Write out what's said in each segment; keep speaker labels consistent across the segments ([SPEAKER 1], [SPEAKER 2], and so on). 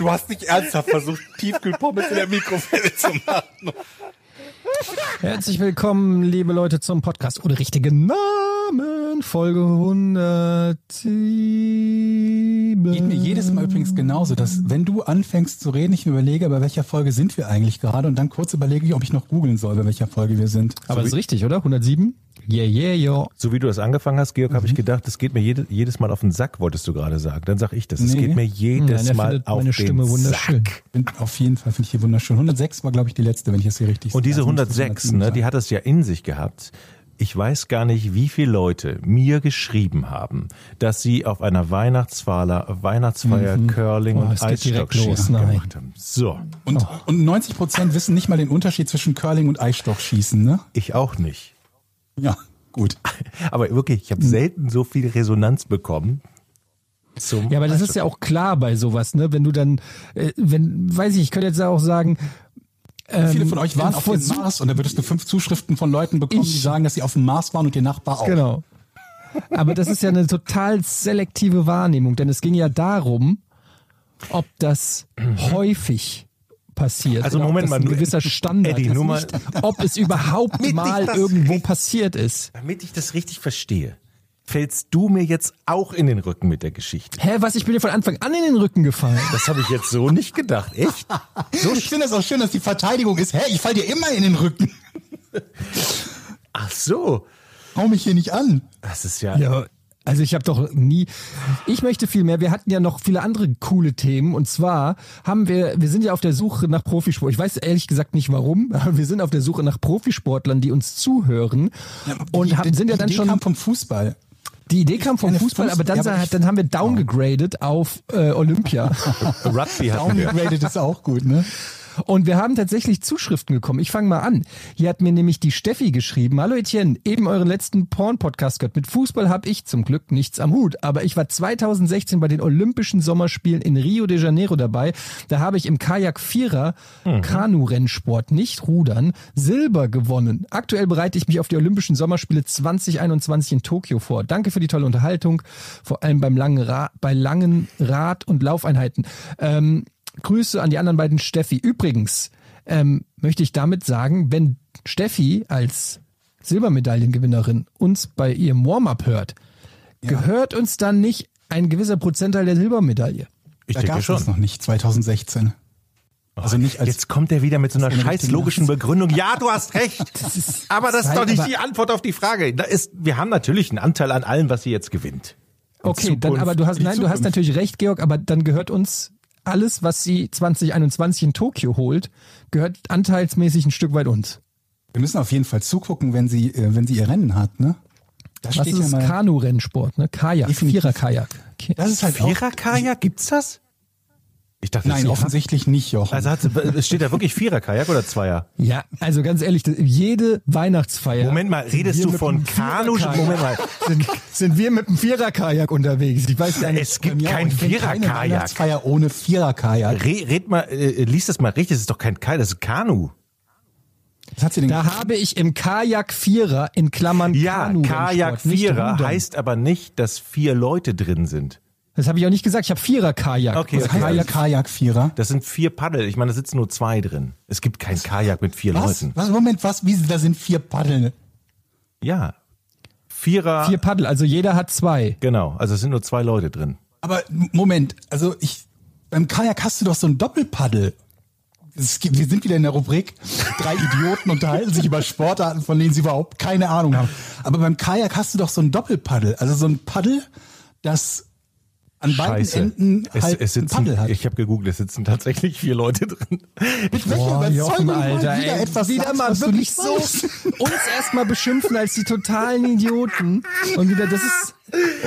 [SPEAKER 1] Du hast nicht ernsthaft versucht, Tiefkühlpommes in der Mikrowelle zu machen.
[SPEAKER 2] Herzlich willkommen, liebe Leute, zum Podcast ohne richtigen Namen. Folge 107.
[SPEAKER 3] Geht mir jedes Mal übrigens genauso, dass wenn du anfängst zu reden, ich mir überlege, bei welcher Folge sind wir eigentlich gerade und dann kurz überlege ich, ob ich noch googeln soll, bei welcher Folge wir sind.
[SPEAKER 2] Aber das ist richtig, oder? 107? Yeah, yeah, yeah.
[SPEAKER 1] So wie du das angefangen hast, Georg,
[SPEAKER 2] Mhm.
[SPEAKER 1] habe ich gedacht, das geht mir jede, jedes Mal auf den Sack, wolltest du gerade sagen. Dann sag ich das. Es
[SPEAKER 3] Nee.
[SPEAKER 1] geht mir jedes
[SPEAKER 2] Nein,
[SPEAKER 1] Mal auf
[SPEAKER 2] meine
[SPEAKER 1] den
[SPEAKER 2] Stimme wunderschön.
[SPEAKER 1] Sack.
[SPEAKER 3] Bin auf jeden Fall finde ich hier wunderschön. 106 war, glaube ich, die letzte, wenn ich es hier richtig
[SPEAKER 1] Und diese
[SPEAKER 3] sehe. Also nicht das
[SPEAKER 1] 106,
[SPEAKER 3] 107
[SPEAKER 1] ne, die hat es ja in sich gehabt. Ich weiß gar nicht, wie viele Leute mir geschrieben haben, dass sie auf einer Weihnachtsfeier, Weihnachtsfeier Curling
[SPEAKER 2] Oh,
[SPEAKER 1] und Eisstockschießen gemacht haben. So,
[SPEAKER 3] Und, und 90 Prozent wissen nicht mal den Unterschied zwischen Curling und Eisstockschießen, ne?
[SPEAKER 1] ich auch nicht.
[SPEAKER 3] Ja, gut.
[SPEAKER 1] Aber wirklich, ich habe selten so viel Resonanz bekommen.
[SPEAKER 2] Ja, aber das ist ja auch klar bei sowas, ne? Wenn du dann, äh, wenn, weiß ich, ich könnte jetzt auch sagen,
[SPEAKER 3] Viele von euch waren auf dem Mars und da würdest du fünf Zuschriften von Leuten bekommen, die
[SPEAKER 2] Ich-
[SPEAKER 3] sagen, dass sie auf dem Mars waren und ihr Nachbar auch.
[SPEAKER 2] Genau. Aber das ist ja eine total selektive Wahrnehmung, denn es ging ja darum, ob das häufig passiert.
[SPEAKER 1] Also Moment
[SPEAKER 2] ob das
[SPEAKER 1] mal,
[SPEAKER 2] ein
[SPEAKER 1] nur-
[SPEAKER 2] gewisser Standard
[SPEAKER 1] Eddie, nur mal-
[SPEAKER 2] Nicht, ob es überhaupt mal irgendwo passiert ist.
[SPEAKER 1] Damit ich das richtig verstehe, fällst du mir jetzt auch in den Rücken mit der Geschichte.
[SPEAKER 2] Hä, was? Ich bin dir von Anfang an in den Rücken gefallen.
[SPEAKER 1] Das habe ich jetzt so nicht gedacht. Echt?
[SPEAKER 3] So, ich finde das auch schön, dass die Verteidigung ist. Hä, ich fall dir immer in den Rücken.
[SPEAKER 1] Ach so.
[SPEAKER 3] Hau mich hier nicht an.
[SPEAKER 1] Das ist ja.
[SPEAKER 2] Ja, also ich habe doch nie. Ich möchte viel mehr. Wir hatten ja noch viele andere coole Themen. Und zwar haben wir, wir sind ja auf der Suche nach Profisport. Ich weiß ehrlich gesagt nicht warum, aber wir sind auf der Suche nach Profisportlern, die uns zuhören. und
[SPEAKER 3] Die-
[SPEAKER 2] haben, sind ja
[SPEAKER 3] die
[SPEAKER 2] dann
[SPEAKER 3] Idee
[SPEAKER 2] schon.
[SPEAKER 3] kam vom Fußball.
[SPEAKER 2] Die Idee kam vom Fußball,
[SPEAKER 3] Fuß-
[SPEAKER 2] aber dann,
[SPEAKER 3] ja, aber
[SPEAKER 2] dann haben wir downgegradet auf äh, Olympia.
[SPEAKER 1] Rugby hatten wir.
[SPEAKER 3] Downgegradet ist auch gut, ne?
[SPEAKER 2] Und wir haben tatsächlich Zuschriften bekommen. Ich fange mal an. Hier hat mir nämlich die Steffi geschrieben. Hallo Etienne, eben euren letzten Porn-Podcast gehört. Mit Fußball habe ich zum Glück nichts am Hut. Aber ich war 2016 bei den Olympischen Sommerspielen in Rio de Janeiro dabei. Da habe ich im Kajak-Vierer Kanu-Rennsport, nicht Rudern, Silber gewonnen. Aktuell bereite ich mich auf die Olympischen Sommerspiele 2021 in Tokio vor. Danke für die tolle Unterhaltung, vor allem beim langen Ra bei langen Rad- und Laufeinheiten. Ähm, Grüße an die anderen beiden Steffi. Übrigens ähm, möchte ich damit sagen, wenn Steffi als Silbermedaillengewinnerin uns bei ihrem Warm-up hört, gehört uns dann nicht ein gewisser Prozentteil der Silbermedaille.
[SPEAKER 1] Ich
[SPEAKER 3] Da
[SPEAKER 1] denke
[SPEAKER 3] gab es
[SPEAKER 1] schon.
[SPEAKER 3] noch nicht, 2016. Also nicht als
[SPEAKER 1] Jetzt kommt er wieder mit so einer scheiß logischen. Begründung. Ja, du hast recht. aber das ist doch nicht die Antwort auf die Frage. Da ist, wir haben natürlich einen Anteil an allem, was sie jetzt gewinnt. Die
[SPEAKER 2] Okay, dann
[SPEAKER 1] Zukunft-
[SPEAKER 2] aber du hast nein, du hast
[SPEAKER 1] Zukunft.
[SPEAKER 2] natürlich recht, Georg, aber dann gehört uns alles, was sie 2021 in Tokio holt, gehört anteilsmäßig ein Stück weit uns.
[SPEAKER 3] Wir müssen auf jeden Fall zugucken, wenn sie, äh, wenn sie ihr Rennen hat, ne? Da
[SPEAKER 2] Was
[SPEAKER 3] steht
[SPEAKER 2] ist
[SPEAKER 3] ja
[SPEAKER 2] das? Kanu-Rennsport, ne? Kajak. Vierer-Kajak.
[SPEAKER 3] Das ist halt.
[SPEAKER 1] Vierer-Kajak, gibt's das? Ich dachte,
[SPEAKER 3] Nein, offensichtlich nicht, Jochen.
[SPEAKER 1] Also hat, es steht da wirklich Vierer-Kajak oder Zweier?
[SPEAKER 2] Ja, also ganz ehrlich, jede Weihnachtsfeier.
[SPEAKER 1] Moment mal, redest du von Kanu? Moment mal.
[SPEAKER 2] Sind, sind wir mit einem Viererkajak unterwegs? Ich weiß gar nicht.
[SPEAKER 1] Es gibt
[SPEAKER 3] Ja,
[SPEAKER 1] kein Vierer-Kajak.
[SPEAKER 3] Weihnachtsfeier ohne Viererkajak.
[SPEAKER 1] Re, red mal, äh, lies das mal richtig, das ist doch kein Kajak, das ist Kanu.
[SPEAKER 3] Was hat sie denn
[SPEAKER 2] Da habe ich im Kajak Vierer in Klammern
[SPEAKER 1] Ja,
[SPEAKER 2] Kanu
[SPEAKER 1] Kajak Vierer heißt aber nicht, dass vier Leute drin sind.
[SPEAKER 2] Das habe ich auch nicht gesagt. Ich habe Vierer-Kajak.
[SPEAKER 1] Okay,
[SPEAKER 3] Was heißt
[SPEAKER 2] Kajak.
[SPEAKER 3] ein Kajak-Vierer?
[SPEAKER 1] Das sind vier Paddel. Ich meine, da sitzen nur zwei drin. Es gibt kein Kajak mit vier
[SPEAKER 3] Was?
[SPEAKER 1] Leuten.
[SPEAKER 3] Was? Moment, was? Wie, da sind vier Paddeln.
[SPEAKER 1] Ja. Vierer.
[SPEAKER 2] Vier Paddel, also jeder hat zwei.
[SPEAKER 1] Genau, also es sind nur zwei Leute drin.
[SPEAKER 3] Aber Moment, also ich, beim Kajak hast du doch so ein Doppelpaddel. Gibt, wir sind wieder in der Rubrik, drei Idioten unterhalten sich über Sportarten, von denen sie überhaupt keine Ahnung haben. Aber beim Kajak hast du doch so ein Doppelpaddel, also so ein Paddel, das an beiden
[SPEAKER 1] Scheiße.
[SPEAKER 3] Enden
[SPEAKER 1] es,
[SPEAKER 3] halt
[SPEAKER 1] es sitzen,
[SPEAKER 3] Paddel hat.
[SPEAKER 1] Ich habe gegoogelt, es sitzen tatsächlich vier Leute drin.
[SPEAKER 3] Mit welcher Überzeugung
[SPEAKER 2] Alter,
[SPEAKER 3] wieder
[SPEAKER 2] ey,
[SPEAKER 3] etwas
[SPEAKER 2] wieder
[SPEAKER 3] sagst,
[SPEAKER 2] mal
[SPEAKER 3] was
[SPEAKER 2] wirklich so uns erstmal beschimpfen als die totalen Idioten und wieder das ist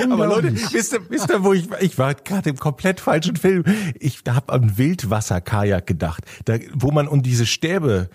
[SPEAKER 1] Aber Leute, wisst ihr, wisst ihr, wo ich war? Ich war gerade im komplett falschen Film. Ich habe an Wildwasser-Kajak gedacht, da, wo man um diese Stäbe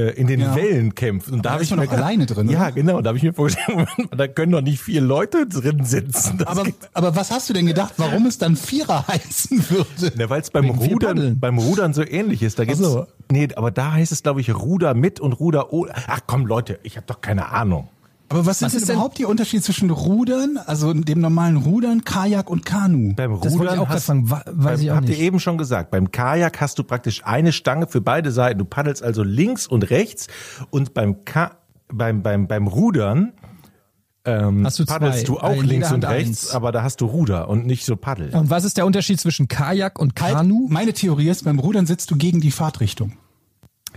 [SPEAKER 1] in den
[SPEAKER 3] Ja.
[SPEAKER 1] Wellen kämpft. Und da
[SPEAKER 3] da
[SPEAKER 1] habe
[SPEAKER 3] ist
[SPEAKER 1] ich mir gedacht-
[SPEAKER 3] alleine drin,
[SPEAKER 1] Ja,
[SPEAKER 3] oder?
[SPEAKER 1] genau. Da habe ich mir vorgestellt, da können doch nicht vier Leute drin sitzen. Das
[SPEAKER 3] Aber, aber was hast du denn gedacht, warum es dann Vierer heißen würde?
[SPEAKER 1] Na, weil es beim
[SPEAKER 2] Wegen
[SPEAKER 1] Rudern, beim Rudern so ähnlich ist. Da gibt's,
[SPEAKER 3] so.
[SPEAKER 1] nee, aber da heißt es, glaube ich, Ruder mit und Ruder ohne. Ach komm, Leute, ich habe doch keine Ahnung.
[SPEAKER 3] Aber was,
[SPEAKER 2] Was
[SPEAKER 3] ist, denn
[SPEAKER 2] ist denn-
[SPEAKER 3] überhaupt der Unterschied zwischen Rudern, also dem normalen Rudern, Kajak und Kanu?
[SPEAKER 1] Beim
[SPEAKER 2] Das
[SPEAKER 1] Rudern
[SPEAKER 2] ich auch
[SPEAKER 1] hast,
[SPEAKER 2] weiß
[SPEAKER 1] beim,
[SPEAKER 2] ich auch
[SPEAKER 1] habt
[SPEAKER 2] nicht.
[SPEAKER 1] ihr eben schon gesagt, beim Kajak hast du praktisch eine Stange für beide Seiten. Du paddelst also links und rechts und beim Ka beim beim beim Rudern ähm,
[SPEAKER 2] Hast du zwei,
[SPEAKER 1] paddelst du auch links und rechts,
[SPEAKER 2] eins.
[SPEAKER 1] aber da hast du Ruder und nicht so Paddel.
[SPEAKER 2] Und was ist der Unterschied zwischen Kajak und
[SPEAKER 3] Halt,
[SPEAKER 2] Kanu?
[SPEAKER 3] Meine Theorie ist, beim Rudern sitzt du gegen die Fahrtrichtung.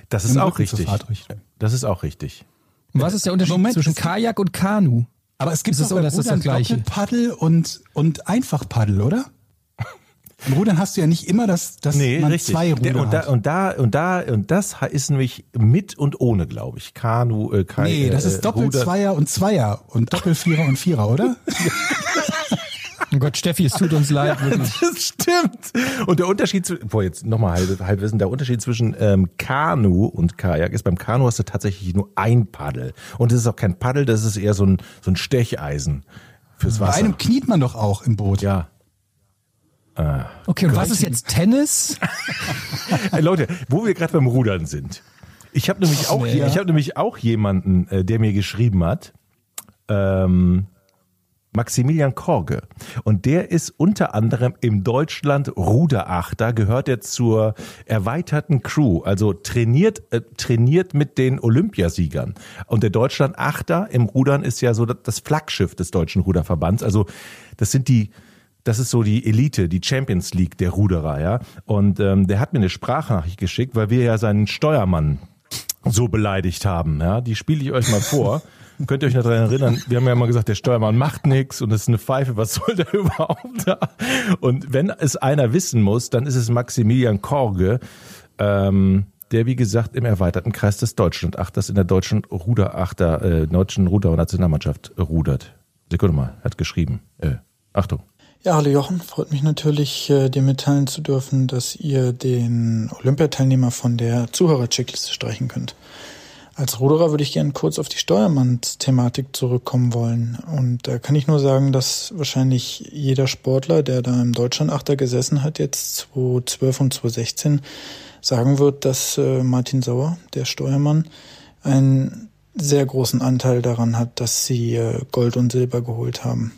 [SPEAKER 1] Das ist
[SPEAKER 3] Im
[SPEAKER 1] auch
[SPEAKER 3] Rücken
[SPEAKER 1] richtig.
[SPEAKER 3] Fahrtrichtung.
[SPEAKER 1] Das ist auch richtig.
[SPEAKER 2] Und was ist der Unterschied
[SPEAKER 3] Moment,
[SPEAKER 2] zwischen Kajak und Kanu?
[SPEAKER 3] Aber es gibt
[SPEAKER 2] Ist es
[SPEAKER 3] doch
[SPEAKER 2] so, das
[SPEAKER 3] Rudern
[SPEAKER 2] das Gleiche?
[SPEAKER 3] Doppelpaddel und, und Einfachpaddel, oder? Im Rudern hast du ja nicht immer, dass, dass
[SPEAKER 1] Nee,
[SPEAKER 3] man
[SPEAKER 1] richtig.
[SPEAKER 3] zwei Ruder
[SPEAKER 1] Der- und, da,
[SPEAKER 3] hat.
[SPEAKER 1] und da und da und das ist nämlich mit und ohne, glaube ich. Kanu, äh, Kai,
[SPEAKER 3] Nee, das
[SPEAKER 1] äh,
[SPEAKER 3] ist Doppel,
[SPEAKER 1] Ruder.
[SPEAKER 3] Zweier und Zweier und Doppel, Vierer und Vierer, oder?
[SPEAKER 2] Oh Gott, Steffi, es tut uns leid, wirklich.
[SPEAKER 1] Das stimmt. Und der Unterschied zu, boah, jetzt nochmal halb, halb wissen, der Unterschied zwischen ähm, Kanu und Kajak ist, beim Kanu hast du tatsächlich nur ein Paddel. Und das ist auch kein Paddel, das ist eher so ein, so ein Stecheisen fürs
[SPEAKER 3] Bei
[SPEAKER 1] Wasser.
[SPEAKER 3] einem kniet man doch auch im Boot.
[SPEAKER 1] ja.
[SPEAKER 2] Okay, und was ist jetzt Tennis?
[SPEAKER 1] Ey, Leute, wo wir gerade beim Rudern sind. Ich habe nämlich auch,
[SPEAKER 2] nee.
[SPEAKER 1] ich habe nämlich auch jemanden, äh, der mir geschrieben hat, ähm, Maximilian Korge. Und der ist unter anderem im Deutschland Ruderachter, gehört er zur erweiterten Crew, also trainiert, äh, trainiert mit den Olympiasiegern. Und der Deutschland Achter im Rudern ist ja so das- Flaggschiff des Deutschen Ruderverbands. Also das sind die, das ist so die Elite, die Champions League der Ruderer, ja. Und ähm, der hat mir eine Sprachnachricht geschickt, weil wir ja seinen Steuermann so beleidigt haben. Ja, die spiele ich euch mal vor. Könnt ihr euch noch daran erinnern? Wir haben ja mal gesagt, der Steuermann macht nichts und das ist eine Pfeife. Was soll der überhaupt da? Und wenn es einer wissen muss, dann ist es Maximilian Korge, ähm, der wie gesagt im erweiterten Kreis des Deutschlandachters in der deutschen Ruderachter, äh, deutschen Ruder-Nationalmannschaft rudert. Sekunde mal, hat geschrieben. Äh, Achtung.
[SPEAKER 4] Ja, hallo Jochen, freut mich natürlich, äh, dir mitteilen zu dürfen, dass ihr den Olympiateilnehmer von der Zuhörer-Checkliste streichen könnt. Als Ruderer würde ich gerne kurz auf die Steuermanns-Thematik zurückkommen wollen. Und da kann ich nur sagen, dass wahrscheinlich jeder Sportler, der da im Deutschlandachter gesessen hat, jetzt 2012 und 2016, sagen wird, dass äh, Martin Sauer, der Steuermann, einen sehr großen Anteil daran hat, dass sie äh, Gold und Silber geholt haben.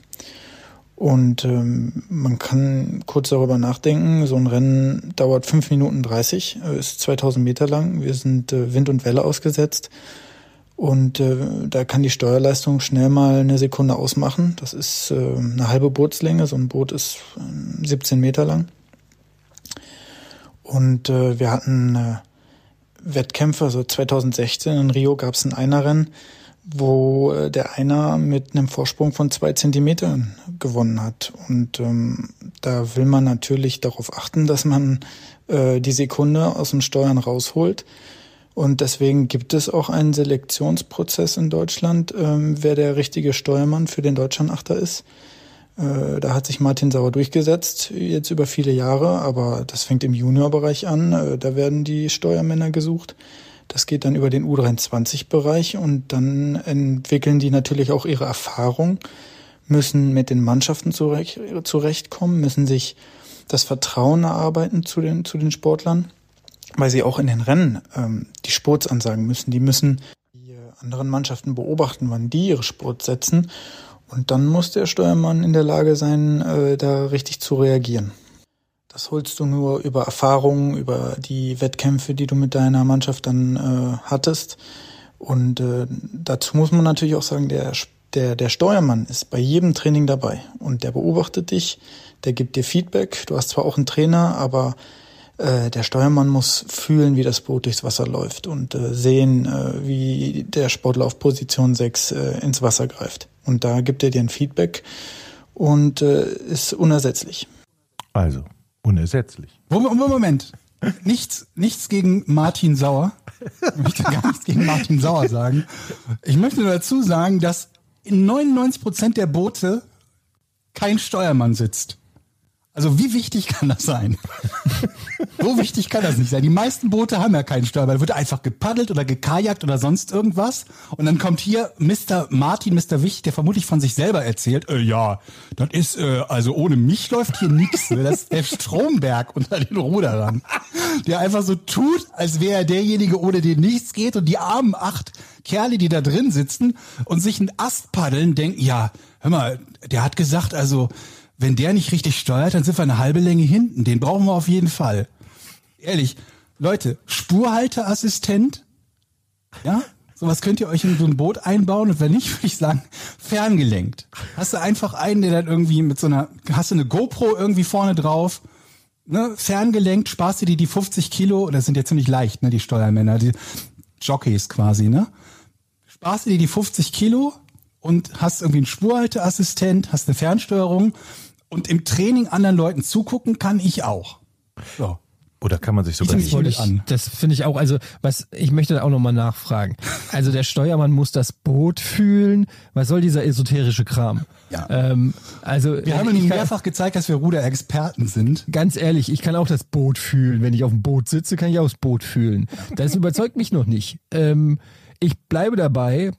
[SPEAKER 4] Und ähm, man kann kurz darüber nachdenken. So ein Rennen dauert 5 Minuten 30, äh, ist 2000 Meter lang. Wir sind äh, Wind und Welle ausgesetzt. Und äh, da kann die Steuerleistung schnell mal eine Sekunde ausmachen. Das ist äh, eine halbe Bootslänge. So ein Boot ist äh, 17 Meter lang. Und äh, wir hatten äh, Wettkämpfe, also 2016 in Rio gab es ein Einerrennen, wo äh, der Einer mit einem Vorsprung von zwei Zentimetern gewonnen hat. Und ähm, da will man natürlich darauf achten, dass man äh, die Sekunde aus dem Steuern rausholt. Und deswegen gibt es auch einen Selektionsprozess in Deutschland, ähm, wer der richtige Steuermann für den Deutschlandachter ist. Äh, Da hat sich Martin Sauer durchgesetzt, jetzt über viele Jahre, aber das fängt im Juniorbereich an. Äh, Da werden die Steuermänner gesucht. Das geht dann über den U23-Bereich und dann entwickeln die natürlich auch ihre Erfahrung, müssen mit den Mannschaften zurecht, zurechtkommen, müssen sich das Vertrauen erarbeiten zu den, zu den Sportlern, weil sie auch in den Rennen ähm, die Sports ansagen müssen. Die müssen die anderen Mannschaften beobachten, wann die ihre Sport setzen. Und dann muss der Steuermann in der Lage sein, äh, da richtig zu reagieren. Das holst du nur über Erfahrungen, über die Wettkämpfe, die du mit deiner Mannschaft dann äh, hattest. Und äh, dazu muss man natürlich auch sagen, der, der, der Steuermann ist bei jedem Training dabei und der beobachtet dich, der gibt dir Feedback. Du hast zwar auch einen Trainer, aber äh, der Steuermann muss fühlen, wie das Boot durchs Wasser läuft und äh, sehen, äh, wie der Sportler auf Position 6 äh, ins Wasser greift. Und da gibt er dir ein Feedback und äh, ist unersetzlich.
[SPEAKER 1] Also, unersetzlich.
[SPEAKER 3] Moment, Moment. Nichts, nichts gegen Martin Sauer. Ich möchte gar nichts gegen Martin Sauer sagen. Ich möchte nur dazu sagen, dass in 99 Prozent der Boote kein Steuermann sitzt. Also wie wichtig kann das sein? so wichtig kann das nicht sein. Die meisten Boote haben ja keinen Steuerbord. Da wird einfach gepaddelt oder gekajakt oder sonst irgendwas. Und dann kommt hier Mr. Martin, Mr. Wichtig, der vermutlich von sich selber erzählt, äh, ja, das ist, äh, also ohne mich läuft hier nichts. Das ist der Stromberg unter den Ruderern. Der einfach so tut, als wäre er derjenige, ohne den nichts geht. Und die armen acht Kerle, die da drin sitzen und sich einen Ast paddeln, denken, ja, hör mal, der hat gesagt, also wenn der nicht richtig steuert, dann sind wir eine halbe Länge hinten. Den brauchen wir auf jeden Fall. Ehrlich, Leute, Spurhalteassistent, ja, sowas könnt ihr euch in so ein Boot einbauen und wenn nicht, würde ich sagen, ferngelenkt. Hast du einfach einen, der dann irgendwie mit so einer, hast du eine GoPro irgendwie vorne drauf, ne, ferngelenkt, sparst du dir die 50 Kilo, das sind ja ziemlich leicht, ne, die Steuermänner, die Jockeys quasi, ne, sparst du dir die 50 Kilo und hast irgendwie einen Spurhalteassistent, hast eine Fernsteuerung und im Training anderen Leuten zugucken kann ich auch. So.
[SPEAKER 1] Oder kann man sich sogar
[SPEAKER 3] Ich
[SPEAKER 1] nicht.
[SPEAKER 3] an.
[SPEAKER 2] das finde ich auch, also was, ich möchte da auch nochmal nachfragen. Also der Steuermann muss das Boot fühlen. Was soll dieser esoterische Kram?
[SPEAKER 3] Ja.
[SPEAKER 2] Ähm, also
[SPEAKER 3] Wir haben
[SPEAKER 2] kann-
[SPEAKER 3] mehrfach gezeigt, dass wir Ruderexperten sind.
[SPEAKER 2] Ganz ehrlich, ich kann auch das Boot fühlen. Wenn ich auf dem Boot sitze, kann ich auch das Boot fühlen. Das überzeugt mich noch nicht. Ähm, ich bleibe dabei,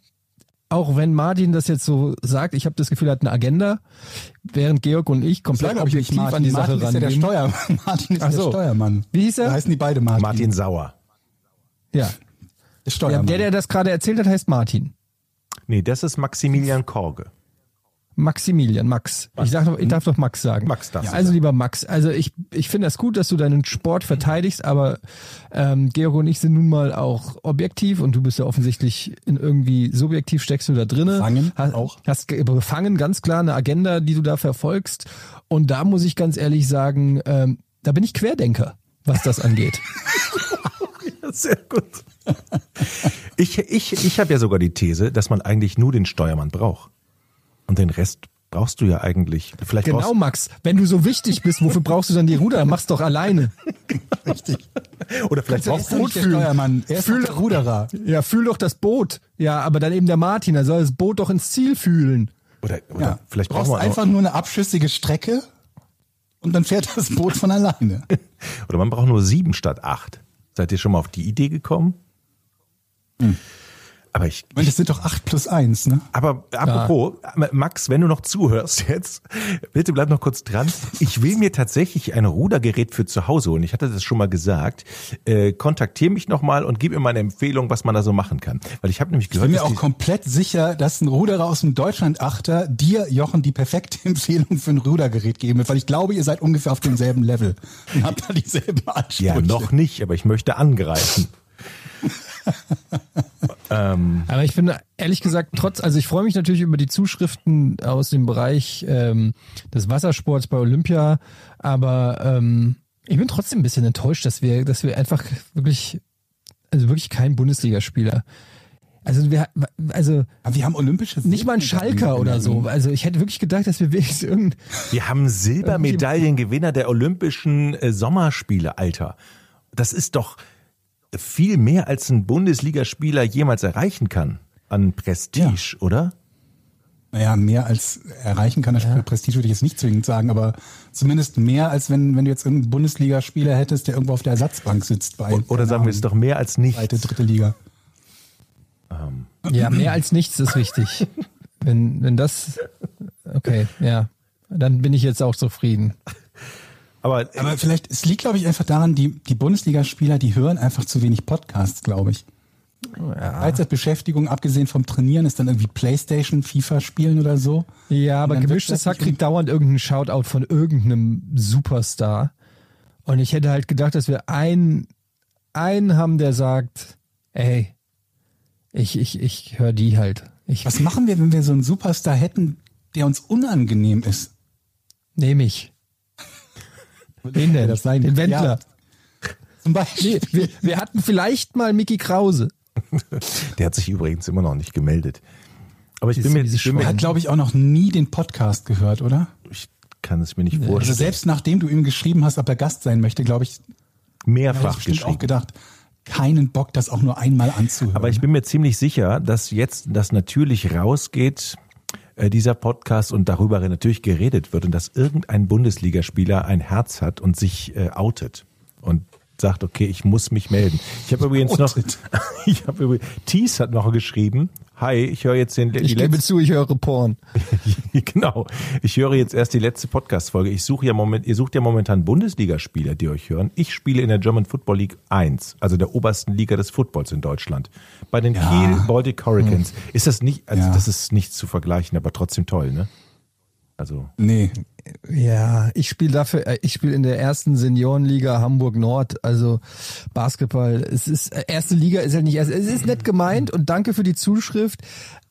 [SPEAKER 2] auch wenn Martin das jetzt so sagt, ich habe das Gefühl, er hat eine Agenda, während Georg und ich komplett
[SPEAKER 3] Sag, ob ich
[SPEAKER 2] objektiv an die Sache
[SPEAKER 3] Martin ist ja der
[SPEAKER 2] rangehen.
[SPEAKER 3] Steuer, Martin ist
[SPEAKER 2] Ach
[SPEAKER 3] der
[SPEAKER 2] so.
[SPEAKER 3] Steuermann.
[SPEAKER 2] Wie hieß er?
[SPEAKER 3] Da heißen die beide Martin.
[SPEAKER 1] Martin Sauer.
[SPEAKER 2] Ja.
[SPEAKER 3] Der
[SPEAKER 2] ja,
[SPEAKER 3] Steuermann.
[SPEAKER 2] der, der das gerade erzählt hat, heißt Martin.
[SPEAKER 1] Nee, das ist Maximilian Korge.
[SPEAKER 2] Maximilian, Max. Ich, sag doch, ich darf doch Max sagen.
[SPEAKER 1] Max darfst du
[SPEAKER 2] Also lieber Max, also ich, ich finde das gut, dass du deinen Sport verteidigst, aber ähm, Georg und ich sind nun mal auch objektiv und du bist ja offensichtlich in irgendwie subjektiv steckst du da drinne.
[SPEAKER 3] Befangen
[SPEAKER 2] hast,
[SPEAKER 3] auch.
[SPEAKER 2] Hast ge- befangen, ganz klar eine Agenda, die du da verfolgst. Und da muss ich ganz ehrlich sagen, ähm, da bin ich Querdenker, was das angeht.
[SPEAKER 1] Sehr gut. Ich, ich, ich habe ja sogar die These, dass man eigentlich nur den Steuermann braucht. Und den Rest brauchst du ja eigentlich. Vielleicht
[SPEAKER 2] genau, Max. Wenn du so wichtig bist, wofür brauchst du dann die Ruder? Mach's doch alleine.
[SPEAKER 3] Richtig.
[SPEAKER 1] oder vielleicht
[SPEAKER 3] Er
[SPEAKER 1] brauchst
[SPEAKER 3] ist doch nicht der Steuermann. Er
[SPEAKER 2] Fühl-
[SPEAKER 3] doch der Ruderer.
[SPEAKER 2] Ja, fühl doch das Boot. Ja, aber dann eben der Martin, er soll das Boot doch ins Ziel fühlen.
[SPEAKER 1] oder, oder
[SPEAKER 3] Ja.
[SPEAKER 1] vielleicht braucht
[SPEAKER 3] brauchst
[SPEAKER 1] man
[SPEAKER 3] einfach nur eine abschüssige Strecke und dann fährt das Boot von alleine.
[SPEAKER 1] oder man braucht nur sieben statt acht. Seid ihr schon mal auf die Idee gekommen? Aber ich,
[SPEAKER 3] Ich meine, das sind doch acht plus eins, ne?
[SPEAKER 1] Aber apropos, Max, wenn du noch zuhörst jetzt, bitte bleib noch kurz dran. Ich will mir tatsächlich ein Rudergerät für zu Hause holen. Ich hatte das schon mal gesagt. Äh, kontaktiere mich nochmal und gib mir mal eine Empfehlung, was man da so machen kann. Weil ich habe nämlich
[SPEAKER 3] Ich
[SPEAKER 1] gehört,
[SPEAKER 3] bin mir auch komplett sicher, dass ein Ruderer aus dem Deutschland-Achter dir, Jochen, die perfekte Empfehlung für ein Rudergerät geben wird, weil ich glaube, ihr seid ungefähr auf demselben Level und habt da dieselben Ansprüche.
[SPEAKER 1] ja noch nicht, aber ich möchte angreifen.
[SPEAKER 2] Aber ich finde, ehrlich gesagt, trotz, also ich freue mich natürlich über die Zuschriften aus dem Bereich ähm, des Wassersports bei Olympia, aber ähm, ich bin trotzdem ein bisschen enttäuscht, dass wir, dass wir einfach wirklich, also wirklich kein Bundesligaspieler. Also wir, also
[SPEAKER 3] Aber wir haben olympische
[SPEAKER 2] nicht mal ein Schalker oder so. Also ich hätte wirklich gedacht, dass wir wenigstens irgendein,
[SPEAKER 1] Wir haben Silbermedaillengewinner der Olympischen äh, Sommerspiele, Alter. Das ist doch viel mehr, als ein Bundesligaspieler jemals erreichen kann an Prestige, oder?
[SPEAKER 3] Naja, mehr als erreichen kann Spiel Prestige würde ich jetzt nicht zwingend sagen, aber zumindest mehr als wenn, wenn du jetzt einen Bundesligaspieler hättest, der irgendwo auf der Ersatzbank sitzt bei.
[SPEAKER 1] Oder sagen wir es
[SPEAKER 3] Ahnung,
[SPEAKER 1] doch mehr als nichts.
[SPEAKER 3] Zweite, dritte Liga.
[SPEAKER 2] ja, mehr als nichts ist wichtig. Wenn, wenn das, okay, ja, dann bin ich jetzt auch zufrieden.
[SPEAKER 1] Aber,
[SPEAKER 3] Aber vielleicht, es liegt, glaube ich, einfach daran, die, die Bundesligaspieler, die hören einfach zu wenig Podcasts, glaube ich. Freizeitbeschäftigung, abgesehen vom Trainieren, ist dann irgendwie Playstation, FIFA spielen oder so.
[SPEAKER 2] Ja, aber gemischtes Hack
[SPEAKER 3] plötzlich
[SPEAKER 2] kriegt dauernd irgendeinen Shoutout von irgendeinem Superstar. Und ich hätte halt gedacht, dass wir einen, einen haben, der sagt, ey, ich, ich, ich höre die halt. Ich
[SPEAKER 3] Was machen wir, wenn wir so einen Superstar hätten, der uns unangenehm ist?
[SPEAKER 2] nehme ich. Wen denn?
[SPEAKER 3] das sein?
[SPEAKER 2] Den Wendler.
[SPEAKER 3] Ja. Zum Beispiel.
[SPEAKER 2] Nee, wir, wir hatten vielleicht mal Mickey Krause.
[SPEAKER 1] der hat sich übrigens immer noch nicht gemeldet. Aber ich bin
[SPEAKER 2] Diese-
[SPEAKER 1] mir, ich, bin mir
[SPEAKER 3] Er hat, glaube ich, auch noch nie den Podcast gehört, oder?
[SPEAKER 1] ich kann es mir nicht
[SPEAKER 3] Also
[SPEAKER 1] vorstellen.
[SPEAKER 3] selbst nachdem du ihm geschrieben hast, ob er Gast sein möchte, glaube ich,
[SPEAKER 1] Mehrfach
[SPEAKER 3] bestimmt auch
[SPEAKER 1] geschrieben.
[SPEAKER 3] gedacht, keinen Bock, das auch nur einmal anzuhören.
[SPEAKER 1] Aber ich bin mir ziemlich sicher, dass jetzt das natürlich rausgeht, dieser Podcast und darüber natürlich geredet wird und dass irgendein Bundesligaspieler ein Herz hat und sich äh, outet und sagt, okay, ich muss mich melden. Ich habe übrigens noch, ich habe übrigens, Thies hat noch geschrieben, hi, ich höre jetzt den,
[SPEAKER 2] Ich gebe zu, ich höre Porn.
[SPEAKER 1] genau, ich höre jetzt erst die letzte Podcast-Folge. Ich suche ja moment, ihr sucht ja momentan Bundesligaspieler, die euch hören. Ich spiele in der German Football League 1, also der obersten Liga des Footballs in Deutschland. Bei den
[SPEAKER 3] Ja.
[SPEAKER 1] Kiel Baltic Hurricanes. Ist das nicht, also
[SPEAKER 3] Ja.
[SPEAKER 1] das ist nicht zu vergleichen, aber trotzdem toll, ne? Also,
[SPEAKER 3] Nee,
[SPEAKER 2] Ja, ich spiele dafür, äh, ich spiele in der ersten Seniorenliga Hamburg Nord, also Basketball. Es ist äh, erste Liga ist halt nicht erst, es ist nett gemeint und danke für die Zuschrift,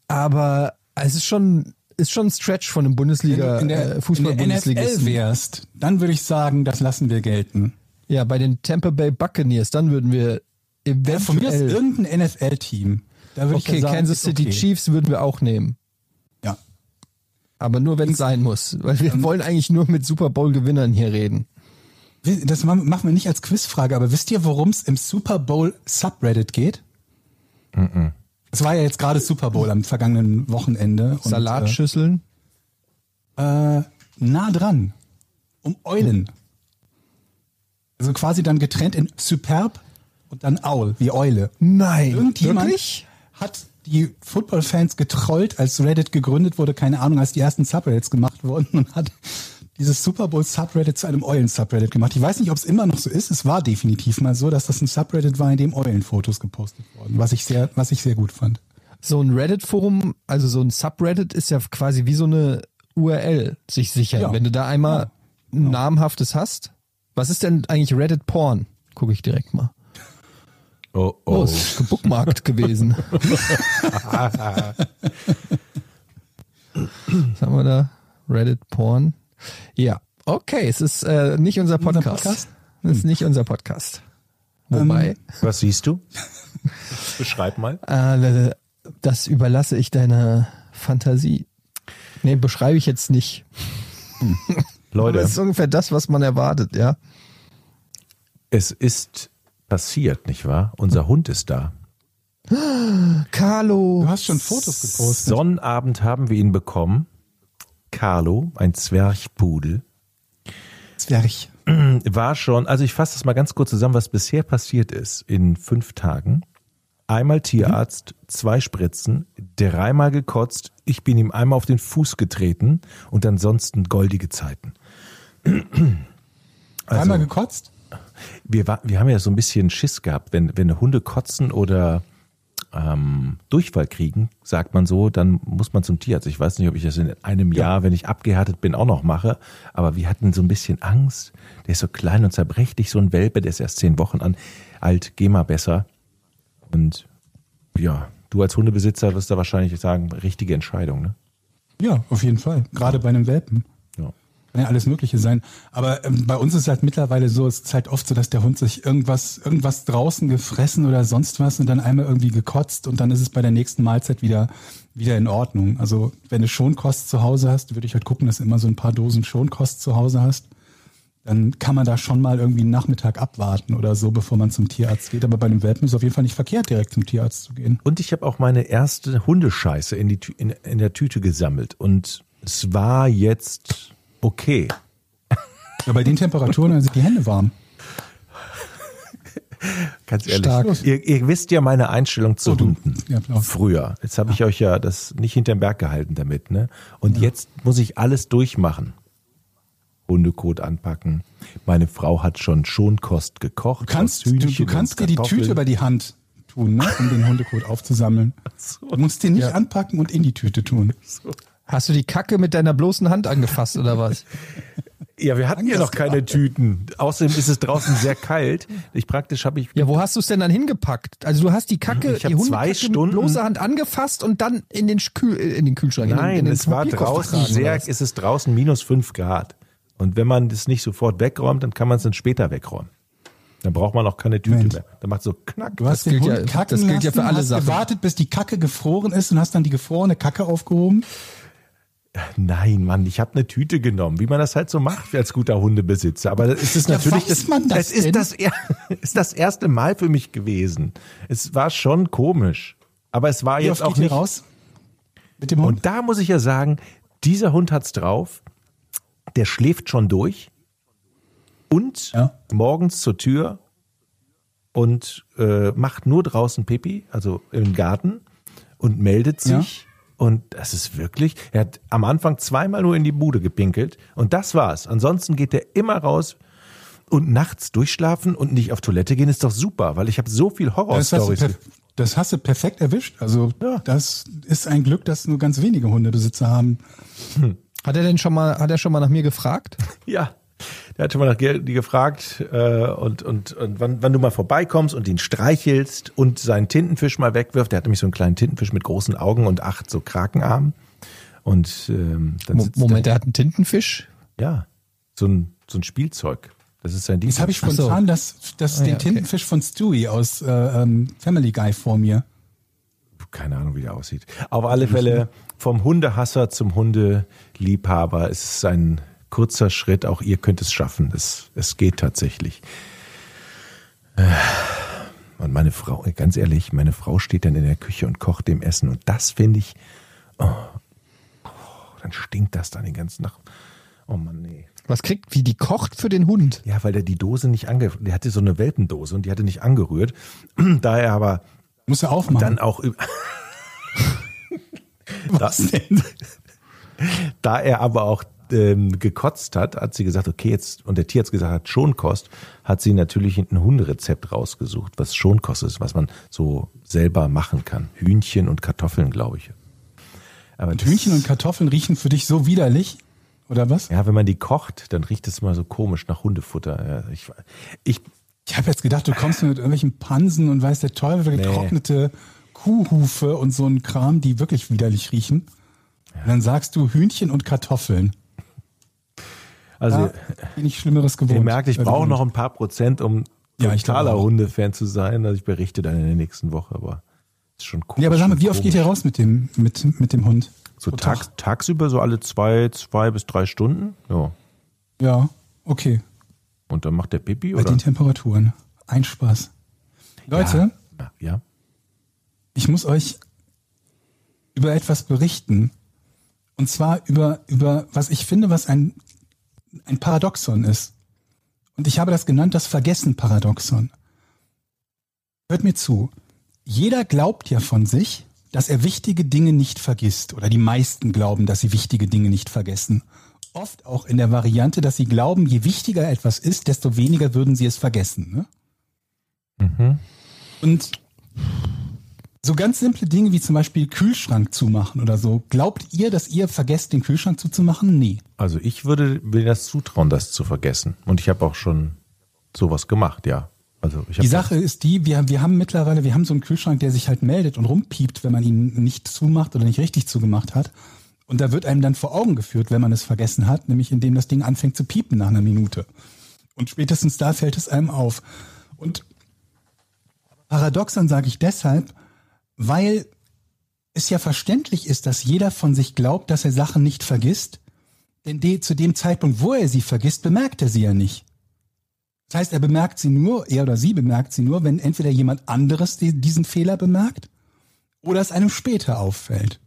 [SPEAKER 2] aber es ist schon ist schon ein Stretch von einem Bundesliga
[SPEAKER 3] wenn du in der,
[SPEAKER 2] äh,
[SPEAKER 3] in der
[SPEAKER 2] Fußball-Bundesligisten.
[SPEAKER 3] NFL wärst, dann würde ich sagen, das lassen wir gelten.
[SPEAKER 2] Ja, bei den Tampa Bay Buccaneers, dann würden wir
[SPEAKER 3] Ja, von mir ist
[SPEAKER 2] eventuell
[SPEAKER 3] irgendein NFL-Team. Da würde ich
[SPEAKER 2] Okay,
[SPEAKER 3] sagen,
[SPEAKER 2] Kansas City
[SPEAKER 3] okay.
[SPEAKER 2] Chiefs würden wir auch nehmen. Aber nur wenn es sein muss, weil wir wollen eigentlich nur mit Super Bowl Gewinnern hier reden.
[SPEAKER 3] Das ma- machen wir nicht als Quizfrage, aber wisst ihr, worum es im Super Bowl Subreddit geht? Es war ja jetzt gerade Super Bowl am vergangenen Wochenende. und,
[SPEAKER 2] Salatschüsseln.
[SPEAKER 3] Äh, äh, nah dran. Um Eulen. Also quasi dann getrennt in Superb und dann Owl, wie Eule.
[SPEAKER 2] Nein,
[SPEAKER 3] Irgendjemand
[SPEAKER 2] wirklich?
[SPEAKER 3] hat die Football-Fans getrollt, als Reddit gegründet wurde, keine Ahnung, als die ersten Subreddits gemacht wurden und hat dieses Super Bowl Subreddit zu einem Eulen-Subreddit gemacht. Ich weiß nicht, ob es immer noch so ist. Es war definitiv mal so, dass das ein Subreddit war, in dem Eulen-Fotos gepostet wurden, was ich sehr, was ich sehr gut fand.
[SPEAKER 2] So ein Reddit-Forum, also so ein Subreddit ist ja quasi wie so eine URL sich sichern.
[SPEAKER 3] Ja.
[SPEAKER 2] Wenn du da einmal ein namhaftes hast. Was ist denn eigentlich Reddit Porn? Gucke ich direkt mal.
[SPEAKER 1] Oh,
[SPEAKER 2] Oh,
[SPEAKER 1] oh.
[SPEAKER 2] ist gebookmarkt gewesen. Was haben wir da? Reddit Porn. Ja, okay, es ist äh, nicht unser
[SPEAKER 3] Unser
[SPEAKER 2] Podcast.
[SPEAKER 3] Podcast?
[SPEAKER 2] Es ist nicht unser Podcast. Wobei,
[SPEAKER 1] Was siehst du? Beschreib mal.
[SPEAKER 2] äh, das überlasse ich deiner Fantasie. Nee, beschreibe ich jetzt nicht. Aber
[SPEAKER 1] Leute,
[SPEAKER 2] es ist ungefähr das, was man erwartet, ja.
[SPEAKER 1] es ist passiert, nicht wahr? Unser Hund ist da.
[SPEAKER 2] Carlo.
[SPEAKER 3] Du hast schon Fotos gepostet.
[SPEAKER 1] Sonnabend haben wir ihn bekommen. Carlo, ein Zwerchpudel,
[SPEAKER 3] Zwerch.
[SPEAKER 1] war schon, also ich fasse das mal ganz kurz zusammen, was bisher passiert ist in fünf Tagen. Einmal Tierarzt, zwei Spritzen, dreimal gekotzt, ich bin ihm einmal auf den Fuß getreten und ansonsten goldige Zeiten. Also,
[SPEAKER 3] Einmal gekotzt?
[SPEAKER 1] Wir, war, wir haben ja so ein bisschen Schiss gehabt, wenn, wenn Hunde kotzen oder ähm, Durchfall kriegen, sagt man so, dann muss man zum Tierarzt. Ich weiß nicht, ob ich das in einem Jahr, wenn ich abgehärtet bin, auch noch mache, aber wir hatten so ein bisschen Angst. Der ist so klein und zerbrechlich, so ein Welpe, der ist erst zehn Wochen an, alt, geh mal besser. Und ja, du als Hundebesitzer wirst da wahrscheinlich sagen, richtige Entscheidung, ne?
[SPEAKER 3] Ja, auf jeden Fall. Gerade bei einem Welpen. Kann ja alles Mögliche sein. Aber ähm, bei uns ist halt mittlerweile so, es ist halt oft so, dass der Hund sich irgendwas, irgendwas draußen gefressen oder sonst was und dann einmal irgendwie gekotzt und dann ist es bei der nächsten Mahlzeit wieder, wieder in Ordnung. Also wenn du Schonkost zu Hause hast, würde ich halt gucken, dass du immer so ein paar Dosen Schonkost zu Hause hast. Dann kann man da schon mal irgendwie einen Nachmittag abwarten oder so, bevor man zum Tierarzt geht. Aber bei einem Welpen ist es auf jeden Fall nicht verkehrt, direkt zum Tierarzt zu gehen.
[SPEAKER 1] Und ich habe auch meine erste Hundescheiße in, die, in, in der Tüte gesammelt. Und es war jetzt okay.
[SPEAKER 3] Ja, bei den Temperaturen dann sind die Hände warm.
[SPEAKER 1] Ganz ehrlich.
[SPEAKER 2] Stark.
[SPEAKER 1] Ihr, ihr wisst ja meine Einstellung zu
[SPEAKER 3] Oh.
[SPEAKER 1] Hunden.
[SPEAKER 3] Ja.
[SPEAKER 1] Früher. Jetzt habe ich euch ja das nicht hinterm Berg gehalten damit, ne? Und jetzt muss ich alles durchmachen. Hundekot anpacken. Meine Frau hat schon Schonkost gekocht.
[SPEAKER 3] Du kannst, du, du kannst dir die. Tüte über die Hand tun, ne, um den Hundekot aufzusammeln. Du musst den nicht
[SPEAKER 2] Ja.
[SPEAKER 3] anpacken und in die Tüte tun.
[SPEAKER 2] Hast du die Kacke mit deiner bloßen Hand angefasst oder was?
[SPEAKER 1] Ja, wir hatten ja noch keine Tüten. Außerdem ist es draußen sehr kalt. Ich praktisch habe ich
[SPEAKER 2] Ja, wo hast du es denn dann hingepackt? Also du hast die Kacke,
[SPEAKER 1] Ich hab
[SPEAKER 2] die Hundekacke
[SPEAKER 1] zwei Stunden-
[SPEAKER 2] mit bloßer Hand angefasst und dann in den, Kühl, äh, in den Kühlschrank. in den, in
[SPEAKER 1] Nein,
[SPEAKER 2] den
[SPEAKER 1] es war draußen sehr,
[SPEAKER 2] was?
[SPEAKER 1] es ist draußen minus fünf Grad. Und wenn man das nicht sofort wegräumt, dann kann man es dann später wegräumen. Dann braucht man auch keine Tüte
[SPEAKER 3] Moment.
[SPEAKER 1] mehr. Dann macht so knack.
[SPEAKER 3] Du hast
[SPEAKER 2] gilt
[SPEAKER 3] den
[SPEAKER 2] ja-
[SPEAKER 3] Hund kacken
[SPEAKER 2] das gilt ja für
[SPEAKER 3] lassen,
[SPEAKER 2] alle
[SPEAKER 3] hast
[SPEAKER 2] Sachen.
[SPEAKER 3] gewartet, bis die Kacke gefroren ist und hast dann die gefrorene Kacke aufgehoben.
[SPEAKER 1] Nein, Mann, ich habe eine Tüte genommen, wie man das halt so macht als guter Hundebesitzer. Aber es ist
[SPEAKER 3] Ja,
[SPEAKER 1] natürlich
[SPEAKER 3] weiß man das
[SPEAKER 1] es ist das ist das erste Mal für mich gewesen. Es war schon komisch, aber es war
[SPEAKER 3] Wie
[SPEAKER 1] jetzt auch nicht
[SPEAKER 3] raus? Mit dem Hund?
[SPEAKER 1] Und da muss ich ja sagen, dieser Hund hat's drauf. Der schläft schon durch und
[SPEAKER 3] Ja.
[SPEAKER 1] morgens zur Tür und äh, macht nur draußen Pipi, also im Garten und meldet
[SPEAKER 3] Ja.
[SPEAKER 1] Und das ist wirklich, er hat am Anfang zweimal nur in die Bude gepinkelt und das war's. Ansonsten geht er immer raus und nachts durchschlafen und nicht auf Toilette gehen ist doch super, weil ich habe so viel
[SPEAKER 3] Das
[SPEAKER 1] Horror-Stories.
[SPEAKER 3] per, das hast du perfekt erwischt. Also
[SPEAKER 1] Ja.
[SPEAKER 3] das ist ein Glück, dass nur ganz wenige Hundebesitzer haben.
[SPEAKER 2] Hat er denn schon mal, hat er schon mal nach mir gefragt?
[SPEAKER 1] Ja, der hat schon mal nach Ge- die gefragt äh, und, und, und wann, wann du mal vorbeikommst und ihn streichelst und seinen Tintenfisch mal wegwirft. Der hat nämlich so einen kleinen Tintenfisch mit großen Augen und acht so Krakenarmen. Und ähm, dann
[SPEAKER 2] Mo
[SPEAKER 1] sitzt
[SPEAKER 2] Moment,
[SPEAKER 1] er,
[SPEAKER 2] er hat einen Tintenfisch?
[SPEAKER 1] ja, so ein, so ein Spielzeug. Das ist sein Ding.
[SPEAKER 3] Jetzt habe ich
[SPEAKER 2] Ach so.
[SPEAKER 3] spontan das, das
[SPEAKER 2] Ah,
[SPEAKER 3] den
[SPEAKER 2] ja, okay.
[SPEAKER 3] Tintenfisch von Stewie aus äh, ähm, Family Guy vor mir.
[SPEAKER 1] keine Ahnung, wie der aussieht. Auf alle Fälle vom Hundehasser zum Hundeliebhaber ist es ein kurzer Schritt. Auch ihr könnt es schaffen. Es, es geht tatsächlich. Äh, Und meine Frau, ganz ehrlich, meine Frau steht dann in der Küche und kocht dem Essen. Und das finde ich, oh, oh, dann stinkt das dann die ganze Nacht. Oh Mann, nee.
[SPEAKER 2] Was kriegt, wie die kocht für den Hund?
[SPEAKER 1] Ja, weil der die Dose nicht ange, der hatte so eine Welpendose und die hatte nicht angerührt. Da er aber
[SPEAKER 3] Muss er aufmachen.
[SPEAKER 1] dann auch
[SPEAKER 3] Was denn?
[SPEAKER 1] Da er aber auch ähm, gekotzt hat, hat sie gesagt, okay, jetzt, und der Tierarzt gesagt hat, Schonkost, hat sie natürlich ein Hunderezept rausgesucht, was Schonkost ist, was man so selber machen kann. Hühnchen und Kartoffeln, glaube ich. Aber
[SPEAKER 3] Und Hühnchen und Kartoffeln riechen für dich so widerlich, oder was?
[SPEAKER 1] Ja, wenn man die kocht, dann riecht es mal so komisch nach Hundefutter. Ja, ich, ich,
[SPEAKER 3] Ich habe jetzt gedacht, du kommst mit irgendwelchen Pansen und weiß der Teufel,
[SPEAKER 1] Nee.
[SPEAKER 3] getrocknete Kuhhufe und so ein Kram, die wirklich widerlich riechen. Und dann sagst du Hühnchen und Kartoffeln.
[SPEAKER 1] Also,
[SPEAKER 3] Ja, bin ich Schlimmeres gewohnt.
[SPEAKER 1] ihr merkt, ich
[SPEAKER 3] Also,
[SPEAKER 1] brauche noch ein paar Prozent, um
[SPEAKER 3] Ja,
[SPEAKER 1] totaler. Hundefan zu sein. Also ich berichte dann in der nächsten Woche, aber ist schon cool.
[SPEAKER 3] Ja, aber sag mal, wie oft geht ihr raus mit dem, mit, mit dem Hund?
[SPEAKER 1] So tags,
[SPEAKER 3] Tag?
[SPEAKER 1] tagsüber so alle zwei, zwei bis drei Stunden. Ja.
[SPEAKER 3] Ja, okay.
[SPEAKER 1] Und dann macht der Pipi
[SPEAKER 3] Bei
[SPEAKER 1] oder?
[SPEAKER 3] den Temperaturen. Ein Spaß. Leute,
[SPEAKER 1] Ja. ja.
[SPEAKER 3] ich muss euch über etwas berichten. Und zwar über, über was ich finde, was ein, ein Paradoxon ist. Und ich habe das genannt, das Vergessen-Paradoxon. Hört mir zu. Jeder glaubt ja von sich, dass er wichtige Dinge nicht vergisst. Oder die meisten glauben, dass sie wichtige Dinge nicht vergessen. Oft auch in der Variante, dass sie glauben, je wichtiger etwas ist, desto weniger würden sie es vergessen. Ne?
[SPEAKER 1] Mhm.
[SPEAKER 3] Und so ganz simple Dinge wie zum Beispiel Kühlschrank zumachen oder so. Glaubt ihr, dass ihr vergesst, den Kühlschrank zuzumachen? Nee.
[SPEAKER 1] Also ich würde mir das zutrauen, das zu vergessen. Und ich habe auch schon sowas gemacht, ja. Also ich
[SPEAKER 3] Die Sache ist die, wir, wir haben mittlerweile, wir haben so einen Kühlschrank, der sich halt meldet und rumpiept, wenn man ihn nicht zumacht oder nicht richtig zugemacht hat. Und da wird einem dann vor Augen geführt, wenn man es vergessen hat, nämlich indem das Ding anfängt zu piepen nach einer Minute. Und spätestens da fällt es einem auf. Und Paradoxon sage ich deshalb, weil es ja verständlich ist, dass jeder von sich glaubt, dass er Sachen nicht vergisst. Denn de, zu dem Zeitpunkt, wo er sie vergisst, bemerkt er sie ja nicht. Das heißt, er bemerkt sie nur, er oder sie bemerkt sie nur, wenn entweder jemand anderes die, diesen Fehler bemerkt oder es einem später auffällt.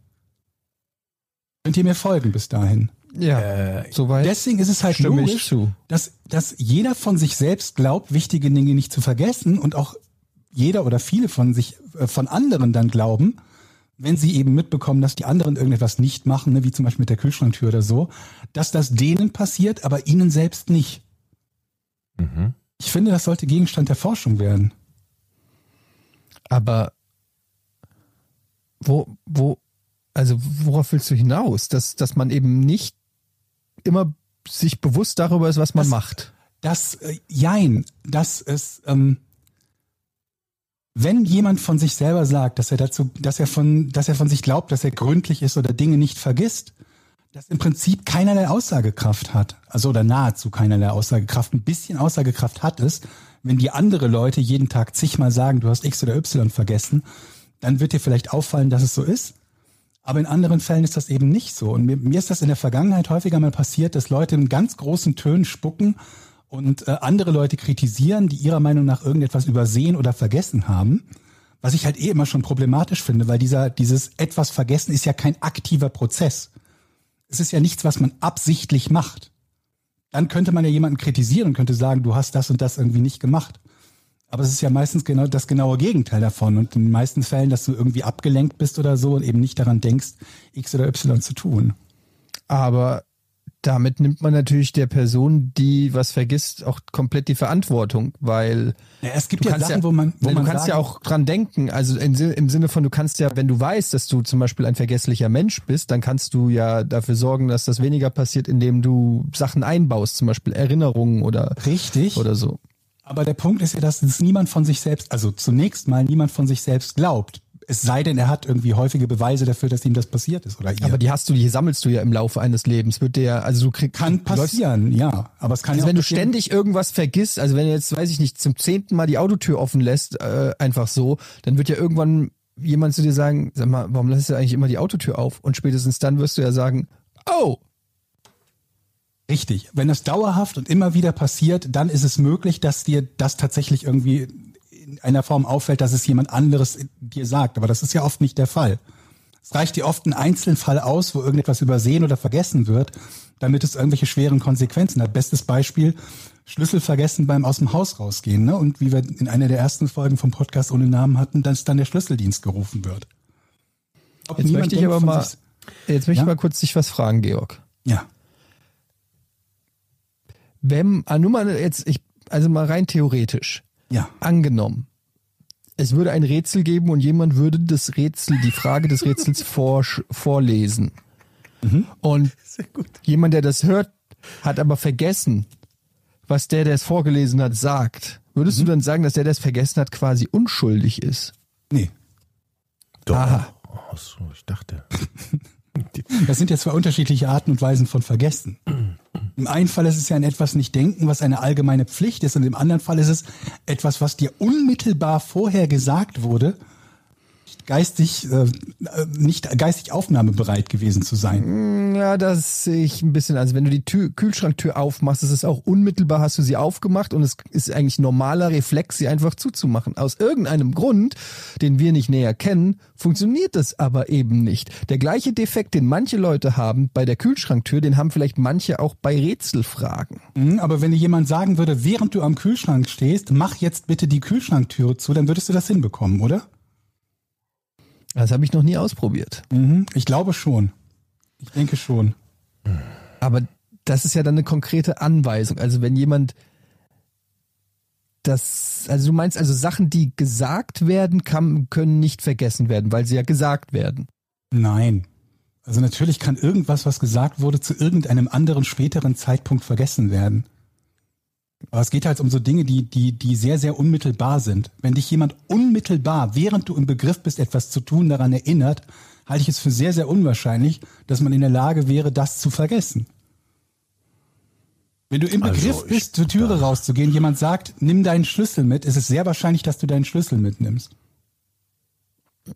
[SPEAKER 3] Könnt ihr mir folgen bis dahin?
[SPEAKER 2] Ja, soweit.
[SPEAKER 3] Deswegen ist es halt logisch,
[SPEAKER 2] zu.
[SPEAKER 3] dass, dass jeder von sich selbst glaubt, wichtige Dinge nicht zu vergessen und auch jeder oder viele von sich, äh, von anderen dann glauben, wenn sie eben mitbekommen, dass die anderen irgendetwas nicht machen, ne, wie zum Beispiel mit der Kühlschranktür oder so, dass das denen passiert, aber ihnen selbst nicht.
[SPEAKER 1] Mhm.
[SPEAKER 3] Ich finde, das sollte Gegenstand der Forschung werden.
[SPEAKER 2] Aber wo, wo, also worauf willst du hinaus? Dass, dass man eben nicht immer sich bewusst darüber ist, was man
[SPEAKER 3] Das-
[SPEAKER 2] macht.
[SPEAKER 3] Das, äh, jein, dass es, ähm, wenn jemand von sich selber sagt, dass er dazu, dass er von, dass er von sich glaubt, dass er gründlich ist oder Dinge nicht vergisst, das im Prinzip keinerlei Aussagekraft hat. Also oder nahezu keinerlei Aussagekraft. Ein bisschen Aussagekraft hat es, wenn die andere Leute jeden Tag zigmal sagen, du hast X oder Y vergessen, dann wird dir vielleicht auffallen, dass es so ist. Aber in anderen Fällen ist das eben nicht so. Und mir, mir ist das in der Vergangenheit häufiger mal passiert, dass Leute in ganz großen Tönen spucken und äh, andere Leute kritisieren, die ihrer Meinung nach irgendetwas übersehen oder vergessen haben, Was ich halt eh immer schon problematisch finde, weil dieser, dieses etwas vergessen ist ja kein aktiver Prozess. Es ist ja nichts, was man absichtlich macht. Dann könnte man ja jemanden kritisieren und könnte sagen, du hast das und das irgendwie nicht gemacht. Aber es ist ja meistens genau das genaue Gegenteil davon. Und in den meisten Fällen, dass du irgendwie abgelenkt bist oder so und eben nicht daran denkst, X oder Y zu tun.
[SPEAKER 2] Aber damit nimmt man natürlich der Person, die was vergisst, auch komplett die Verantwortung, weil
[SPEAKER 3] Ja, es gibt
[SPEAKER 2] du
[SPEAKER 3] ja Sachen, wo man, wo
[SPEAKER 2] weil
[SPEAKER 3] man
[SPEAKER 2] du kannst ja
[SPEAKER 3] sagen-
[SPEAKER 2] auch dran denken. Also im, Sin- im Sinne von, du kannst ja, wenn du weißt, dass du zum Beispiel ein vergesslicher Mensch bist, dann kannst du ja dafür sorgen, dass das weniger passiert, indem du Sachen einbaust, zum Beispiel Erinnerungen oder
[SPEAKER 3] Richtig.
[SPEAKER 2] oder so.
[SPEAKER 3] Aber der Punkt ist ja, dass es niemand von sich selbst, also zunächst mal niemand von sich selbst glaubt. Es sei denn, er hat irgendwie häufige Beweise dafür, dass ihm das passiert ist oder ihr.
[SPEAKER 2] Aber die hast du, die sammelst du ja im Laufe eines Lebens. Wird dir, also du kriegst
[SPEAKER 3] kann passieren, ja. Aber es kann
[SPEAKER 2] Also
[SPEAKER 3] ja
[SPEAKER 2] wenn du ständig irgendwas vergisst, also wenn du jetzt, weiß ich nicht, zum zehnten Mal die Autotür offen lässt, äh, einfach so, dann wird ja irgendwann jemand zu dir sagen, sag mal, warum lässt du eigentlich immer die Autotür auf? Und spätestens dann wirst du ja sagen, oh,
[SPEAKER 3] Richtig. Wenn das dauerhaft und immer wieder passiert, dann ist es möglich, dass dir das tatsächlich irgendwie in einer Form auffällt, dass es jemand anderes dir sagt. Aber das ist ja oft nicht der Fall. Es reicht dir oft ein Einzelfall aus, wo irgendetwas übersehen oder vergessen wird, damit es irgendwelche schweren Konsequenzen hat. Bestes Beispiel, Schlüssel vergessen beim aus dem Haus rausgehen. Ne? Und wie wir in einer der ersten Folgen vom Podcast ohne Namen hatten, dass dann der Schlüsseldienst gerufen wird. Ob
[SPEAKER 2] jetzt
[SPEAKER 3] niemand
[SPEAKER 2] möchte ich aber mal,
[SPEAKER 3] sich-
[SPEAKER 2] jetzt möchte
[SPEAKER 3] Ja?
[SPEAKER 2] ich mal kurz dich was fragen, Georg.
[SPEAKER 3] Ja.
[SPEAKER 2] Wenn, ah, nur mal jetzt, ich, also mal rein theoretisch,
[SPEAKER 3] Ja.
[SPEAKER 2] angenommen, es würde ein Rätsel geben und jemand würde das Rätsel, die Frage des Rätsels vorsch- vorlesen. Und jemand, der das hört, hat aber vergessen, was der, der es vorgelesen hat, sagt. Würdest du dann sagen, dass der, der es vergessen hat, quasi unschuldig ist?
[SPEAKER 3] Nee.
[SPEAKER 1] Doch.
[SPEAKER 2] Aha.
[SPEAKER 1] Oh, so, ich dachte.
[SPEAKER 3] Das sind ja zwei unterschiedliche Arten und Weisen von Vergessen. Im einen Fall ist es ja ein etwas nicht denken, was eine allgemeine Pflicht ist, und im anderen Fall ist es etwas, was dir unmittelbar vorher gesagt wurde, geistig äh, nicht geistig aufnahmebereit gewesen zu sein.
[SPEAKER 2] Ja, das sehe ich ein bisschen. Also wenn du die Tür, Kühlschranktür aufmachst, ist es auch unmittelbar, hast du sie aufgemacht und es ist eigentlich normaler Reflex, sie einfach zuzumachen. Aus irgendeinem Grund, den wir nicht näher kennen, funktioniert das aber eben nicht. Der gleiche Defekt, den manche Leute haben bei der Kühlschranktür, den haben vielleicht manche auch bei Rätselfragen.
[SPEAKER 3] Mhm, Aber wenn dir jemand sagen würde, während du am Kühlschrank stehst, mach jetzt bitte die Kühlschranktüre zu, dann würdest du das hinbekommen, oder?
[SPEAKER 2] Das habe ich noch nie ausprobiert.
[SPEAKER 3] Mhm, Ich glaube schon. Ich denke schon.
[SPEAKER 2] Aber das ist ja dann eine konkrete Anweisung. Also wenn jemand das, also du meinst also Sachen, die gesagt werden, kann, können nicht vergessen werden, weil sie ja gesagt werden.
[SPEAKER 3] Nein. Also natürlich kann irgendwas, was gesagt wurde, zu irgendeinem anderen späteren Zeitpunkt vergessen werden. Aber es geht halt um so Dinge, die, die, die sehr, sehr unmittelbar sind. Wenn dich jemand unmittelbar, während du im Begriff bist, etwas zu tun, daran erinnert, halte ich es für sehr, sehr unwahrscheinlich, dass man in der Lage wäre, das zu vergessen. Wenn du im
[SPEAKER 1] Also,
[SPEAKER 3] Begriff
[SPEAKER 1] ich-
[SPEAKER 3] bist, zur Türe rauszugehen, jemand sagt, nimm deinen Schlüssel mit, ist es sehr wahrscheinlich, dass du deinen Schlüssel mitnimmst.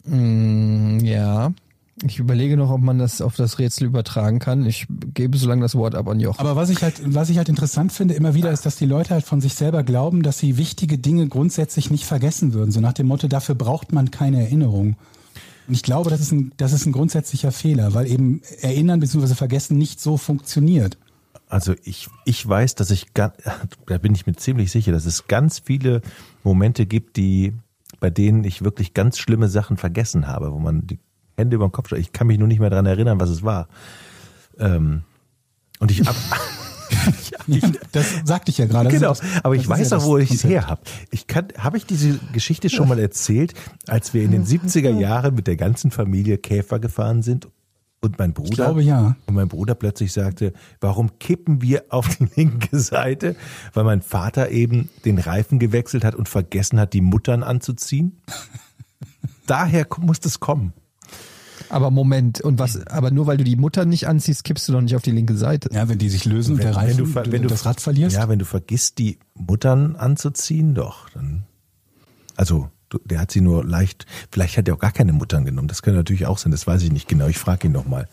[SPEAKER 2] Mm, ja. Ich überlege noch, ob man das auf das Rätsel übertragen kann. Ich gebe so lange das Wort ab an Jochen.
[SPEAKER 3] Aber was ich halt, was ich halt interessant finde, immer wieder, ist, dass die Leute halt von sich selber glauben, dass sie wichtige Dinge grundsätzlich nicht vergessen würden. So nach dem Motto, dafür braucht man keine Erinnerung. Und ich glaube, das ist ein, das ist ein grundsätzlicher Fehler, weil eben Erinnern bzw. Vergessen nicht so funktioniert.
[SPEAKER 1] Also ich, ich weiß, dass ich, da bin ich mir ziemlich sicher, dass es ganz viele Momente gibt, die, bei denen ich wirklich ganz schlimme Sachen vergessen habe, wo man die Hände über den Kopf. Ich kann mich nur nicht mehr dran erinnern, was es war. Ähm, und ich ab,
[SPEAKER 3] Das sagte ich ja gerade.
[SPEAKER 1] Genau,
[SPEAKER 3] das-
[SPEAKER 1] aber ich weiß
[SPEAKER 3] ja
[SPEAKER 1] auch, wo ich es her habe. Ich kann, habe ich diese Geschichte schon mal erzählt, als wir in den 70er Jahren mit der ganzen Familie Käfer gefahren sind und mein Bruder,
[SPEAKER 3] Ich glaube ja.
[SPEAKER 1] und mein Bruder plötzlich sagte, warum kippen wir auf die linke Seite? Weil mein Vater eben den Reifen gewechselt hat und vergessen hat, die Muttern anzuziehen. Daher muss das kommen.
[SPEAKER 2] Aber Moment, und was, aber nur weil du die Mutter nicht anziehst, kippst du doch nicht auf die linke Seite.
[SPEAKER 3] Ja, wenn die sich lösen und der Reifen,
[SPEAKER 1] ver-
[SPEAKER 3] du, das Rad verlierst.
[SPEAKER 1] Ja, wenn du vergisst, die Muttern anzuziehen, doch. Dann, also, du, der hat sie nur leicht, vielleicht hat er auch gar keine Muttern genommen. Das könnte natürlich auch sein, das weiß ich nicht genau. Ich frage ihn nochmal.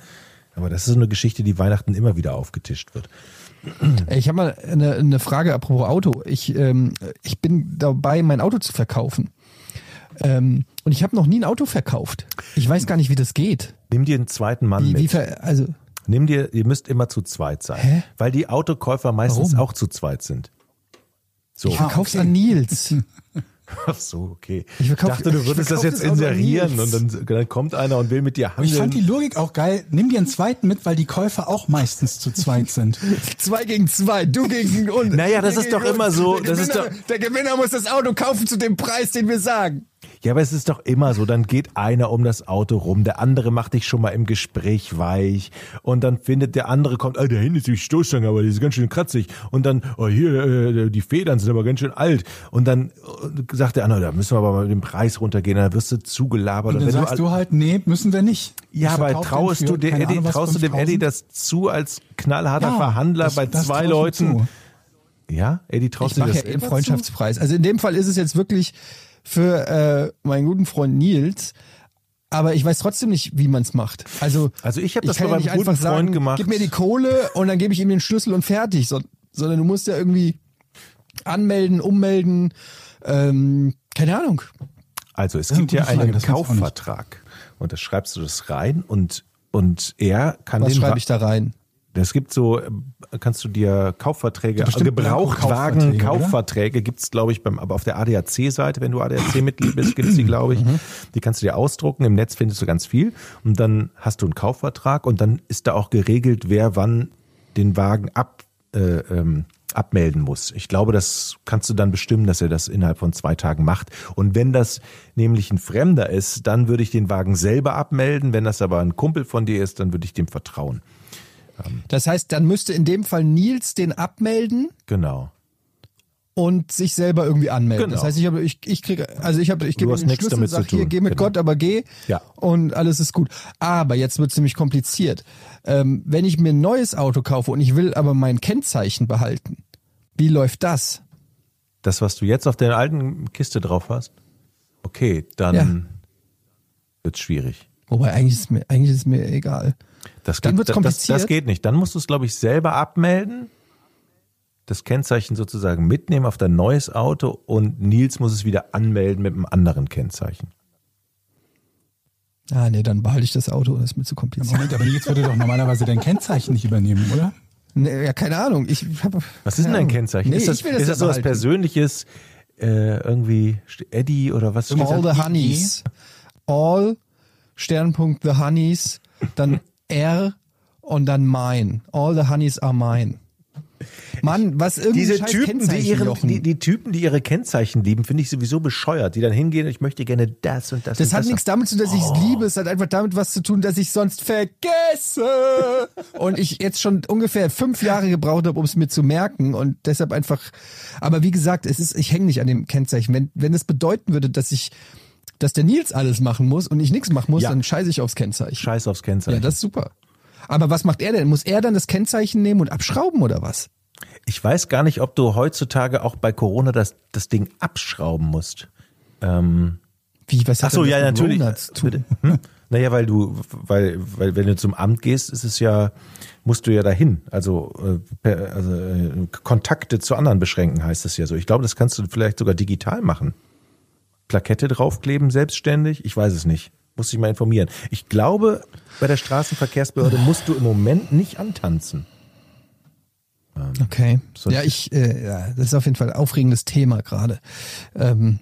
[SPEAKER 1] Aber das ist so eine Geschichte, die Weihnachten immer wieder aufgetischt wird.
[SPEAKER 2] Ich habe mal eine, eine Frage apropos Auto. Ich, ähm, ich bin dabei, mein Auto zu verkaufen. Ähm, und ich habe noch nie ein Auto verkauft. Ich weiß gar nicht, wie das geht.
[SPEAKER 1] Nimm dir einen zweiten Mann
[SPEAKER 2] Wie,
[SPEAKER 1] mit.
[SPEAKER 2] wie also
[SPEAKER 1] Nimm dir, ihr müsst immer zu zweit sein.
[SPEAKER 2] Hä?
[SPEAKER 1] Weil die Autokäufer meistens
[SPEAKER 2] Warum?
[SPEAKER 1] auch zu zweit sind. So.
[SPEAKER 2] ich verkauf's
[SPEAKER 3] okay.
[SPEAKER 2] an Nils.
[SPEAKER 1] Ach so, okay.
[SPEAKER 2] Ich verkauf-
[SPEAKER 1] dachte, du würdest das jetzt
[SPEAKER 2] das
[SPEAKER 1] inserieren und dann, dann kommt einer und will mit dir
[SPEAKER 3] Aber ich fand die
[SPEAKER 1] handeln.
[SPEAKER 3] Logik auch geil. Nimm dir einen zweiten mit, weil die Käufer auch meistens zu zweit sind.
[SPEAKER 2] zwei gegen zwei, du gegen und.
[SPEAKER 1] Naja, das ist doch immer
[SPEAKER 2] uns.
[SPEAKER 1] so,
[SPEAKER 2] Der
[SPEAKER 1] das ist
[SPEAKER 2] Gewinner, der Gewinner muss das Auto kaufen zu dem Preis, den wir sagen.
[SPEAKER 1] Ja, aber es ist doch immer so, dann geht einer um das Auto rum, der andere macht dich schon mal im Gespräch weich und dann findet der andere, kommt, ah, da hinten ist die Stoßstange, aber die ist ganz schön kratzig und dann, oh hier, äh, die Federn sind aber ganz schön alt und dann äh, sagt der andere, da müssen wir aber mal den Preis runtergehen, dann wirst du zugelabert.
[SPEAKER 3] Und dann
[SPEAKER 1] wenn
[SPEAKER 3] sagst
[SPEAKER 1] all-
[SPEAKER 3] du halt, nee, müssen wir nicht.
[SPEAKER 1] Ja, aber traust du, dem
[SPEAKER 3] keine
[SPEAKER 1] Eddie, traust du dem
[SPEAKER 3] 5000?
[SPEAKER 1] Eddie das zu als knallharter
[SPEAKER 3] Ja,
[SPEAKER 1] Verhandler
[SPEAKER 3] das-
[SPEAKER 1] bei
[SPEAKER 3] das
[SPEAKER 1] zwei Leuten? Ja, Eddie, traust du das
[SPEAKER 2] ja Freundschaftspreis. Also in dem Fall ist es jetzt wirklich für äh, meinen guten Freund Nils. Aber ich weiß trotzdem nicht, wie man es macht. Also,
[SPEAKER 1] Also ich hab das
[SPEAKER 2] kann
[SPEAKER 1] mal
[SPEAKER 2] ja
[SPEAKER 1] beim
[SPEAKER 2] nicht einfach
[SPEAKER 1] guten Freund
[SPEAKER 2] sagen,
[SPEAKER 1] gemacht.
[SPEAKER 2] Gib mir die Kohle und dann gebe ich ihm den Schlüssel und fertig. So, sondern du musst ja irgendwie anmelden, ummelden. Ähm, keine Ahnung.
[SPEAKER 1] Also es gibt ja
[SPEAKER 3] Frage,
[SPEAKER 1] einen
[SPEAKER 3] ich nicht.
[SPEAKER 1] Kaufvertrag und da schreibst du das rein und und er kann
[SPEAKER 2] Was
[SPEAKER 1] den
[SPEAKER 2] schreibe ich da rein?
[SPEAKER 1] Es gibt so, kannst du dir Kaufverträge,
[SPEAKER 3] Bestimmt
[SPEAKER 1] Gebrauchtwagen, Kaufverträge gibt's glaube ich, beim, aber auf der ADAC-Seite, wenn du ADAC-Mitglied bist, gibt's die, glaube ich. Die kannst du dir ausdrucken. Im Netz findest du ganz viel. Und dann hast du einen Kaufvertrag und dann ist da auch geregelt, wer wann den Wagen ab, äh, ähm, abmelden muss. Ich glaube, das kannst du dann bestimmen, dass er das innerhalb von zwei Tagen macht. Und wenn das nämlich ein Fremder ist, dann würde ich den Wagen selber abmelden. Wenn das aber ein Kumpel von dir ist, dann würde ich dem vertrauen.
[SPEAKER 2] Das heißt, dann müsste in dem Fall Nils den abmelden
[SPEAKER 1] Genau.
[SPEAKER 2] und sich selber irgendwie anmelden.
[SPEAKER 1] Genau.
[SPEAKER 2] Das heißt, ich habe, ich, ich kriege, also ich habe, ich gebe den
[SPEAKER 1] nichts
[SPEAKER 2] Schlüssel,
[SPEAKER 1] damit zu
[SPEAKER 2] sag hier,
[SPEAKER 1] tun.
[SPEAKER 2] geh mit
[SPEAKER 1] Genau.
[SPEAKER 2] Gott, aber geh.
[SPEAKER 1] Ja.
[SPEAKER 2] Und alles ist gut. Aber jetzt wird es nämlich kompliziert. Ähm, wenn ich mir ein neues Auto kaufe und ich will aber mein Kennzeichen behalten, wie läuft das?
[SPEAKER 1] Das, was du jetzt auf der alten Kiste drauf hast? Okay, dann
[SPEAKER 2] Ja.
[SPEAKER 1] wird's schwierig.
[SPEAKER 2] Wobei eigentlich ist mir, eigentlich ist mir egal.
[SPEAKER 1] Das
[SPEAKER 2] Dann
[SPEAKER 1] geht,
[SPEAKER 2] wird's
[SPEAKER 1] das,
[SPEAKER 2] kompliziert.
[SPEAKER 1] das geht nicht. Dann musst du es, glaube ich, selber abmelden, das Kennzeichen sozusagen mitnehmen auf dein neues Auto und Nils muss es wieder anmelden mit einem anderen Kennzeichen.
[SPEAKER 2] Ah, nee, dann behalte ich das Auto, das ist mir zu kompliziert.
[SPEAKER 3] Moment, aber Nils würde doch normalerweise dein Kennzeichen nicht übernehmen, oder?
[SPEAKER 2] Nee, ja, keine Ahnung. Ich hab,
[SPEAKER 1] Was ist denn dein Kennzeichen?
[SPEAKER 2] Nee,
[SPEAKER 1] ist das,
[SPEAKER 2] ich will das
[SPEAKER 1] ist das so was. Persönliches, äh, irgendwie Eddie oder was?
[SPEAKER 2] All the Honeys. All, Sternpunkt The Honeys, dann R und dann mine. All the Honeys are mine. Mann, was irgendwie
[SPEAKER 1] Diese
[SPEAKER 2] scheiß
[SPEAKER 1] Typen, die, ihren, die, die Typen, die ihre Kennzeichen lieben, finde ich sowieso bescheuert. Die dann hingehen, ich möchte gerne das und das.
[SPEAKER 2] Das
[SPEAKER 1] und
[SPEAKER 2] hat
[SPEAKER 1] das
[SPEAKER 2] nichts damit zu tun, dass ich es
[SPEAKER 1] Oh.
[SPEAKER 2] liebe. Es hat einfach damit was zu tun, dass ich sonst vergesse. Und ich jetzt schon ungefähr fünf Jahre gebraucht habe, um es mir zu merken. Und deshalb einfach. Aber wie gesagt, es ist, ich hänge nicht an dem Kennzeichen. Wenn, wenn es bedeuten würde, dass ich, dass der Nils alles machen muss und ich nichts machen muss,
[SPEAKER 1] Ja.
[SPEAKER 2] dann scheiße ich aufs Kennzeichen.
[SPEAKER 1] Scheiß aufs Kennzeichen.
[SPEAKER 2] Ja, das ist super. Aber was macht er denn? Muss er dann das Kennzeichen nehmen und abschrauben oder was?
[SPEAKER 1] Ich weiß gar nicht, ob du heutzutage auch bei Corona das, das Ding abschrauben musst. Ähm,
[SPEAKER 2] Wie, was
[SPEAKER 1] ach
[SPEAKER 2] hat
[SPEAKER 1] so, ja, natürlich. Hm? Naja, weil du, weil, weil wenn du zum Amt gehst, ist es ja, musst du ja dahin. Also, äh, also äh, Kontakte zu anderen beschränken heißt es ja so. Ich glaube, das kannst du vielleicht sogar digital machen. Plakette draufkleben, selbstständig? Ich weiß es nicht. Muss dich mal informieren. Ich glaube, bei der Straßenverkehrsbehörde musst du im Moment nicht antanzen.
[SPEAKER 2] Okay.
[SPEAKER 1] So-
[SPEAKER 2] ja, ich, äh, ja, das ist auf jeden Fall ein aufregendes Thema gerade. Ähm,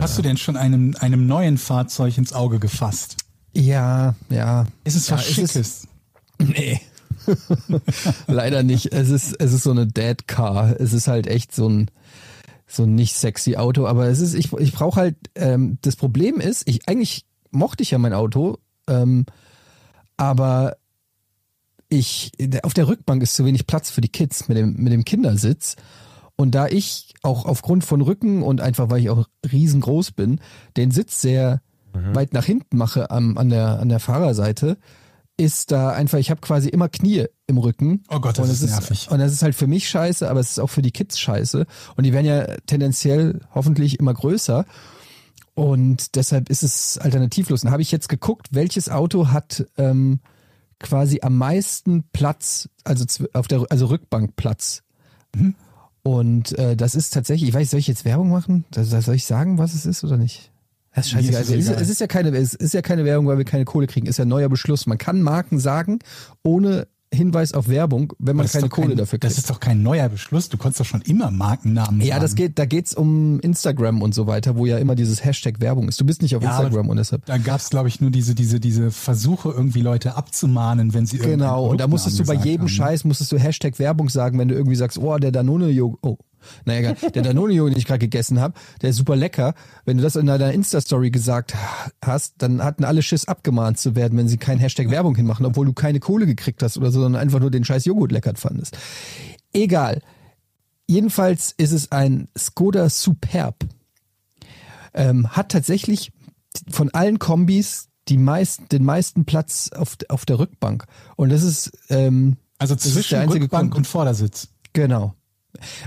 [SPEAKER 3] Hast du denn schon einem, einem neuen Fahrzeug ins Auge gefasst?
[SPEAKER 2] ja, ja.
[SPEAKER 3] Ist es
[SPEAKER 2] ja,
[SPEAKER 3] was
[SPEAKER 2] es ist-
[SPEAKER 3] Schickes?
[SPEAKER 2] Nee. Leider nicht. Es ist, es ist so eine Dead Car. Es ist halt echt so ein, so ein nicht sexy Auto. Aber es ist, ich, ich brauche halt, ähm, das Problem ist, ich, eigentlich mochte ich ja mein Auto, ähm, aber ich, auf der Rückbank ist zu wenig Platz für die Kids mit dem, mit dem Kindersitz. Und da ich auch aufgrund von Rücken und einfach weil ich auch riesengroß bin, den Sitz sehr weit nach hinten mache am, an, der, an der Fahrerseite, ist da einfach, ich habe quasi immer Knie im Rücken.
[SPEAKER 3] Oh Gott, das
[SPEAKER 2] und
[SPEAKER 3] ist
[SPEAKER 2] es
[SPEAKER 3] nervig.
[SPEAKER 2] Und das ist halt für mich scheiße, aber es ist auch für die Kids scheiße. Und die werden ja tendenziell hoffentlich immer größer. Und deshalb ist es alternativlos. Und habe ich jetzt geguckt, welches Auto hat ähm, quasi am meisten Platz, also auf der also Rückbankplatz. Und äh, das ist tatsächlich, ich weiß, soll ich jetzt Werbung machen? Soll ich sagen, was es ist oder nicht? Das ist
[SPEAKER 3] Mir ist
[SPEAKER 2] scheißegal.
[SPEAKER 3] es
[SPEAKER 2] Es ist,
[SPEAKER 3] egal.
[SPEAKER 2] es ist ja keine, es ist ja keine Werbung, weil wir keine Kohle kriegen. Ist ja ein neuer Beschluss. Man kann Marken sagen, ohne Hinweis auf Werbung, wenn man
[SPEAKER 3] Das
[SPEAKER 2] keine Kohle
[SPEAKER 3] kein,
[SPEAKER 2] dafür
[SPEAKER 3] Das
[SPEAKER 2] kriegt.
[SPEAKER 3] ist doch kein neuer Beschluss. Du konntest doch schon immer Markennamen
[SPEAKER 2] Ja, das
[SPEAKER 3] sagen.
[SPEAKER 2] geht, da geht's um Instagram und so weiter, wo ja immer dieses Hashtag Werbung ist. Du bist nicht auf
[SPEAKER 3] Ja,
[SPEAKER 2] Instagram und deshalb.
[SPEAKER 3] Da gab es, glaube ich, nur diese, diese, diese Versuche, irgendwie Leute abzumahnen, wenn sie
[SPEAKER 2] Genau, und da musstest du bei jedem
[SPEAKER 3] haben.
[SPEAKER 2] Scheiß, musstest du Hashtag Werbung sagen, wenn du irgendwie sagst, oh, der Danone-Joghurt, oh, naja, egal, der Danone-Joghurt, den ich gerade gegessen habe, der ist super lecker. Wenn du das in deiner Insta-Story gesagt hast, dann hatten alle Schiss abgemahnt zu werden, wenn sie keinen Hashtag Werbung hinmachen, obwohl du keine Kohle gekriegt hast oder so, sondern einfach nur den scheiß Joghurt lecker fandest. Egal. Jedenfalls ist es ein Skoda Superb. Ähm, hat tatsächlich von allen Kombis die meisten, den meisten Platz auf, auf der Rückbank. Und das ist, ähm,
[SPEAKER 3] Also zwischen
[SPEAKER 2] der einzige
[SPEAKER 3] Rückbank
[SPEAKER 2] Grund.
[SPEAKER 3] und Vordersitz.
[SPEAKER 2] Genau.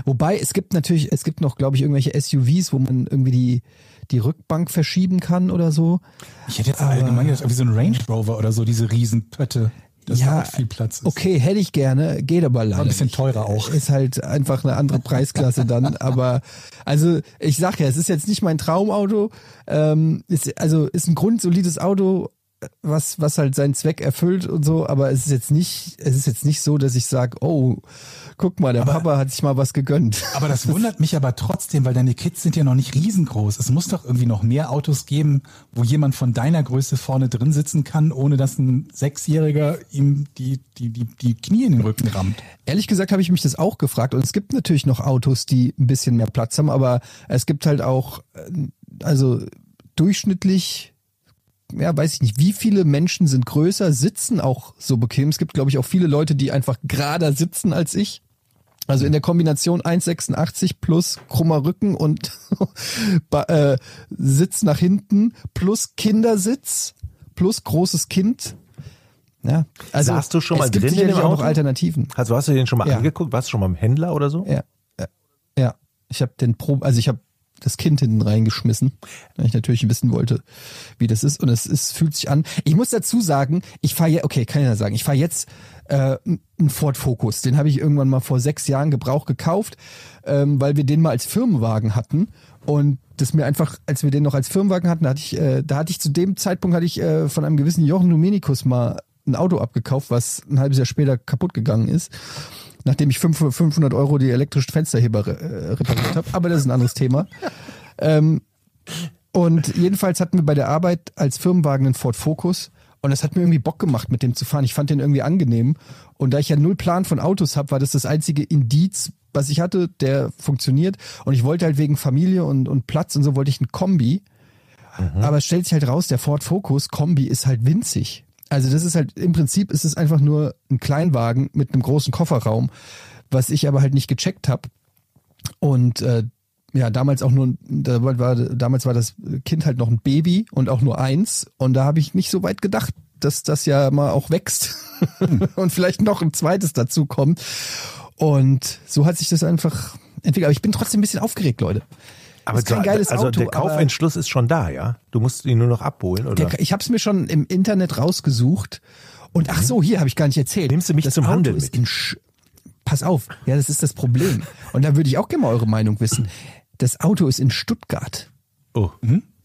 [SPEAKER 2] Wobei es gibt natürlich, es gibt noch, glaube ich, irgendwelche SUVs, wo man irgendwie die, die Rückbank verschieben kann oder so.
[SPEAKER 3] Ich hätte jetzt allgemein gedacht, wie so ein Range Rover oder so, diese Riesenpötte. Das
[SPEAKER 2] ja,
[SPEAKER 3] da viel Platz ist.
[SPEAKER 2] okay, hätte ich gerne, geht aber leider
[SPEAKER 3] ein bisschen
[SPEAKER 2] nicht.
[SPEAKER 3] teurer auch.
[SPEAKER 2] Ist halt einfach eine andere Preisklasse dann. Aber also ich sag ja, es ist jetzt nicht mein Traumauto. Ähm, ist, also ist ein grundsolides Auto, was was halt seinen Zweck erfüllt und so. Aber es ist jetzt nicht, es ist jetzt nicht so, dass ich sage, oh, guck mal, der Papa hat sich mal was gegönnt.
[SPEAKER 3] Aber das wundert mich aber trotzdem, weil deine Kids sind ja noch nicht riesengroß. Es muss doch irgendwie noch mehr Autos geben, wo jemand von deiner Größe vorne drin sitzen kann, ohne dass ein Sechsjähriger ihm die, die, die, die Knie in den Rücken rammt.
[SPEAKER 2] Ehrlich gesagt habe ich mich das auch gefragt und es gibt natürlich noch Autos, die ein bisschen mehr Platz haben, aber es gibt halt auch, äh, also durchschnittlich, ja, weiß ich nicht, wie viele Menschen sind größer, sitzen auch so bequem. Es gibt, glaube ich, auch viele Leute, die einfach gerader sitzen als ich. Also in der Kombination 1,86 plus krummer Rücken und äh, Sitz nach hinten plus Kindersitz plus großes Kind. Ja, also
[SPEAKER 1] Saßt du schon mal
[SPEAKER 2] es gibt
[SPEAKER 1] drin in
[SPEAKER 2] sicherlich auch noch? Alternativen.
[SPEAKER 1] Also hast du den schon mal
[SPEAKER 2] Ja.
[SPEAKER 1] angeguckt? Warst du schon mal im Händler oder so?
[SPEAKER 2] Ja, ja, ja. Ich habe den Pro, also ich habe das Kind hinten reingeschmissen, weil ich natürlich wissen wollte, wie das ist. Und es ist, fühlt sich an. Ich muss dazu sagen, ich fahre jetzt, okay, kann ich ja sagen, ich fahre jetzt äh, einen Ford Focus. Den habe ich irgendwann mal vor sechs Jahren Gebrauch gekauft, ähm, weil wir den mal als Firmenwagen hatten. Und das mir einfach, als wir den noch als Firmenwagen hatten, da hatte ich, äh, da hatte ich zu dem Zeitpunkt hatte ich äh, von einem gewissen Jochen Dominikus mal ein Auto abgekauft, was ein halbes Jahr später kaputt gegangen ist nachdem ich fünf- 500 Euro die elektrischen Fensterheber äh, repariert habe. Aber das ist ein anderes Thema. Ähm, und jedenfalls hatten wir bei der Arbeit als Firmenwagen einen Ford Focus und es hat mir irgendwie Bock gemacht, mit dem zu fahren. Ich fand den irgendwie angenehm. Und da ich ja null Plan von Autos habe, war das das einzige Indiz, was ich hatte, der funktioniert. Und ich wollte halt wegen Familie und, und Platz und so wollte ich einen Kombi. Aber es stellt sich halt raus, der Ford Focus Kombi ist halt winzig. Also das ist halt, im Prinzip ist es einfach nur ein Kleinwagen mit einem großen Kofferraum, was ich aber halt nicht gecheckt habe. Und äh, ja, damals auch nur, da war, damals war das Kind halt noch ein Baby und auch nur eins. Und da habe ich nicht so weit gedacht, dass das ja mal auch wächst und vielleicht noch ein zweites dazu kommt. Und so hat sich das einfach entwickelt. Aber ich bin trotzdem ein bisschen aufgeregt, Leute.
[SPEAKER 1] Aber
[SPEAKER 2] ist kein geiles
[SPEAKER 1] also
[SPEAKER 2] Auto,
[SPEAKER 1] der Kaufentschluss ist schon da, ja? Du musst ihn nur noch abholen, oder?
[SPEAKER 2] Der, ich habe es mir schon im Internet rausgesucht. Und ach so, hier habe ich gar nicht erzählt.
[SPEAKER 1] Nimmst du mich
[SPEAKER 2] das
[SPEAKER 1] zum
[SPEAKER 2] Auto
[SPEAKER 1] Handeln
[SPEAKER 2] ist
[SPEAKER 1] mit?
[SPEAKER 2] Pass auf, ja, das ist das Problem. Und da würde ich auch gerne mal eure Meinung wissen. Das Auto ist in Stuttgart.
[SPEAKER 1] oh,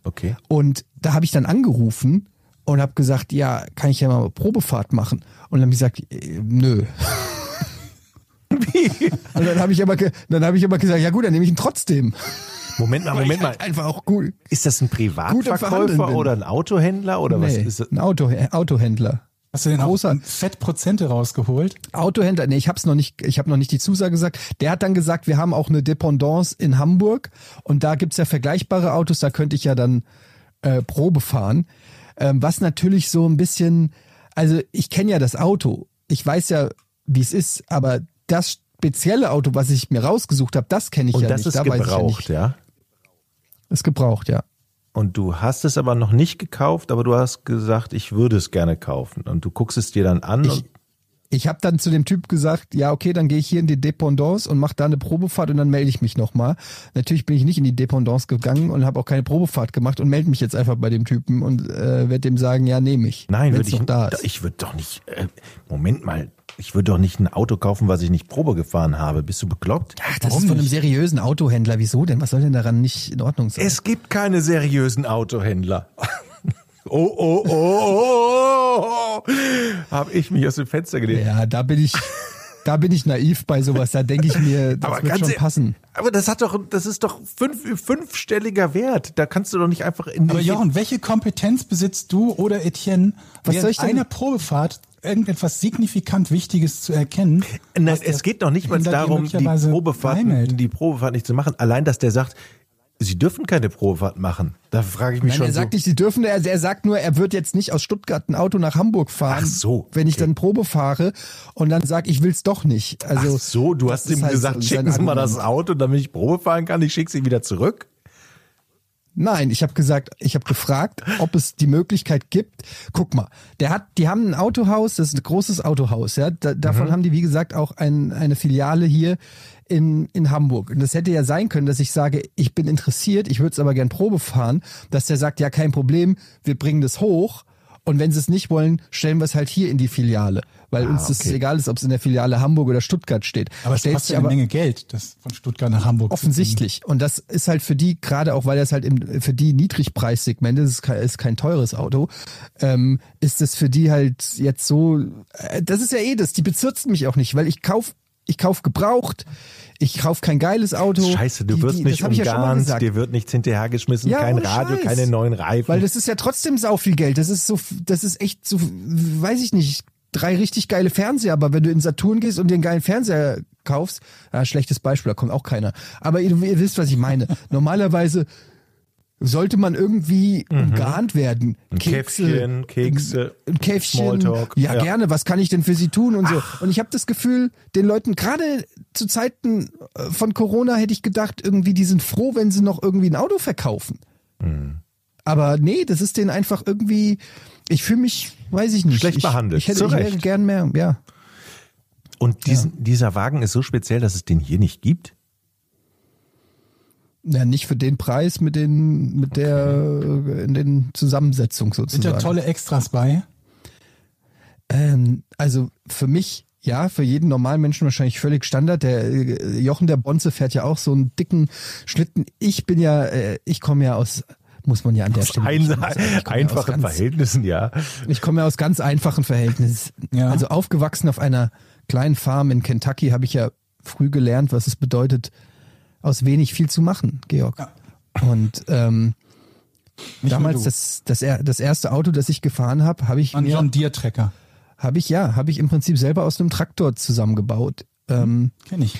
[SPEAKER 1] okay.
[SPEAKER 2] Und da habe ich dann angerufen und habe gesagt, ja, kann ich ja mal eine Probefahrt machen? Und dann habe ich gesagt, äh, nö. Und dann habe ich aber dann habe ich aber gesagt, ja gut, dann nehme ich ihn trotzdem.
[SPEAKER 1] Moment mal, Moment mal.
[SPEAKER 2] Einfach auch cool.
[SPEAKER 1] Ist das ein Privatverkäufer oder ein Autohändler oder was
[SPEAKER 2] Nee,
[SPEAKER 1] ist das?
[SPEAKER 2] ein Auto, äh, Autohändler.
[SPEAKER 3] Hast du denn
[SPEAKER 2] Großer-
[SPEAKER 3] Fettprozente rausgeholt?
[SPEAKER 2] Autohändler, nee, ich hab's noch nicht, ich habe noch nicht die Zusage gesagt. Der hat dann gesagt, wir haben auch eine Dependance in Hamburg und da gibt's ja vergleichbare Autos, da könnte ich ja dann äh, Probe fahren. Ähm, was natürlich so ein bisschen, also ich kenne ja das Auto, ich weiß ja, wie es ist, aber das spezielle Auto, was ich mir rausgesucht habe, das kenne ich
[SPEAKER 1] Und
[SPEAKER 2] ja
[SPEAKER 1] das
[SPEAKER 2] nicht.
[SPEAKER 1] ist
[SPEAKER 2] da weiß ich ja
[SPEAKER 1] gebraucht,
[SPEAKER 2] nicht.
[SPEAKER 1] ja?
[SPEAKER 2] Ist gebraucht, ja.
[SPEAKER 1] Und du hast es aber noch nicht gekauft, aber du hast gesagt, ich würde es gerne kaufen. Und du guckst es dir dann an
[SPEAKER 2] Ich, ich habe dann zu dem Typ gesagt, ja, okay, dann gehe ich hier in die Dependance und mache da eine Probefahrt und dann melde ich mich nochmal. Natürlich bin ich nicht in die Dependance gegangen und habe auch keine Probefahrt gemacht und melde mich jetzt einfach bei dem Typen und äh, werde dem sagen, ja, nehme ich.
[SPEAKER 1] Nein, würde ich
[SPEAKER 2] da ist.
[SPEAKER 1] Ich würde doch nicht. Äh, Moment mal. Ich würde doch nicht ein Auto kaufen, was ich nicht Probe gefahren habe. Bist du bekloppt?
[SPEAKER 2] Ach, das ist von einem seriösen Autohändler. Wieso denn? Was soll denn daran nicht in Ordnung sein?
[SPEAKER 1] Es gibt keine seriösen Autohändler. Oh, oh, oh, oh, oh. Habe ich mich aus dem Fenster gelehnt.
[SPEAKER 2] ja, da bin ich, da bin ich naiv bei sowas. Da denke ich mir, das wird schon
[SPEAKER 1] e-
[SPEAKER 2] passen.
[SPEAKER 1] Aber das hat doch, das ist doch fünf, fünfstelliger Wert. Da kannst du doch nicht einfach in
[SPEAKER 3] Aber Jochen, welche Kompetenz besitzt du oder Etienne,
[SPEAKER 2] Was soll ich denn-
[SPEAKER 3] einer Probefahrt irgendetwas signifikant Wichtiges zu erkennen? Der
[SPEAKER 1] es geht doch nicht mal darum, die Probefahrt, die Probefahrt nicht zu machen. Allein, dass der sagt, sie dürfen keine Probefahrt machen. Da frage ich mich
[SPEAKER 2] Nein,
[SPEAKER 1] schon
[SPEAKER 2] er
[SPEAKER 1] so.
[SPEAKER 2] sagt nicht, sie dürfen, er, er sagt nur, er wird jetzt nicht aus Stuttgart ein Auto nach Hamburg fahren,
[SPEAKER 1] Ach so,
[SPEAKER 2] wenn ich
[SPEAKER 1] okay.
[SPEAKER 2] dann Probe fahre und dann sag, ich will's doch nicht. Also
[SPEAKER 1] Ach so, du hast ihm gesagt, schicken Sie mal das. Auto, damit ich Probe fahren kann. Ich schicke sie wieder zurück.
[SPEAKER 2] Nein, ich habe gesagt, ich habe gefragt, ob es die Möglichkeit gibt. Guck mal, der hat, die haben ein Autohaus, das ist ein großes Autohaus, ja. Da, davon haben die wie gesagt auch ein, eine Filiale hier in in Hamburg. Und das hätte ja sein können, dass ich sage, ich bin interessiert, ich würde es aber gern Probe fahren, dass der sagt, ja kein Problem, wir bringen das hoch. Und wenn sie es nicht wollen, stellen wir es halt hier in die Filiale, weil uns das
[SPEAKER 1] okay.
[SPEAKER 2] egal ist, ob es in der Filiale Hamburg oder Stuttgart steht.
[SPEAKER 3] Aber es
[SPEAKER 2] Stellt
[SPEAKER 3] kostet
[SPEAKER 2] sich
[SPEAKER 3] ja eine Menge Geld, das von Stuttgart nach Hamburg zu
[SPEAKER 2] Offensichtlich. Und das ist halt für die, gerade auch weil das halt im, für die Niedrigpreissegmente, das ist kein, ist kein teures Auto, ähm, ist das für die halt jetzt so, äh, das ist ja eh das, die bezirzt mich auch nicht, weil ich kauf, ich kauf gebraucht, ich kauf kein geiles Auto.
[SPEAKER 1] Scheiße, du
[SPEAKER 2] Die-
[SPEAKER 1] wirst
[SPEAKER 2] die,
[SPEAKER 1] nicht
[SPEAKER 2] ja
[SPEAKER 1] umgarnt,
[SPEAKER 2] gesagt.
[SPEAKER 1] dir wird nichts hinterhergeschmissen,
[SPEAKER 2] Ja,
[SPEAKER 1] kein Radio,
[SPEAKER 2] Scheiß.
[SPEAKER 1] keine neuen Reifen.
[SPEAKER 2] Weil das ist ja trotzdem sau viel Geld. Das ist so, das ist echt so, weiß ich nicht, drei richtig geile Fernseher. Aber wenn du in Saturn gehst und den geilen Fernseher kaufst, ja, schlechtes Beispiel, da kommt auch keiner. Aber ihr, ihr wisst, was ich meine. Normalerweise sollte man irgendwie umgarnt werden.
[SPEAKER 1] Mhm. ein Käffchen, Kekse,
[SPEAKER 2] ein Käffchen.
[SPEAKER 1] Smalltalk.
[SPEAKER 2] Ja, gerne. Was kann ich denn für sie tun und so. Und ich habe das Gefühl, den Leuten gerade zu Zeiten äh, von Corona hätte ich gedacht, irgendwie die sind froh, wenn sie noch irgendwie ein Auto verkaufen.
[SPEAKER 1] Mhm.
[SPEAKER 2] Aber nee, das ist denen einfach irgendwie. Ich fühle mich, weiß ich nicht.
[SPEAKER 1] Schlecht
[SPEAKER 2] ich,
[SPEAKER 1] behandelt.
[SPEAKER 2] Ich hätte
[SPEAKER 1] Zu
[SPEAKER 2] ich
[SPEAKER 1] Recht.
[SPEAKER 2] gern mehr. Ja.
[SPEAKER 1] Und diesen, dieser Wagen ist so speziell, dass es den hier nicht gibt.
[SPEAKER 2] ja, nicht für den Preis mit den mit der äh, in den Zusammensetzung
[SPEAKER 3] Sind
[SPEAKER 2] sozusagen.
[SPEAKER 3] da tolle Extras bei?
[SPEAKER 2] Ähm, also für mich, ja, für jeden normalen Menschen wahrscheinlich völlig Standard. Der äh, Jochen der Bonze fährt ja auch so einen dicken Schlitten. Ich bin ja, äh, ich komme ja aus, muss man ja an der Stelle
[SPEAKER 1] Ein,
[SPEAKER 2] komme ja aus
[SPEAKER 1] einfachen
[SPEAKER 2] ganz-
[SPEAKER 1] Verhältnissen, ja.
[SPEAKER 2] Ich komme ja aus ganz einfachen Verhältnissen.
[SPEAKER 3] Ja.
[SPEAKER 2] Also aufgewachsen auf einer kleinen Farm in Kentucky habe ich ja früh gelernt, was es bedeutet, aus wenig viel zu machen, Georg. Und ähm,
[SPEAKER 3] Nicht
[SPEAKER 2] damals das, das, das erste Auto, das ich gefahren habe, habe ich mir
[SPEAKER 3] John Deere Trecker.
[SPEAKER 2] habe ich ja, habe ich im Prinzip selber aus einem Traktor zusammengebaut. Ähm,
[SPEAKER 3] Kenn ich.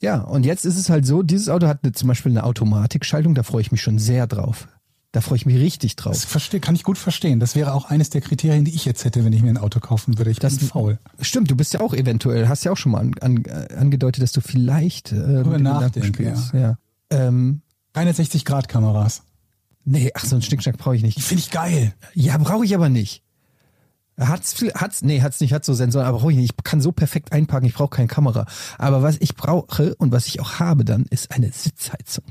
[SPEAKER 2] ja, und jetzt ist es halt so, dieses Auto hat eine, zum Beispiel eine Automatikschaltung, da freue ich mich schon sehr drauf. Da freue ich mich richtig drauf.
[SPEAKER 3] Das versteh, kann ich gut verstehen. Das wäre auch eines der Kriterien, die ich jetzt hätte, wenn ich mir ein Auto kaufen würde. Ich
[SPEAKER 2] Das-
[SPEAKER 3] bin faul.
[SPEAKER 2] Stimmt, du bist ja auch eventuell, hast ja auch schon mal an, an, äh, angedeutet, dass du vielleicht äh, Gedanken
[SPEAKER 3] nachdenke,
[SPEAKER 2] spielst. Ja. Ähm,
[SPEAKER 3] Keine 60-Grad-Kameras.
[SPEAKER 2] nee, ach, so einen Schnickschnack brauche ich nicht.
[SPEAKER 3] finde ich geil.
[SPEAKER 2] Ja, brauche ich aber nicht. Hat's, viel- hat's, nee, hat's nicht, hat so Sensoren, aber brauche ich nicht. Ich kann so perfekt einparken, ich brauche keine Kamera. Aber was ich brauche und was ich auch habe dann, ist eine Sitzheizung.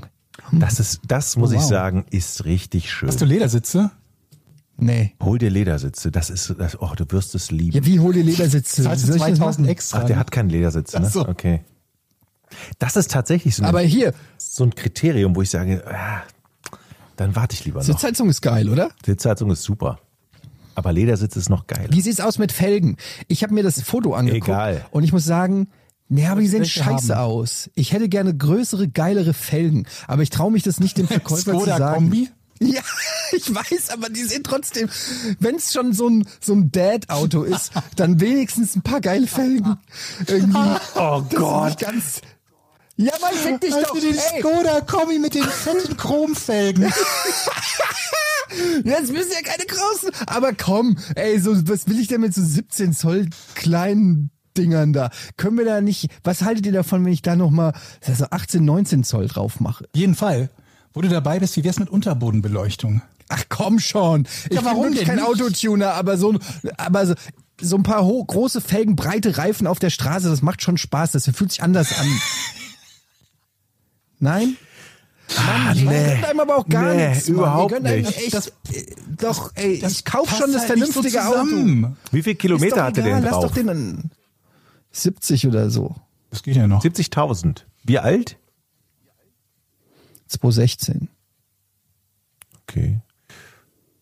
[SPEAKER 1] Das ist, das muss
[SPEAKER 3] Oh,
[SPEAKER 1] ich
[SPEAKER 3] wow.
[SPEAKER 1] sagen, ist richtig schön.
[SPEAKER 3] Hast du Ledersitze?
[SPEAKER 2] Nee.
[SPEAKER 1] Hol dir Ledersitze. Das ist, das, oh, du wirst es lieben.
[SPEAKER 2] Ja, wie hol dir Ledersitze? Ich das
[SPEAKER 3] 2000
[SPEAKER 2] machen?
[SPEAKER 3] extra?
[SPEAKER 1] Ach, der hat keinen Ledersitz, ne?
[SPEAKER 3] So.
[SPEAKER 1] Okay. Das ist tatsächlich so, eine,
[SPEAKER 2] Aber hier,
[SPEAKER 1] so ein Kriterium, wo ich sage, ah, dann warte ich lieber noch.
[SPEAKER 2] Sitzheizung ist geil, oder?
[SPEAKER 1] Sitzheizung ist super. Aber Ledersitz ist noch geiler.
[SPEAKER 2] Wie sieht's aus mit Felgen? Ich habe mir das Foto angeguckt
[SPEAKER 1] Egal.
[SPEAKER 2] und ich muss sagen, nee, aber die sehen scheiße
[SPEAKER 3] haben?
[SPEAKER 2] aus. Ich hätte gerne größere, geilere Felgen, aber ich traue mich das nicht dem Verkäufer zu sagen.
[SPEAKER 3] Kombi?
[SPEAKER 2] Ja, ich weiß, aber die sind trotzdem, wenn es schon so ein so ein Dad-Auto ist, dann wenigstens ein paar geile Felgen. Irgendwie.
[SPEAKER 1] Oh Gott.
[SPEAKER 2] ganz. Ja, man fick dich
[SPEAKER 3] Hast
[SPEAKER 2] doch.
[SPEAKER 3] du den
[SPEAKER 2] Ey,
[SPEAKER 3] Skoda Kombi mit den fetten Chromfelgen?
[SPEAKER 2] Jetzt müssen ja keine großen. Aber komm, ey, so, was will ich denn mit so 17 Zoll kleinen Dingern da? Können wir da nicht, was haltet ihr davon, wenn ich da nochmal, also 18, 19 Zoll drauf mache?
[SPEAKER 3] Jeden Fall. Wo du dabei bist, wie wär's mit Unterbodenbeleuchtung?
[SPEAKER 2] Ach komm schon. Ich
[SPEAKER 3] Ja, warum
[SPEAKER 2] bin
[SPEAKER 3] denn
[SPEAKER 2] kein
[SPEAKER 3] nicht?
[SPEAKER 2] Autotuner, aber so, aber so, so ein paar ho große Felgen, breite Reifen auf der Straße, das macht schon Spaß. Das fühlt sich anders an. Nein?
[SPEAKER 1] Ah,
[SPEAKER 2] Die gönnt einem aber auch gar
[SPEAKER 1] nee,
[SPEAKER 2] nichts. Mann. Die
[SPEAKER 1] überhaupt nicht.
[SPEAKER 2] Echt,
[SPEAKER 3] Das-
[SPEAKER 2] äh, doch, ey, ich kauf schon das
[SPEAKER 3] halt nicht so
[SPEAKER 2] vernünftige Auto.
[SPEAKER 1] Wie viel Kilometer hatte
[SPEAKER 2] egal,
[SPEAKER 1] der
[SPEAKER 2] lass
[SPEAKER 1] drauf?
[SPEAKER 2] doch den 70 oder so.
[SPEAKER 3] Das geht ja noch.
[SPEAKER 1] 70.000. Wie alt?
[SPEAKER 2] 2016.
[SPEAKER 1] Okay.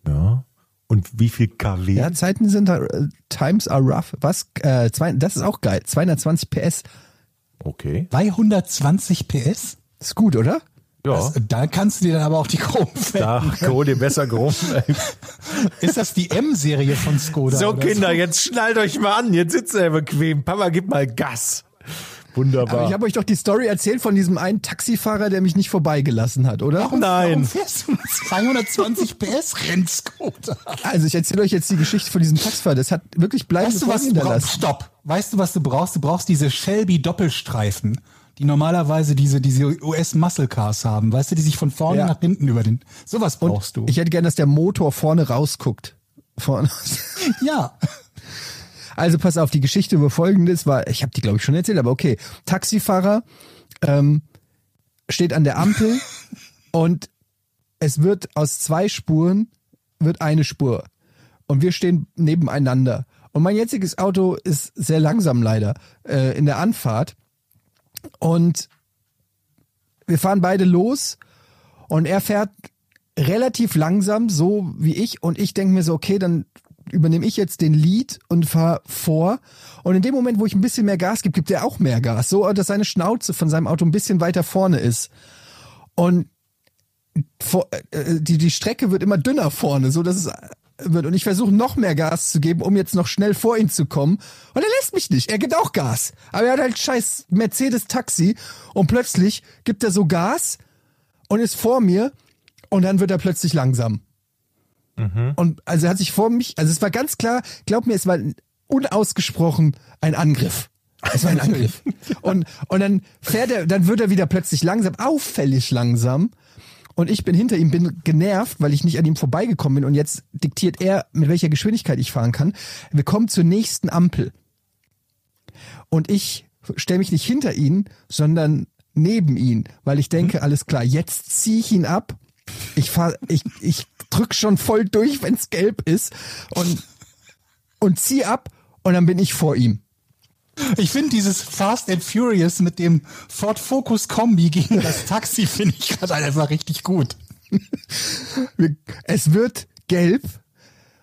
[SPEAKER 1] Ja. Und wie viel KW?
[SPEAKER 2] Ja, Zeiten sind, äh, Times are rough. Was? Äh, zwei, das ist auch geil. 220 PS.
[SPEAKER 1] Okay.
[SPEAKER 3] 220 PS?
[SPEAKER 2] Ist gut, oder?
[SPEAKER 1] Ja.
[SPEAKER 3] Das, da kannst du dir dann aber auch die Chrom
[SPEAKER 1] da hol dir besser Grom.
[SPEAKER 3] Ist das die M-Serie von Skoda?
[SPEAKER 1] So, Kinder, jetzt schnallt euch mal an. Jetzt sitzt ihr bequem. Papa, gib mal Gas. Wunderbar.
[SPEAKER 2] Aber ich habe euch doch die Story erzählt von diesem einen Taxifahrer, der mich nicht vorbeigelassen hat, oder?
[SPEAKER 3] Warum,
[SPEAKER 1] Nein.
[SPEAKER 3] Warum fährst du 220 PS Rennskoda?
[SPEAKER 2] Also ich erzähle euch jetzt die Geschichte von diesem Taxifahrer. Das hat wirklich bleibende
[SPEAKER 3] Weißt du, was
[SPEAKER 2] hinterlassen.
[SPEAKER 3] Stopp. Weißt du, was du brauchst? Du brauchst diese Shelby Doppelstreifen, die normalerweise diese, diese US Muscle Cars haben. Weißt du, die sich von vorne
[SPEAKER 2] Ja.
[SPEAKER 3] nach hinten über den, sowas brauchst du.
[SPEAKER 2] Ich hätte gern, dass der Motor vorne rausguckt. Vorne.
[SPEAKER 3] ja.
[SPEAKER 2] Also pass auf, die Geschichte über folgendes war, ich habe die glaube ich schon erzählt, aber okay. Taxifahrer ähm, steht an der Ampel und es wird aus zwei Spuren wird eine Spur und wir stehen nebeneinander. Und mein jetziges Auto ist sehr langsam leider äh, in der Anfahrt und wir fahren beide los und er fährt relativ langsam, so wie ich. Und ich denke mir so, okay, dann übernehme ich jetzt den Lead und fahre vor. Und in dem Moment, wo ich ein bisschen mehr Gas gebe, gibt er auch mehr Gas. So, dass seine Schnauze von seinem Auto ein bisschen weiter vorne ist. Und vor, äh, die, die Strecke wird immer dünner vorne, so dass es äh, wird. Und ich versuche noch mehr Gas zu geben, um jetzt noch schnell vor ihn zu kommen. Und er lässt mich nicht. Er gibt auch Gas. Aber er hat halt scheiß Mercedes-Taxi. Und plötzlich gibt er so Gas und ist vor mir. Und dann wird er plötzlich langsam. Und also er hat sich vor mich, also es war ganz klar, glaub mir, es war unausgesprochen ein Angriff. Es war ein Angriff. Und, und dann fährt er, dann wird er wieder plötzlich langsam, auffällig langsam. Und ich bin hinter ihm, bin genervt, weil ich nicht an ihm vorbeigekommen bin. Und jetzt diktiert er, mit welcher Geschwindigkeit ich fahren kann. Wir kommen zur nächsten Ampel. Und ich stelle mich nicht hinter ihn, sondern neben ihn, weil ich denke, alles klar, jetzt ziehe ich ihn ab. Ich fahr, ich, ich drück schon voll durch, wenn's gelb ist und, und zieh ab und dann bin ich vor ihm.
[SPEAKER 3] Ich finde dieses Fast and Furious mit dem Ford Focus Kombi gegen das Taxi finde ich gerade einfach richtig gut.
[SPEAKER 2] Es wird gelb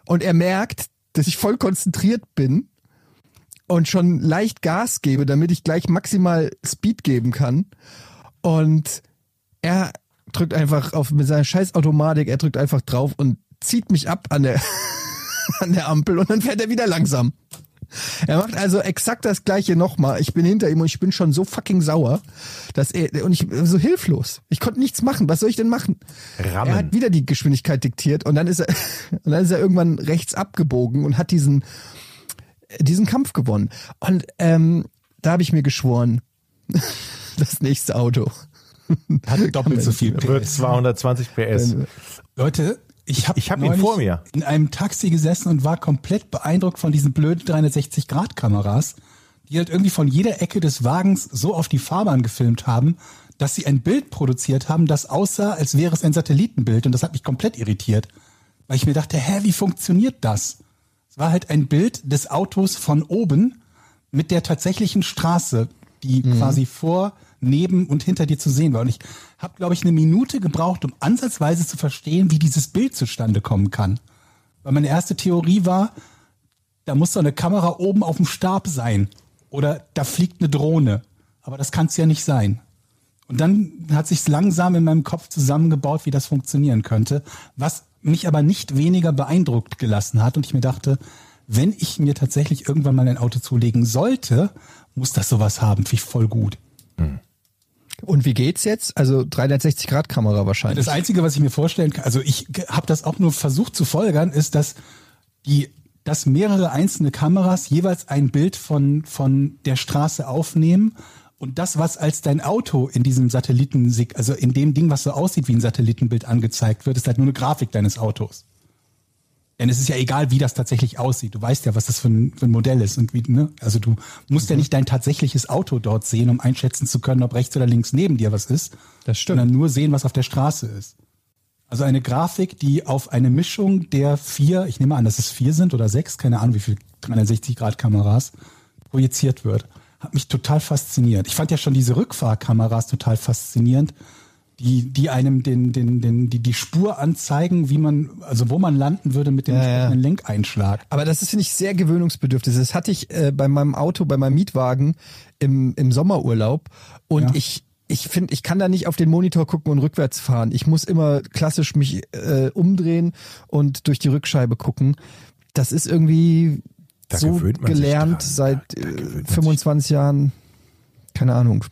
[SPEAKER 2] und er merkt, dass ich voll konzentriert bin und schon leicht Gas gebe, damit ich gleich maximal Speed geben kann. Und er drückt einfach auf mit seiner scheiß Automatik, er drückt einfach drauf und zieht mich ab an der, an der Ampel und dann fährt er wieder langsam. Er macht also exakt das gleiche nochmal. Ich bin hinter ihm und ich bin schon so fucking sauer, dass er und ich so hilflos. Ich konnte nichts machen. Was soll ich denn machen?
[SPEAKER 1] Rammen.
[SPEAKER 2] Er hat wieder die Geschwindigkeit diktiert und dann ist er und dann ist er irgendwann rechts abgebogen und hat diesen diesen Kampf gewonnen. Und ähm, da habe ich mir geschworen, das nächste Auto.
[SPEAKER 3] Hatte doppelt so viel
[SPEAKER 1] Wird
[SPEAKER 3] PS.
[SPEAKER 1] 220 PS.
[SPEAKER 3] Leute, ich habe
[SPEAKER 1] Ich hab ihn vor mir.
[SPEAKER 3] in einem Taxi gesessen und war komplett beeindruckt von diesen blöden 360-Grad-Kameras, die halt irgendwie von jeder Ecke des Wagens so auf die Fahrbahn gefilmt haben, dass sie ein Bild produziert haben, das aussah, als wäre es ein Satellitenbild. Und das hat mich komplett irritiert, weil ich mir dachte, hä, wie funktioniert das? Es war halt ein Bild des Autos von oben mit der tatsächlichen Straße, die quasi vor, neben und hinter dir zu sehen war. Und ich habe, glaube ich, eine Minute gebraucht, um ansatzweise zu verstehen, wie dieses Bild zustande kommen kann. Weil meine erste Theorie war, da muss doch eine Kamera oben auf dem Stab sein. Oder da fliegt eine Drohne. Aber das kann es ja nicht sein. Und dann hat sich langsam in meinem Kopf zusammengebaut, wie das funktionieren könnte, was mich aber nicht weniger beeindruckt gelassen hat. Und ich mir dachte, wenn ich mir tatsächlich irgendwann mal ein Auto zulegen sollte, muss das sowas haben. Finde ich voll gut.
[SPEAKER 2] Und wie geht's jetzt? Also 360 Grad Kamera wahrscheinlich.
[SPEAKER 3] Das Einzige, was ich mir vorstellen kann, also ich habe das auch nur versucht zu folgern, ist, dass die, dass mehrere einzelne Kameras jeweils ein Bild von, von der Straße aufnehmen und das, was als dein Auto in diesem Satelliten, also in dem Ding, was so aussieht wie ein Satellitenbild angezeigt wird, ist halt nur eine Grafik deines Autos. Denn es ist ja egal, wie das tatsächlich aussieht. Du weißt ja, was das für ein, für ein Modell ist. Und wie, ne? Also du musst ja nicht dein tatsächliches Auto dort sehen, um einschätzen zu können, ob rechts oder links neben dir was ist.
[SPEAKER 2] Das stimmt.
[SPEAKER 3] Sondern nur sehen, was auf der Straße ist. Also eine Grafik, die auf eine Mischung der vier, ich nehme an, dass es vier sind oder sechs, keine Ahnung, wie viel 360-Grad-Kameras projiziert wird. hat mich total fasziniert. Ich fand ja schon diese Rückfahrkameras total faszinierend, die, die einem den, den, den, die, die Spur anzeigen, wie man, also wo man landen würde mit dem
[SPEAKER 2] Ja, ja.
[SPEAKER 3] entsprechenden Lenkeinschlag.
[SPEAKER 2] Aber das ist, finde ich, sehr gewöhnungsbedürftig. Das hatte ich äh, bei meinem Auto, bei meinem Mietwagen im, im Sommerurlaub. Und
[SPEAKER 3] Ja.
[SPEAKER 2] ich, ich finde, ich kann da nicht auf den Monitor gucken und rückwärts fahren. Ich muss immer klassisch mich äh, umdrehen und durch die Rückscheibe gucken. Das ist irgendwie
[SPEAKER 1] Da
[SPEAKER 2] so gelernt seit äh,
[SPEAKER 1] gewöhnt man sich
[SPEAKER 2] 25 Jahren. Keine Ahnung.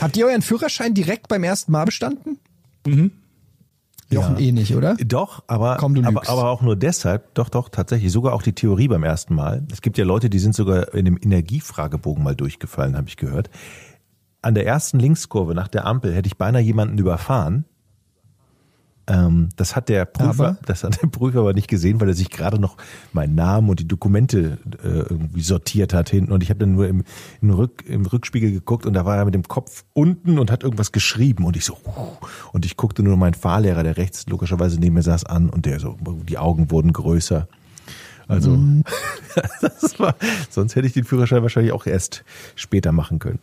[SPEAKER 2] Habt ihr euren Führerschein direkt beim ersten Mal bestanden? Mhm. Jochen
[SPEAKER 1] Ja.
[SPEAKER 2] eh nicht, oder?
[SPEAKER 1] Doch, aber,
[SPEAKER 2] Komm,
[SPEAKER 1] aber, aber auch nur deshalb, doch, doch, tatsächlich, sogar auch die Theorie beim ersten Mal. Es gibt ja Leute, die sind sogar in dem Energiefragebogen mal durchgefallen, habe ich gehört. An der ersten Linkskurve nach der Ampel hätte ich beinahe jemanden überfahren. Ähm, das hat der Prüfer,
[SPEAKER 2] Aber?
[SPEAKER 1] das hat der Prüfer aber nicht gesehen, weil er sich gerade noch meinen Namen und die Dokumente äh, irgendwie sortiert hat hinten. Und ich habe dann nur im, im, Rück, im Rückspiegel geguckt und da war er mit dem Kopf unten und hat irgendwas geschrieben. Und ich so, uh, und ich guckte nur meinen Fahrlehrer, der rechts logischerweise neben mir saß, an und der so, die Augen wurden größer. Also, das war, sonst hätte ich den Führerschein wahrscheinlich auch erst später machen können.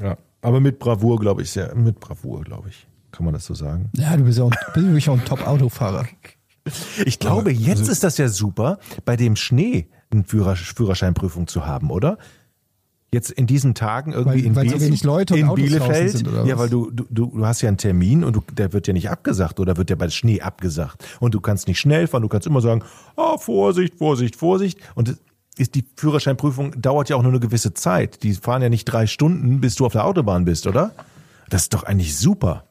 [SPEAKER 1] Ja, aber mit Bravour, glaube ich, sehr, mit Bravour, glaube ich. Kann man das so sagen?
[SPEAKER 2] Ja, du bist ja auch, bist auch ein Top-Autofahrer.
[SPEAKER 1] Ich glaube, jetzt ist das ja super, bei dem Schnee eine Führer, Führerscheinprüfung zu haben, oder? Jetzt in diesen Tagen irgendwie
[SPEAKER 2] Weil-
[SPEAKER 1] in,
[SPEAKER 2] weil so
[SPEAKER 1] Biel-
[SPEAKER 2] wenig Leute und
[SPEAKER 1] in Bielefeld.
[SPEAKER 2] sind, oder
[SPEAKER 1] ja, weil du, du, du hast ja einen Termin und du, der wird ja nicht abgesagt oder wird ja bei Schnee abgesagt. Und du kannst nicht schnell fahren, du kannst immer sagen, ah, Vorsicht, Vorsicht, Vorsicht. Und ist die Führerscheinprüfung dauert ja auch nur eine gewisse Zeit. Die fahren ja nicht drei Stunden, bis du auf der Autobahn bist, oder? Das ist doch eigentlich super.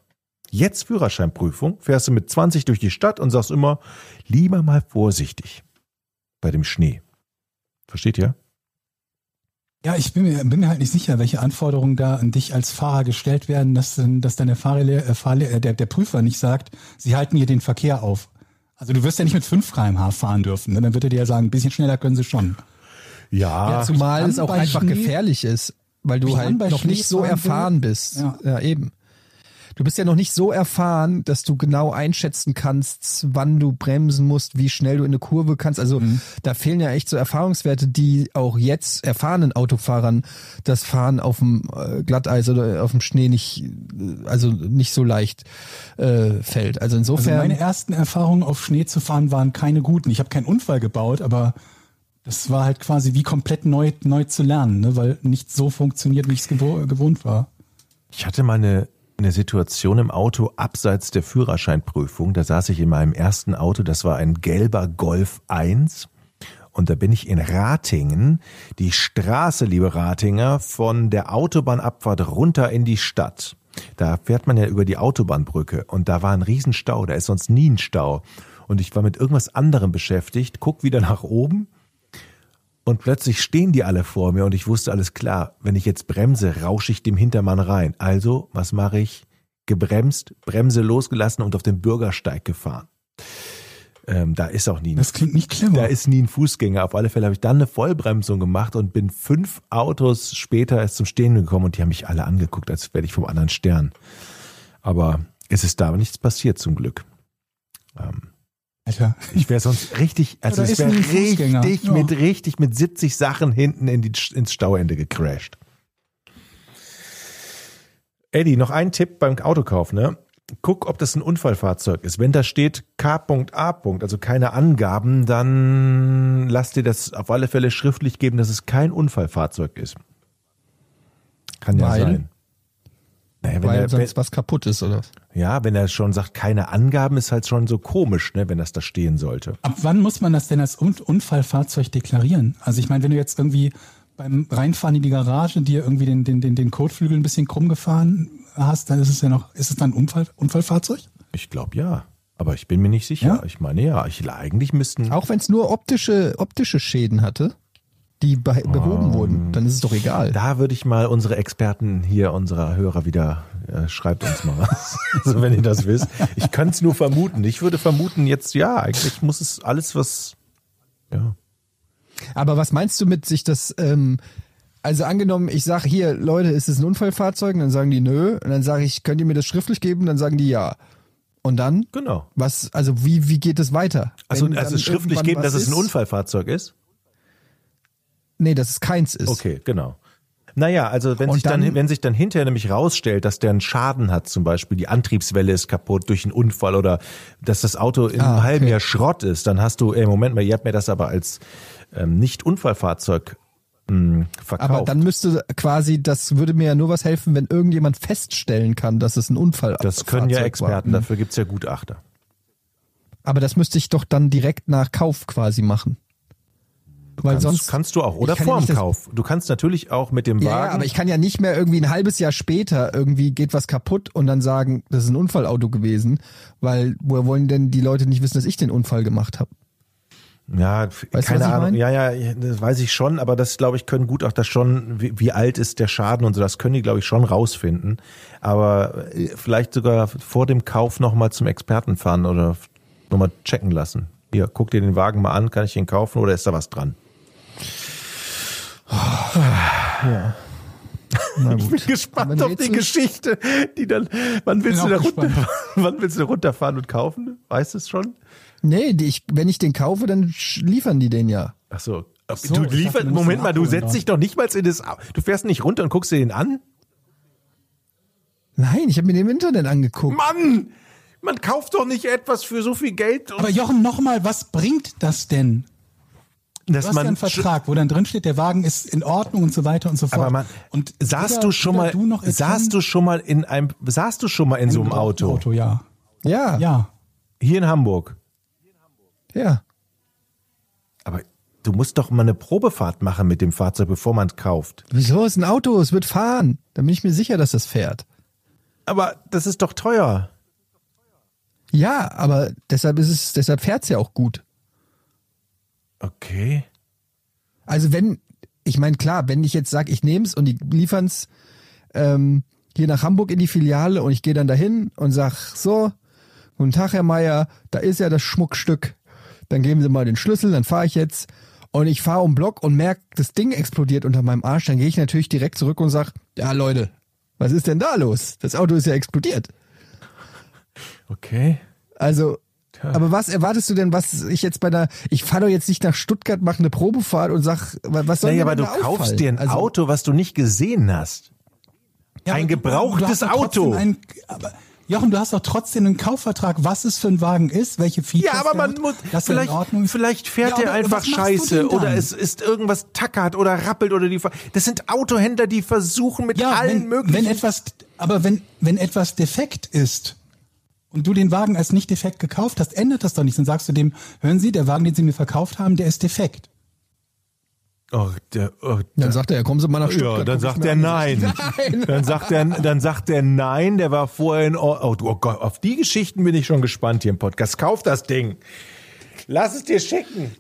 [SPEAKER 1] Jetzt Führerscheinprüfung, fährst du mit 20 durch die Stadt und sagst immer, lieber mal vorsichtig bei dem Schnee. Versteht ihr?
[SPEAKER 3] Ja, ich bin mir, bin mir halt nicht sicher, welche Anforderungen da an dich als Fahrer gestellt werden, dass, dann- dass dann der, Fahrlehr, äh, Fahrlehr, äh, der, der Prüfer nicht sagt, sie halten hier den Verkehr auf. Also du wirst ja nicht mit 5 km/h fahren dürfen. Ne? Dann wird er dir ja sagen, ein bisschen schneller können sie schon.
[SPEAKER 1] Ja.
[SPEAKER 2] Zumal
[SPEAKER 3] dann
[SPEAKER 2] es auch einfach
[SPEAKER 3] Schnee-
[SPEAKER 2] gefährlich ist, weil du halt noch
[SPEAKER 3] Schnee
[SPEAKER 2] nicht so
[SPEAKER 3] fahren will.
[SPEAKER 2] erfahren bist.
[SPEAKER 3] Ja.
[SPEAKER 2] ja, eben. Du bist ja noch nicht so erfahren, dass du genau einschätzen kannst, wann du bremsen musst, wie schnell du in eine Kurve kannst. Also
[SPEAKER 3] Mhm.
[SPEAKER 2] da fehlen ja echt so Erfahrungswerte, die auch jetzt erfahrenen Autofahrern das Fahren auf dem äh, Glatteis oder auf dem Schnee nicht, äh, also nicht so leicht äh, fällt. Also
[SPEAKER 3] Also
[SPEAKER 2] insofern.
[SPEAKER 3] meine ersten Erfahrungen auf Schnee zu fahren waren keine guten. Ich habe keinen Unfall gebaut, aber das war halt quasi wie komplett neu, neu zu lernen, ne? weil nicht so funktioniert, wie ich es gewo gewohnt war.
[SPEAKER 1] Ich hatte mal eine, eine Situation im Auto abseits der Führerscheinprüfung. Da saß ich in meinem ersten Auto, das war ein gelber Golf 1. Und da bin ich in Ratingen, die Straße, liebe Ratinger, von der Autobahnabfahrt runter in die Stadt. Da fährt man ja über die Autobahnbrücke und da war ein Riesenstau, da ist sonst nie ein Stau. Und ich war mit irgendwas anderem beschäftigt, guck wieder nach oben und plötzlich stehen die alle vor mir und ich wusste alles klar, wenn ich jetzt bremse, rausche ich dem Hintermann rein. Also, was mache ich? Gebremst, Bremse losgelassen und auf den Bürgersteig gefahren. Ähm, da ist auch nie ein,
[SPEAKER 3] Das klingt nicht clever.
[SPEAKER 1] da ist nie ein Fußgänger. Auf alle Fälle habe ich dann eine Vollbremsung gemacht und bin fünf Autos später erst zum Stehen gekommen und die haben mich alle angeguckt, als wäre ich vom anderen Stern. Aber es ist da nichts passiert zum Glück. Ähm,
[SPEAKER 3] Alter.
[SPEAKER 1] ich wäre sonst richtig, also es
[SPEAKER 3] ist
[SPEAKER 1] wäre richtig
[SPEAKER 3] Ja.
[SPEAKER 1] mit richtig mit 70 Sachen hinten in die, ins Stauende gecrashed. Eddie, noch ein Tipp beim Autokauf, ne? Guck, ob das ein Unfallfahrzeug ist. Wenn da steht K.A. also keine Angaben, dann lass dir das auf alle Fälle schriftlich geben, dass es kein Unfallfahrzeug ist. Kann ja
[SPEAKER 2] Weil?
[SPEAKER 1] sein. Naja, wenn
[SPEAKER 2] weil
[SPEAKER 1] er, wenn,
[SPEAKER 2] sonst was kaputt ist, oder?
[SPEAKER 1] ja, wenn er schon sagt, keine Angaben, ist halt schon so komisch, ne, wenn das da stehen sollte.
[SPEAKER 3] Ab wann muss man das denn als Un Unfallfahrzeug deklarieren? Also ich meine, wenn du jetzt irgendwie beim Reinfahren in die Garage dir irgendwie den, den, den, den Kotflügel ein bisschen krumm gefahren hast, dann ist es ja noch, ist es dann ein Unfall, Unfallfahrzeug?
[SPEAKER 1] Ich glaube ja. Aber ich bin mir nicht sicher.
[SPEAKER 3] Ja?
[SPEAKER 1] Ich meine ja, ich eigentlich müssten.
[SPEAKER 2] Auch wenn es nur optische, optische Schäden hatte, die be behoben wurden, dann ist es doch egal.
[SPEAKER 1] Da würde ich mal unsere Experten hier, unserer Hörer wieder, äh, schreibt uns mal was. also wenn ihr das wisst. Ich kann es nur vermuten. Ich würde vermuten, jetzt ja, eigentlich muss es alles was. Ja.
[SPEAKER 2] Aber was meinst du mit sich das, ähm, also angenommen, ich sage hier, Leute, ist es ein Unfallfahrzeug? Und dann sagen die nö. Und dann sage ich, könnt ihr mir das schriftlich geben? Dann sagen die ja. Und dann?
[SPEAKER 1] Genau.
[SPEAKER 2] Was, also wie, wie geht es weiter?
[SPEAKER 1] Also,
[SPEAKER 2] Wenn
[SPEAKER 1] also schriftlich geben, dass es ein
[SPEAKER 2] ist?
[SPEAKER 1] Unfallfahrzeug ist?
[SPEAKER 2] Nee, dass es keins ist.
[SPEAKER 1] Okay, genau. Naja, also wenn
[SPEAKER 2] Und
[SPEAKER 1] sich dann,
[SPEAKER 2] dann-
[SPEAKER 1] wenn sich dann hinterher nämlich rausstellt, dass der einen Schaden hat, zum Beispiel die Antriebswelle ist kaputt durch einen Unfall oder dass das Auto in
[SPEAKER 2] Ah,
[SPEAKER 1] einem
[SPEAKER 2] okay.
[SPEAKER 1] halben Jahr Schrott ist, dann hast du, ey, Moment mal, ihr habt mir das aber als ähm, Nicht-Unfallfahrzeug mh, verkauft.
[SPEAKER 2] Aber dann müsste quasi, das würde mir ja nur was helfen, wenn irgendjemand feststellen kann, dass es ein Unfall
[SPEAKER 1] das können ja Experten,
[SPEAKER 2] war.
[SPEAKER 1] dafür gibt's ja Gutachter.
[SPEAKER 2] Aber das müsste ich doch dann direkt nach Kauf quasi machen. Weil
[SPEAKER 1] Kannst,
[SPEAKER 2] sonst
[SPEAKER 1] kannst du auch, oder
[SPEAKER 2] ja
[SPEAKER 1] vorm
[SPEAKER 2] das-
[SPEAKER 1] Kauf. Du kannst natürlich auch mit dem
[SPEAKER 2] Ja,
[SPEAKER 1] Wagen.
[SPEAKER 2] ja, aber ich kann ja nicht mehr irgendwie ein halbes Jahr später irgendwie geht was kaputt und dann sagen, das ist ein Unfallauto gewesen, weil woher wollen denn die Leute nicht wissen, dass ich den Unfall gemacht habe?
[SPEAKER 1] Ja,
[SPEAKER 2] Weißt du,
[SPEAKER 1] keine Ahnung.
[SPEAKER 2] mein?
[SPEAKER 1] Ja, ja, das weiß ich schon, aber das glaube ich können gut auch das schon, wie, wie alt ist der Schaden und so, das können die glaube ich schon rausfinden. Aber äh, vielleicht sogar vor dem Kauf nochmal zum Experten fahren oder nochmal checken lassen. Hier, guck dir den Wagen mal an, kann ich den kaufen oder ist da was dran?
[SPEAKER 2] Na
[SPEAKER 1] Ich bin gespannt auf die Geschichte, die dann, wann willst du da runter, wann willst du runterfahren und kaufen? Weißt du es schon?
[SPEAKER 2] Nee, die, ich, wenn ich den kaufe, dann liefern die den ja.
[SPEAKER 1] Ach so.
[SPEAKER 3] so,
[SPEAKER 1] du lieferst, Moment mal, du setzt dich doch nicht mal in das, du fährst nicht runter und guckst dir den an?
[SPEAKER 2] Nein, ich habe mir den im Internet angeguckt.
[SPEAKER 1] Mann! Man kauft doch nicht etwas für so viel Geld.
[SPEAKER 3] Aber Jochen, nochmal, was bringt das denn?
[SPEAKER 1] Dass
[SPEAKER 3] Du hast ja einen Vertrag, wo dann drin steht, der Wagen ist in Ordnung und so weiter und so fort.
[SPEAKER 1] Aber man,
[SPEAKER 3] und
[SPEAKER 1] saßt
[SPEAKER 3] weder-
[SPEAKER 1] du schon mal,
[SPEAKER 3] du noch
[SPEAKER 1] saßt du schon mal in einem, saßt du schon mal in so einem Auto?
[SPEAKER 3] Auto, ja.
[SPEAKER 2] Ja, ja.
[SPEAKER 3] Ja.
[SPEAKER 1] Hier in Hamburg. Aber du musst doch mal eine Probefahrt machen mit dem Fahrzeug, bevor man es kauft.
[SPEAKER 2] Wieso ist ein Auto? Es wird fahren. Da bin ich mir sicher, dass das fährt.
[SPEAKER 1] Aber das ist doch teuer.
[SPEAKER 2] Ja, aber deshalb ist es, deshalb fährt's ja auch gut.
[SPEAKER 1] Okay.
[SPEAKER 2] Also wenn, ich meine klar, wenn ich jetzt sage, ich nehm's und die liefern's ähm, hier nach Hamburg in die Filiale und ich gehe dann dahin und sag so, guten Tag, Herr Meier, da ist ja das Schmuckstück. Dann geben Sie mal den Schlüssel, dann fahre ich jetzt und ich fahre um den Block und merke, das Ding explodiert unter meinem Arsch, dann gehe ich natürlich direkt zurück und sag, ja Leute, was ist denn da los? Das Auto ist ja explodiert.
[SPEAKER 1] Okay.
[SPEAKER 2] Also, aber was erwartest du denn, was ich jetzt bei der, ich fahre doch jetzt nicht nach Stuttgart, mache eine Probefahrt und sag, was soll
[SPEAKER 1] Naja,
[SPEAKER 2] mir
[SPEAKER 1] aber du
[SPEAKER 2] da
[SPEAKER 1] kaufst
[SPEAKER 2] auffallen?
[SPEAKER 1] dir ein
[SPEAKER 2] Also,
[SPEAKER 1] Auto, was du nicht gesehen hast.
[SPEAKER 3] Ja,
[SPEAKER 1] Ein gebrauchtes Auto.
[SPEAKER 3] Einen, aber Jochen, du hast doch trotzdem einen Kaufvertrag, was es für ein Wagen ist, welche Features
[SPEAKER 1] Ja, aber man
[SPEAKER 3] hat,
[SPEAKER 1] muss,
[SPEAKER 3] dass er in
[SPEAKER 1] vielleicht,
[SPEAKER 3] Ordnung ist.
[SPEAKER 1] vielleicht fährt
[SPEAKER 3] Ja,
[SPEAKER 1] er einfach scheiße oder es ist irgendwas tackert oder rappelt oder die, das sind Autohändler, die versuchen mit
[SPEAKER 3] ja,
[SPEAKER 1] allen
[SPEAKER 3] wenn,
[SPEAKER 1] möglichen.
[SPEAKER 3] wenn etwas, aber wenn, wenn etwas defekt ist und du den Wagen als nicht defekt gekauft hast, ändert das doch nichts. Dann sagst du dem, hören Sie, der Wagen, den Sie mir verkauft haben, der ist defekt.
[SPEAKER 1] oh, der, oh,
[SPEAKER 2] Dann sagt er, ja, kommen Sie mal nach Stuttgart.
[SPEAKER 1] Ja, dann sagt er nein.
[SPEAKER 2] Nein.
[SPEAKER 1] Dann sagt er, dann sagt er nein, der war vorher in oh, du- oh Gott, auf die Geschichten bin ich schon gespannt hier im Podcast. Kauf das Ding. Lass es dir schicken.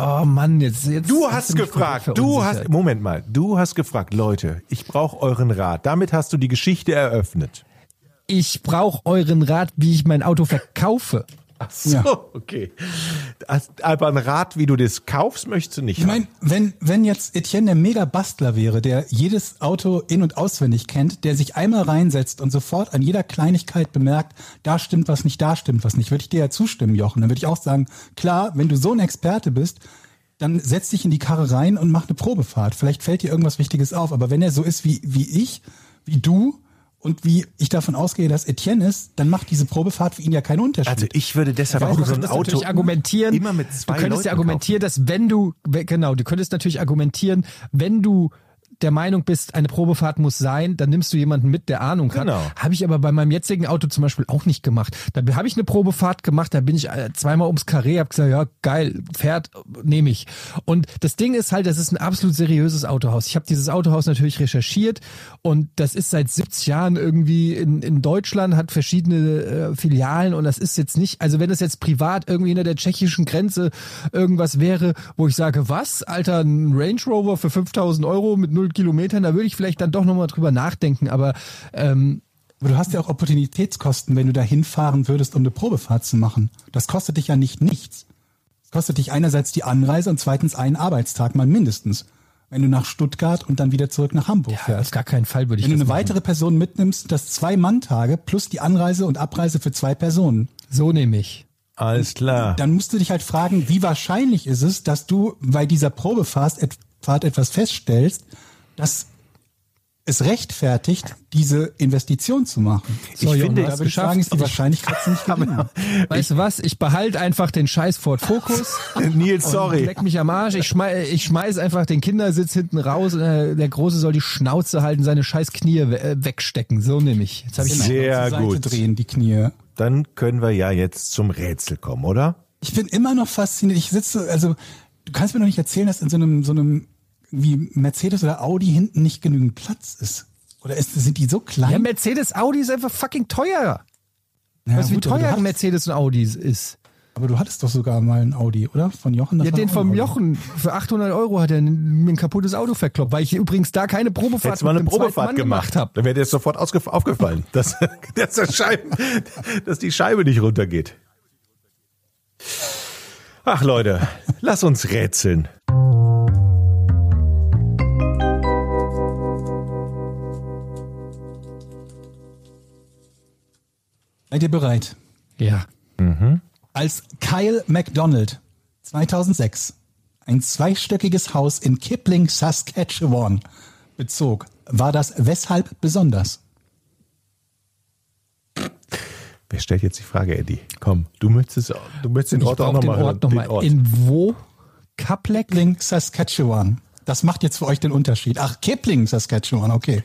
[SPEAKER 2] Oh Mann, jetzt, jetzt
[SPEAKER 1] Du
[SPEAKER 2] hast
[SPEAKER 1] hast
[SPEAKER 2] mich
[SPEAKER 1] gefragt, du hast, Moment mal, du hast gefragt, Leute, ich brauche euren Rat. Damit hast du die Geschichte eröffnet.
[SPEAKER 2] Ich brauche euren Rat, wie ich mein Auto verkaufe.
[SPEAKER 1] Ach so, okay. Das- Aber ein Rat, wie du das kaufst, möchtest du nicht
[SPEAKER 3] Ich meine, wenn, wenn jetzt Etienne der Mega-Bastler wäre, der jedes Auto in- und auswendig kennt, der sich einmal reinsetzt und sofort an jeder Kleinigkeit bemerkt, da stimmt was nicht, da stimmt was nicht, würde ich dir ja zustimmen, Jochen. Dann würde ich auch sagen, klar, wenn du so ein Experte bist, dann setz dich in die Karre rein und mach eine Probefahrt. Vielleicht fällt dir irgendwas Wichtiges auf. Aber wenn er so ist wie, wie ich, wie du und wie ich davon ausgehe, dass Etienne ist, dann macht diese Probefahrt für ihn ja keinen Unterschied.
[SPEAKER 1] Also ich würde deshalb
[SPEAKER 2] Aber
[SPEAKER 1] auch so ein Auto
[SPEAKER 2] argumentieren,
[SPEAKER 1] immer mit zwei
[SPEAKER 2] du könntest ja
[SPEAKER 1] Leuten
[SPEAKER 2] argumentieren, dass wenn du, genau, du könntest natürlich argumentieren, wenn du der Meinung bist, eine Probefahrt muss sein, dann nimmst du jemanden mit, der Ahnung hat.
[SPEAKER 1] Genau.
[SPEAKER 2] Habe ich aber bei meinem jetzigen Auto zum Beispiel auch nicht gemacht. Da habe ich eine Probefahrt gemacht, da bin ich äh, zweimal ums Karree, habe gesagt, ja geil, fährt, nehme ich. Und das Ding ist halt, das ist ein absolut seriöses Autohaus. Ich habe dieses Autohaus natürlich recherchiert und das ist seit 70 Jahren irgendwie in, in Deutschland, hat verschiedene äh, Filialen und das ist jetzt nicht, also wenn es jetzt privat irgendwie hinter der tschechischen Grenze irgendwas wäre, wo ich sage, was, Alter, ein Range Rover für 5000 Euro mit null Kilometern, da würde ich vielleicht dann doch nochmal drüber nachdenken, aber ähm,
[SPEAKER 3] Aber du hast ja auch Opportunitätskosten, wenn du da hinfahren würdest, um eine Probefahrt zu machen. Das kostet dich ja nicht nichts. Es kostet dich einerseits die Anreise und zweitens einen Arbeitstag mal mindestens. Wenn du nach Stuttgart und dann wieder zurück nach Hamburg
[SPEAKER 2] auf
[SPEAKER 3] fährst.
[SPEAKER 2] gar keinen Fall würde ich
[SPEAKER 3] Wenn du
[SPEAKER 2] das
[SPEAKER 3] eine
[SPEAKER 2] machen.
[SPEAKER 3] weitere Person mitnimmst, das zwei Mann-Tage plus die Anreise und Abreise für zwei Personen.
[SPEAKER 2] So nehme ich.
[SPEAKER 1] Alles klar.
[SPEAKER 3] Dann musst du dich halt fragen, wie wahrscheinlich ist es, dass du bei dieser Probefahrt, et- etwas feststellst, das es rechtfertigt, diese Investition zu machen.
[SPEAKER 2] So,
[SPEAKER 1] Ich finde,
[SPEAKER 3] Da würde ich sagen, ist die Wahrscheinlichkeit ziemlich gering.
[SPEAKER 2] Weißt du was? Ich behalte einfach den scheiß Ford Focus.
[SPEAKER 1] Nils, sorry.
[SPEAKER 2] Leck mich am Arsch. Ich, schmei ich schmeiß einfach den Kindersitz hinten raus. Äh, der Große soll die Schnauze halten, seine scheiß Knie we äh, wegstecken. So nehme ich. Jetzt hab ich
[SPEAKER 1] Sehr
[SPEAKER 3] Zur Seite
[SPEAKER 1] gut.
[SPEAKER 3] drehen, die Knie.
[SPEAKER 1] Dann können wir ja jetzt zum Rätsel kommen, oder?
[SPEAKER 3] Ich bin immer noch fasziniert. Ich sitze, also du kannst mir noch nicht erzählen, dass in so einem, so einem wie Mercedes oder Audi hinten nicht genügend Platz ist. Oder ist, sind die so klein?
[SPEAKER 2] Ja, Mercedes Audi ist einfach fucking teuer.
[SPEAKER 3] Ja,
[SPEAKER 2] weißt du, wie teuer ein
[SPEAKER 3] hattest-
[SPEAKER 2] Mercedes und Audi ist?
[SPEAKER 3] Aber du hattest doch sogar mal ein Audi, oder? Von Jochen? Das
[SPEAKER 2] Ja, den vom. Jochen. Für 800 Euro hat er ein, mir ein kaputtes Auto verkloppt, weil ich übrigens da keine Probefahrt
[SPEAKER 1] Hättest mal eine Probefahrt
[SPEAKER 2] Mann
[SPEAKER 1] gemacht,
[SPEAKER 2] habe.
[SPEAKER 1] dann wäre dir das sofort aufgefallen, dass, dass, der Scheiben, dass die Scheibe nicht runtergeht. Ach Leute, lass uns rätseln.
[SPEAKER 3] Seid ihr bereit?
[SPEAKER 2] Ja.
[SPEAKER 3] Als Kyle McDonald 2006 ein zweistöckiges Haus in Kipling, Saskatchewan bezog, war das weshalb besonders?
[SPEAKER 1] Wer stellt jetzt die Frage, Eddie? Komm, du möchtest, du möchtest den Ort auch
[SPEAKER 2] brauche den
[SPEAKER 1] nochmal hören. Den Ort.
[SPEAKER 2] In wo? Kapleck?
[SPEAKER 3] Kipling, Saskatchewan. Das macht jetzt für euch den Unterschied. Ach, Kipling, Saskatchewan, okay.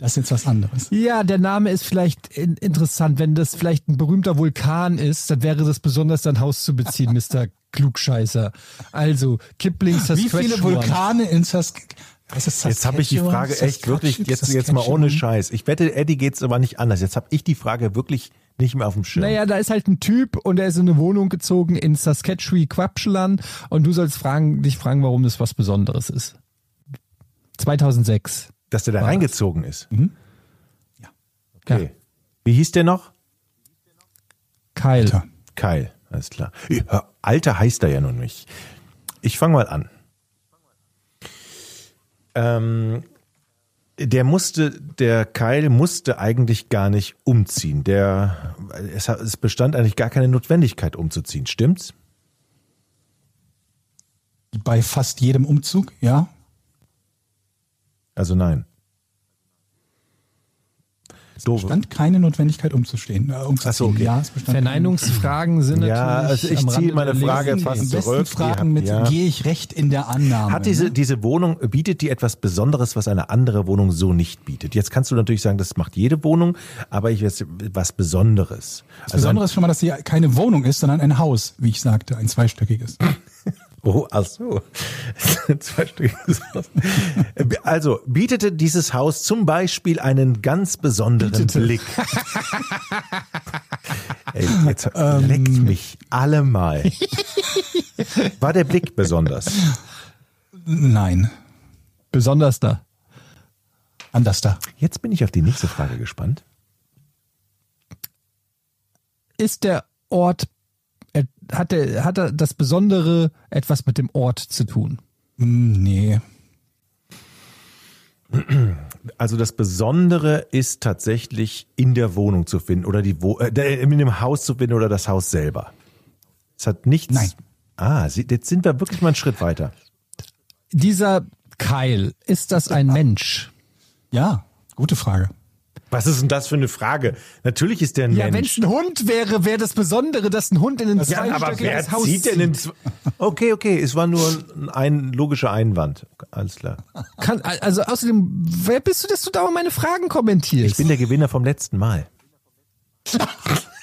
[SPEAKER 3] Das ist jetzt was anderes.
[SPEAKER 2] Ja, der Name ist vielleicht in, interessant. Wenn das vielleicht ein berühmter Vulkan ist, dann wäre das besonders dein Haus zu beziehen, Mr. Klugscheißer. Also, Kipling,
[SPEAKER 3] Wie
[SPEAKER 2] Saskatchewan.
[SPEAKER 3] viele Vulkane in Saskatchewan?
[SPEAKER 1] Jetzt habe ich die Frage echt wirklich, jetzt, jetzt mal ohne Scheiß. Ich wette, Eddie geht's aber nicht anders. Jetzt habe ich die Frage wirklich nicht mehr auf dem Schirm.
[SPEAKER 2] Naja, da ist halt ein Typ und er ist in eine Wohnung gezogen in Saskatchewan, Quapschelan und du sollst fragen, dich fragen, warum das was Besonderes ist. 2006.
[SPEAKER 1] Dass der da
[SPEAKER 2] War das.
[SPEAKER 1] reingezogen ist.
[SPEAKER 3] Ja.
[SPEAKER 1] Okay. Wie hieß der noch?
[SPEAKER 2] Kyle.
[SPEAKER 3] Tja.
[SPEAKER 1] Kyle, alles klar. Ja, Alter heißt er ja nun nicht. Ich fange mal an. Ähm, der musste, der Kyle musste eigentlich gar nicht umziehen. Der, es, es bestand eigentlich gar keine Notwendigkeit umzuziehen, stimmt's?
[SPEAKER 3] Bei fast jedem Umzug, ja.
[SPEAKER 1] Also nein. Doof.
[SPEAKER 3] Stand keine Notwendigkeit umzustehen. Äh, umzuziehen.
[SPEAKER 1] Ach so, okay.
[SPEAKER 3] Ja, es bestand
[SPEAKER 2] Verneinungsfragen sind
[SPEAKER 1] Ja,
[SPEAKER 2] natürlich.
[SPEAKER 1] also ich ziehe meine Frage fast zurück.
[SPEAKER 3] fragen mit,
[SPEAKER 1] Ja.
[SPEAKER 3] gehe ich recht in der Annahme.
[SPEAKER 1] Hat diese,
[SPEAKER 3] ne?
[SPEAKER 1] diese Wohnung, bietet die etwas Besonderes, was eine andere Wohnung so nicht bietet? Jetzt kannst du natürlich sagen, das macht jede Wohnung, aber ich weiß, was Besonderes.
[SPEAKER 3] Das Besondere ist schon mal, dass sie keine Wohnung ist, sondern ein Haus, wie ich sagte, ein zweistöckiges.
[SPEAKER 1] Oh, ach so. Zweistöckiges Haus. Also, bietete dieses Haus zum Beispiel einen ganz besonderen
[SPEAKER 2] Bietete.
[SPEAKER 1] Blick. Ey, jetzt leckt mich allemal. War der Blick besonders?
[SPEAKER 3] Nein,
[SPEAKER 2] Besonders da.
[SPEAKER 3] anders da.
[SPEAKER 1] Jetzt bin ich auf die nächste Frage gespannt.
[SPEAKER 2] Ist der Ort, hat, der, hat er das Besondere etwas mit dem Ort zu tun?
[SPEAKER 3] Hm, Nee.
[SPEAKER 1] Also das Besondere ist tatsächlich in der Wohnung zu finden oder die Wo äh, in dem Haus zu finden oder das Haus selber. Es hat nichts.
[SPEAKER 3] Nein.
[SPEAKER 1] Ah, jetzt sind wir wirklich mal einen Schritt weiter.
[SPEAKER 2] Dieser Keil, ist das ein Mensch?
[SPEAKER 3] Ja, gute Frage.
[SPEAKER 1] Was ist denn das für eine Frage? Natürlich ist der ein
[SPEAKER 2] Ja, wenn
[SPEAKER 1] Mensch.
[SPEAKER 2] es ein Hund wäre, wäre das Besondere, dass ein Hund in ein
[SPEAKER 1] Ja, aber wer
[SPEAKER 2] zweistöckiges Haus
[SPEAKER 1] zieht denn in. Okay, okay, es war nur ein, ein logischer Einwand. Alles klar.
[SPEAKER 2] Kann, also außerdem, wer bist du, dass du dauernd meine Fragen kommentierst?
[SPEAKER 1] Ich bin der Gewinner vom letzten Mal.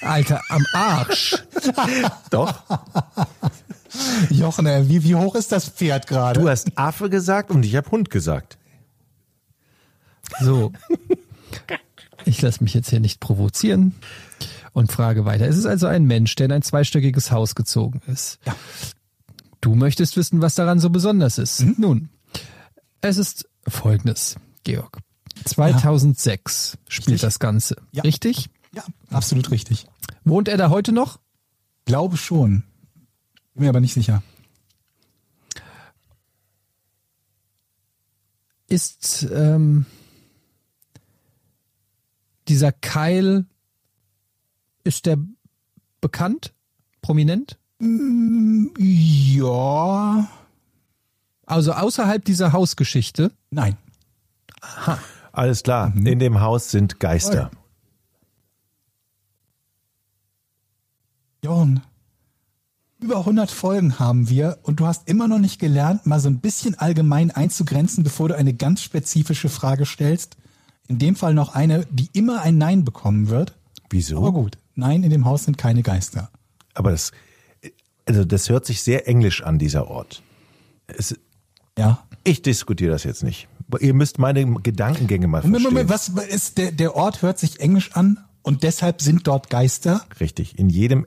[SPEAKER 2] Alter, am Arsch.
[SPEAKER 1] Doch.
[SPEAKER 3] Jochen, wie, wie hoch ist das Pferd gerade?
[SPEAKER 1] Du hast Affe gesagt und ich habe Hund gesagt.
[SPEAKER 2] So. Ich lasse mich jetzt hier nicht provozieren und frage weiter. Es ist also ein Mensch, der in ein zweistöckiges Haus gezogen ist.
[SPEAKER 3] Ja.
[SPEAKER 2] Du möchtest wissen, was daran so besonders ist. Nun, es ist folgendes, Georg. 2006 spielt
[SPEAKER 3] Richtig.
[SPEAKER 2] das Ganze.
[SPEAKER 3] Ja.
[SPEAKER 2] Richtig?
[SPEAKER 3] Ja, absolut richtig.
[SPEAKER 2] Wohnt er da heute noch?
[SPEAKER 3] Glaube schon. Bin mir aber nicht sicher.
[SPEAKER 2] Ist ähm, dieser Keil, ist der bekannt? Prominent?
[SPEAKER 3] Ja.
[SPEAKER 2] Also außerhalb dieser Hausgeschichte.
[SPEAKER 3] Nein.
[SPEAKER 1] Alles klar. In dem Haus sind Geister.
[SPEAKER 3] Jon, über 100 Folgen haben wir und du hast immer noch nicht gelernt, mal so ein bisschen allgemein einzugrenzen, bevor du eine ganz spezifische Frage stellst. In dem Fall noch eine, die immer ein Nein bekommen wird.
[SPEAKER 1] Wieso?
[SPEAKER 3] Aber gut, nein, in dem Haus sind keine Geister.
[SPEAKER 1] Aber das, also das hört sich sehr englisch an, dieser Ort. Es,
[SPEAKER 3] Ja.
[SPEAKER 1] ich diskutiere das jetzt nicht. Ihr müsst meine Gedankengänge mal verstehen.
[SPEAKER 3] Moment, was ist der, der Ort hört sich englisch an und deshalb sind dort Geister.
[SPEAKER 1] Richtig. In jedem.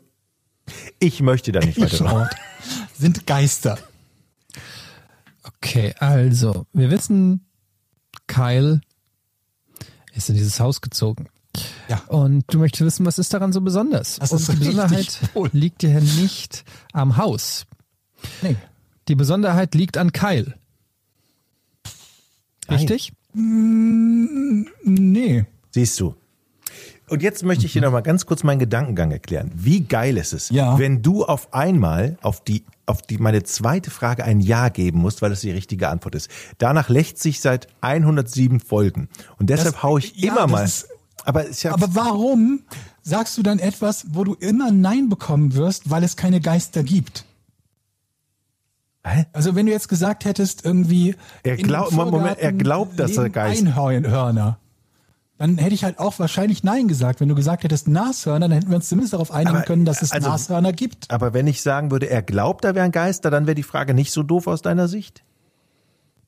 [SPEAKER 1] Ich möchte da nicht weiter.
[SPEAKER 3] Ort sind Geister.
[SPEAKER 2] Okay, also, wir wissen, Kyle ist in dieses Haus gezogen.
[SPEAKER 3] Ja.
[SPEAKER 2] Und du möchtest wissen, was ist daran so besonders?
[SPEAKER 3] Das
[SPEAKER 2] Und
[SPEAKER 3] ist
[SPEAKER 2] die Besonderheit
[SPEAKER 3] wohl.
[SPEAKER 2] liegt ja nicht am Haus.
[SPEAKER 3] Nee.
[SPEAKER 2] Die Besonderheit liegt an Kyle. Richtig?
[SPEAKER 3] Nee.
[SPEAKER 1] Siehst du. Und jetzt möchte ich dir noch mal ganz kurz meinen Gedankengang erklären. Wie geil ist es,
[SPEAKER 3] Ja.
[SPEAKER 1] wenn du auf einmal auf die auf die meine zweite Frage ein Ja geben musst, weil es die richtige Antwort ist. Danach lächt sich seit 107 Folgen und deshalb
[SPEAKER 3] Das-
[SPEAKER 1] hau ich
[SPEAKER 3] ja,
[SPEAKER 1] immer
[SPEAKER 3] das
[SPEAKER 1] mal.
[SPEAKER 3] ist-
[SPEAKER 1] aber ja
[SPEAKER 3] Aber warum sagst du dann etwas, wo du immer Nein bekommen wirst, weil es keine Geister gibt?
[SPEAKER 1] Hä?
[SPEAKER 3] Also wenn du jetzt gesagt hättest, irgendwie
[SPEAKER 1] Er
[SPEAKER 3] in
[SPEAKER 1] glaub-
[SPEAKER 3] dem
[SPEAKER 1] Moment, er glaubt, dass er Geist-
[SPEAKER 3] Einhörner. Dann hätte ich halt auch wahrscheinlich Nein gesagt. Wenn du gesagt hättest Nashörner, dann hätten wir uns zumindest darauf einigen
[SPEAKER 1] Aber,
[SPEAKER 3] können, dass es
[SPEAKER 1] also-
[SPEAKER 3] Nashörner gibt.
[SPEAKER 1] Aber wenn ich sagen würde, er glaubt, da wären Geister, dann wäre die Frage nicht so doof aus deiner Sicht?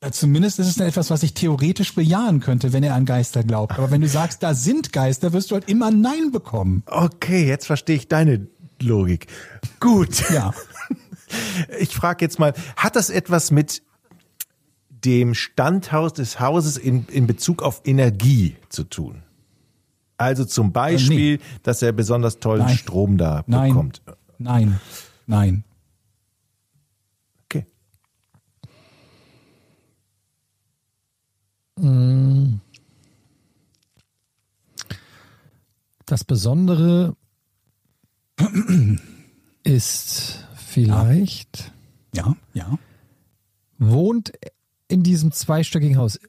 [SPEAKER 3] Ja, Zumindest ist es etwas, was ich theoretisch bejahen könnte, wenn er an Geister glaubt. Aber wenn du sagst, da sind Geister, wirst du halt immer Nein bekommen.
[SPEAKER 1] Okay, jetzt verstehe ich deine Logik. Gut.
[SPEAKER 3] Ja.
[SPEAKER 1] Ich frage jetzt mal, hat das etwas mit dem Standhaus des Hauses in, in Bezug auf Energie zu tun? Also zum Beispiel, dass er besonders tollen
[SPEAKER 3] Nein.
[SPEAKER 1] Strom da
[SPEAKER 3] Nein.
[SPEAKER 1] bekommt.
[SPEAKER 3] Nein. Nein.
[SPEAKER 1] Okay.
[SPEAKER 2] Das Besondere ist vielleicht,
[SPEAKER 3] Ja, ja.
[SPEAKER 2] wohnt in diesem zweistöckigen Haus.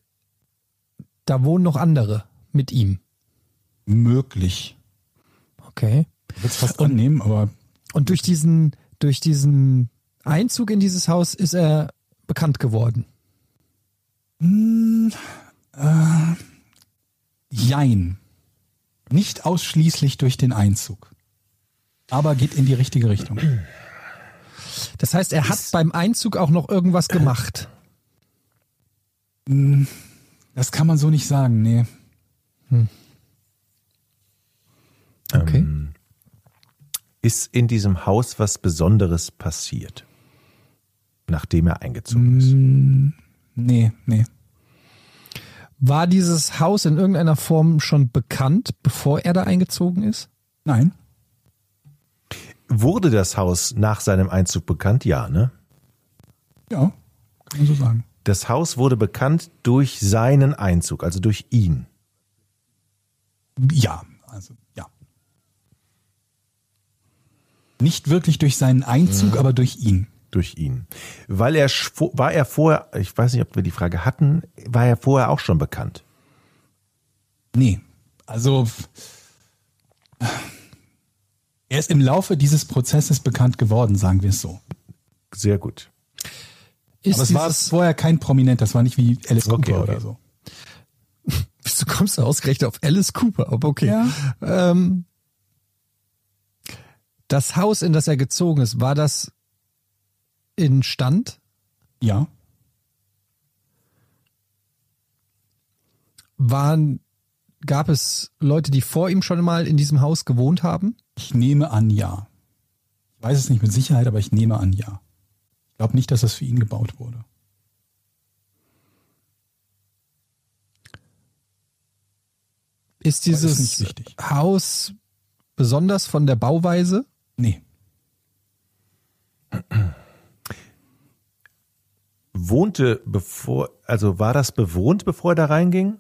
[SPEAKER 2] Da wohnen noch andere mit ihm.
[SPEAKER 3] Möglich.
[SPEAKER 2] Okay.
[SPEAKER 3] Ich fast annehmen, aber
[SPEAKER 2] Und durch diesen, durch diesen Einzug in dieses Haus ist er bekannt geworden.
[SPEAKER 3] jein. Nicht ausschließlich durch den Einzug. Aber geht in die richtige Richtung.
[SPEAKER 2] Das heißt, er hat beim Einzug auch noch irgendwas gemacht.
[SPEAKER 3] Das kann man so nicht sagen, nee.
[SPEAKER 2] Okay.
[SPEAKER 1] Ist in diesem Haus was Besonderes passiert, nachdem er eingezogen ist?
[SPEAKER 3] Nee, nee.
[SPEAKER 2] War dieses Haus in irgendeiner Form schon bekannt, bevor er da eingezogen ist?
[SPEAKER 3] Nein.
[SPEAKER 1] Wurde das Haus nach seinem Einzug bekannt? Ja, ne?
[SPEAKER 3] Ja, kann man so sagen.
[SPEAKER 1] Das Haus wurde bekannt durch seinen Einzug, also durch ihn.
[SPEAKER 3] Ja, also ja. Nicht wirklich durch seinen Einzug, aber durch ihn.
[SPEAKER 1] durch ihn. Weil er war er vorher, ich weiß nicht, ob wir die Frage hatten, war er vorher auch schon bekannt.
[SPEAKER 3] Nee. Also er ist im Laufe dieses Prozesses bekannt geworden, sagen wir es so.
[SPEAKER 1] Sehr gut.
[SPEAKER 2] Ist
[SPEAKER 3] Aber es war vorher kein Prominent, das war nicht wie Alice
[SPEAKER 1] Okay,
[SPEAKER 3] Cooper
[SPEAKER 1] okay.
[SPEAKER 3] oder so.
[SPEAKER 2] du kommst du ausgerechnet auf Alice Cooper, aber okay.
[SPEAKER 3] Ja.
[SPEAKER 2] Ähm, das Haus, in das er gezogen ist, war das in Stand?
[SPEAKER 3] Ja.
[SPEAKER 2] Waren, gab es Leute, die vor ihm schon mal in diesem Haus gewohnt haben?
[SPEAKER 3] Ich nehme an, ja. Ich weiß es nicht mit Sicherheit, aber ich nehme an, ja. Ich glaube nicht, dass das für ihn gebaut wurde.
[SPEAKER 2] Ist
[SPEAKER 3] ist
[SPEAKER 2] dieses
[SPEAKER 3] nicht wichtig.
[SPEAKER 2] Haus besonders von der Bauweise?
[SPEAKER 3] Nee.
[SPEAKER 1] Wohnte bevor, also war das bewohnt, bevor er da reinging?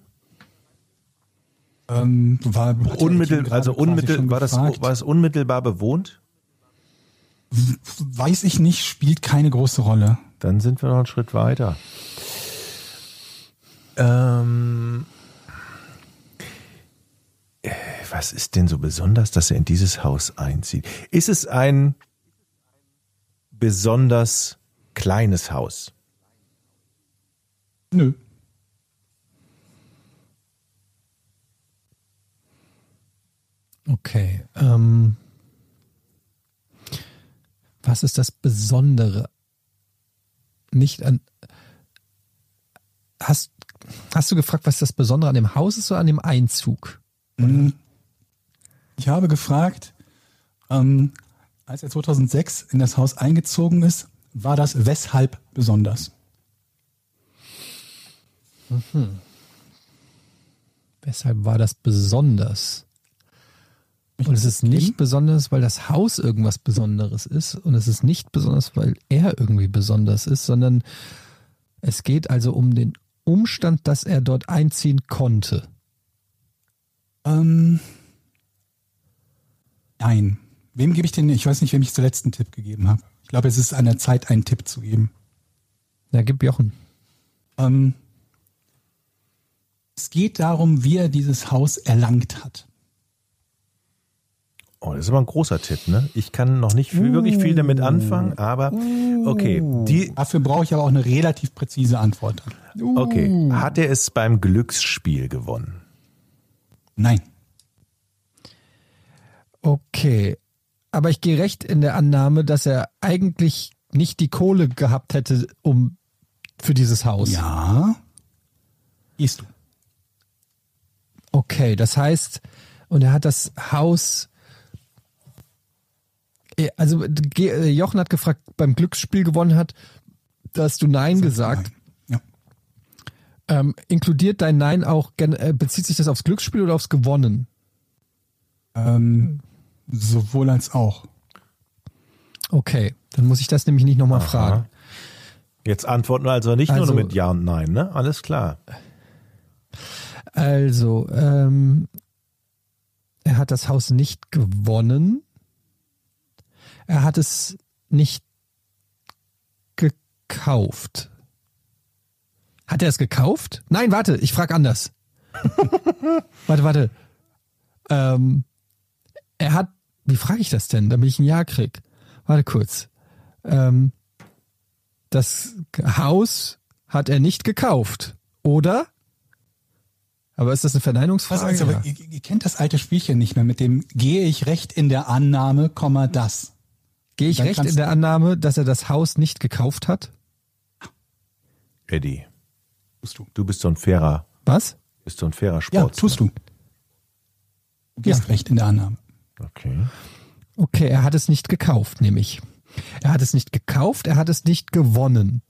[SPEAKER 3] Ähm, war, er
[SPEAKER 1] Unmittel, also unmittel, war das, war es unmittelbar bewohnt?
[SPEAKER 3] Weiß ich nicht, spielt keine große Rolle.
[SPEAKER 1] Dann sind wir noch einen Schritt weiter. Ähm, äh, was ist denn so besonders, dass er in dieses Haus einzieht? Ist es ein besonders kleines Haus?
[SPEAKER 3] Nö.
[SPEAKER 2] Okay. Ähm, was ist das Besondere? Nicht an. Hast, hast du gefragt, was das Besondere an dem Haus ist oder an dem Einzug?
[SPEAKER 3] Mhm. Ich habe gefragt, ähm, als er 2006 in das Haus eingezogen ist, war das weshalb besonders?
[SPEAKER 2] Weshalb war das besonders? Und es ist nicht besonders, weil das Haus irgendwas Besonderes ist. Und es ist nicht besonders, weil er irgendwie besonders ist, sondern es geht also um den Umstand, dass er dort einziehen konnte.
[SPEAKER 3] Ähm, nein. Wem gebe ich den? Ich weiß nicht, wem ich zuletzt einen Tipp gegeben habe. Ich glaube, es ist an der Zeit, einen Tipp zu geben.
[SPEAKER 2] Ja, gib Jochen.
[SPEAKER 3] Ähm, es geht darum, wie er dieses Haus erlangt hat.
[SPEAKER 1] Oh, das ist aber ein großer Tipp, ne? Ich kann noch nicht viel, wirklich viel damit anfangen, aber okay. Die,
[SPEAKER 3] Dafür brauche ich aber auch eine relativ präzise Antwort.
[SPEAKER 1] okay. Hat er es beim Glücksspiel gewonnen?
[SPEAKER 3] Nein.
[SPEAKER 2] Okay. Aber ich gehe recht in der Annahme, dass er eigentlich nicht die Kohle gehabt hätte, um für dieses Haus.
[SPEAKER 3] Ja. Gehst du.
[SPEAKER 2] Okay, das heißt, und er hat das Haus. Eh, Also äh, Jochen hat gefragt, beim Glücksspiel gewonnen hat, da hast du Nein gesagt.
[SPEAKER 3] Ja.
[SPEAKER 2] Ähm, inkludiert dein Nein auch, äh, bezieht sich das aufs Glücksspiel oder aufs Gewonnen?
[SPEAKER 3] Ähm, sowohl als auch.
[SPEAKER 2] Okay, dann muss ich das nämlich nicht nochmal fragen.
[SPEAKER 1] Jetzt antworten wir also nicht
[SPEAKER 2] Also-
[SPEAKER 1] nur mit Ja und Nein, ne? Alles klar.
[SPEAKER 2] Also, ähm, er hat das Haus nicht gewonnen. Er hat es nicht gekauft. Hat er es gekauft? Nein, warte, ich frage anders. warte, warte. Ähm, er hat, wie frage ich das denn, damit ich ein Ja krieg? Warte kurz. Ähm, das Haus hat er nicht gekauft, oder? Aber ist das eine Verneinungsfrage?
[SPEAKER 3] also,
[SPEAKER 2] Ja.
[SPEAKER 3] ihr, ihr kennt das alte Spielchen nicht mehr mit dem gehe ich recht in der Annahme, Komma das.
[SPEAKER 2] Gehe ich recht in der Annahme, dass er das Haus nicht gekauft hat?
[SPEAKER 1] Eddie,
[SPEAKER 3] Tust du.
[SPEAKER 1] du bist so ein fairer,
[SPEAKER 2] Was?
[SPEAKER 1] bist so ein fairer
[SPEAKER 3] Ja,
[SPEAKER 1] Sportsmann.
[SPEAKER 3] tust du. Du gehst
[SPEAKER 2] Ja.
[SPEAKER 3] recht in der Annahme.
[SPEAKER 1] Okay.
[SPEAKER 2] Okay, er hat es nicht gekauft, nämlich. Er hat es nicht gekauft, er hat es nicht gewonnen.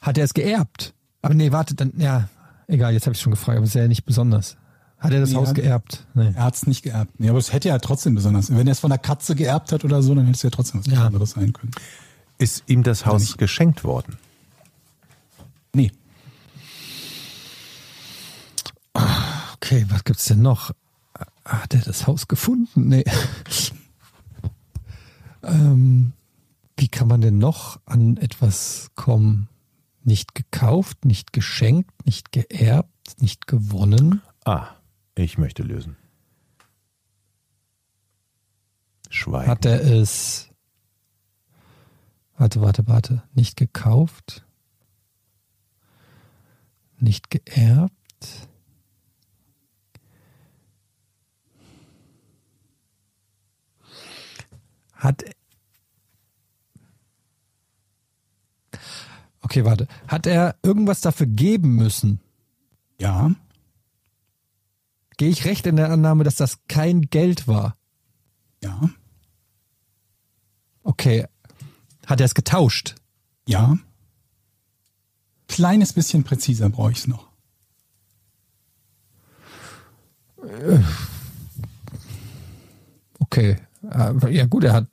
[SPEAKER 2] Hat er es geerbt? Aber nee, warte, dann, ja, egal, jetzt habe ich schon gefragt, aber es ist ja nicht besonders. Hat er das
[SPEAKER 3] Nee,
[SPEAKER 2] Haus
[SPEAKER 3] hat-
[SPEAKER 2] geerbt? Nee.
[SPEAKER 3] Er hat es nicht geerbt. Nee, aber es hätte ja trotzdem besonders. Wenn er es von der Katze geerbt hat oder so, dann hätte es ja trotzdem was
[SPEAKER 2] Ja.
[SPEAKER 3] Besonderes sein können.
[SPEAKER 1] Ist ihm das Haus
[SPEAKER 3] nicht.
[SPEAKER 1] geschenkt worden?
[SPEAKER 3] Nee.
[SPEAKER 2] Okay, was gibt's denn noch? Hat er das Haus gefunden? Nee. ähm, wie kann man denn noch an etwas kommen? Nicht gekauft, nicht geschenkt, nicht geerbt, nicht gewonnen.
[SPEAKER 1] Ah, ich möchte lösen. Schweigen.
[SPEAKER 2] Hat er es. Warte, warte, warte. Nicht gekauft. Nicht geerbt. Hat. Okay, warte. Hat er irgendwas dafür geben müssen?
[SPEAKER 3] Ja.
[SPEAKER 2] Gehe ich recht in der Annahme, dass das kein Geld war?
[SPEAKER 3] Ja.
[SPEAKER 2] Okay. Hat er es getauscht?
[SPEAKER 3] Ja. Kleines bisschen präziser brauche ich es noch.
[SPEAKER 2] Okay. Aber Ja gut, er hat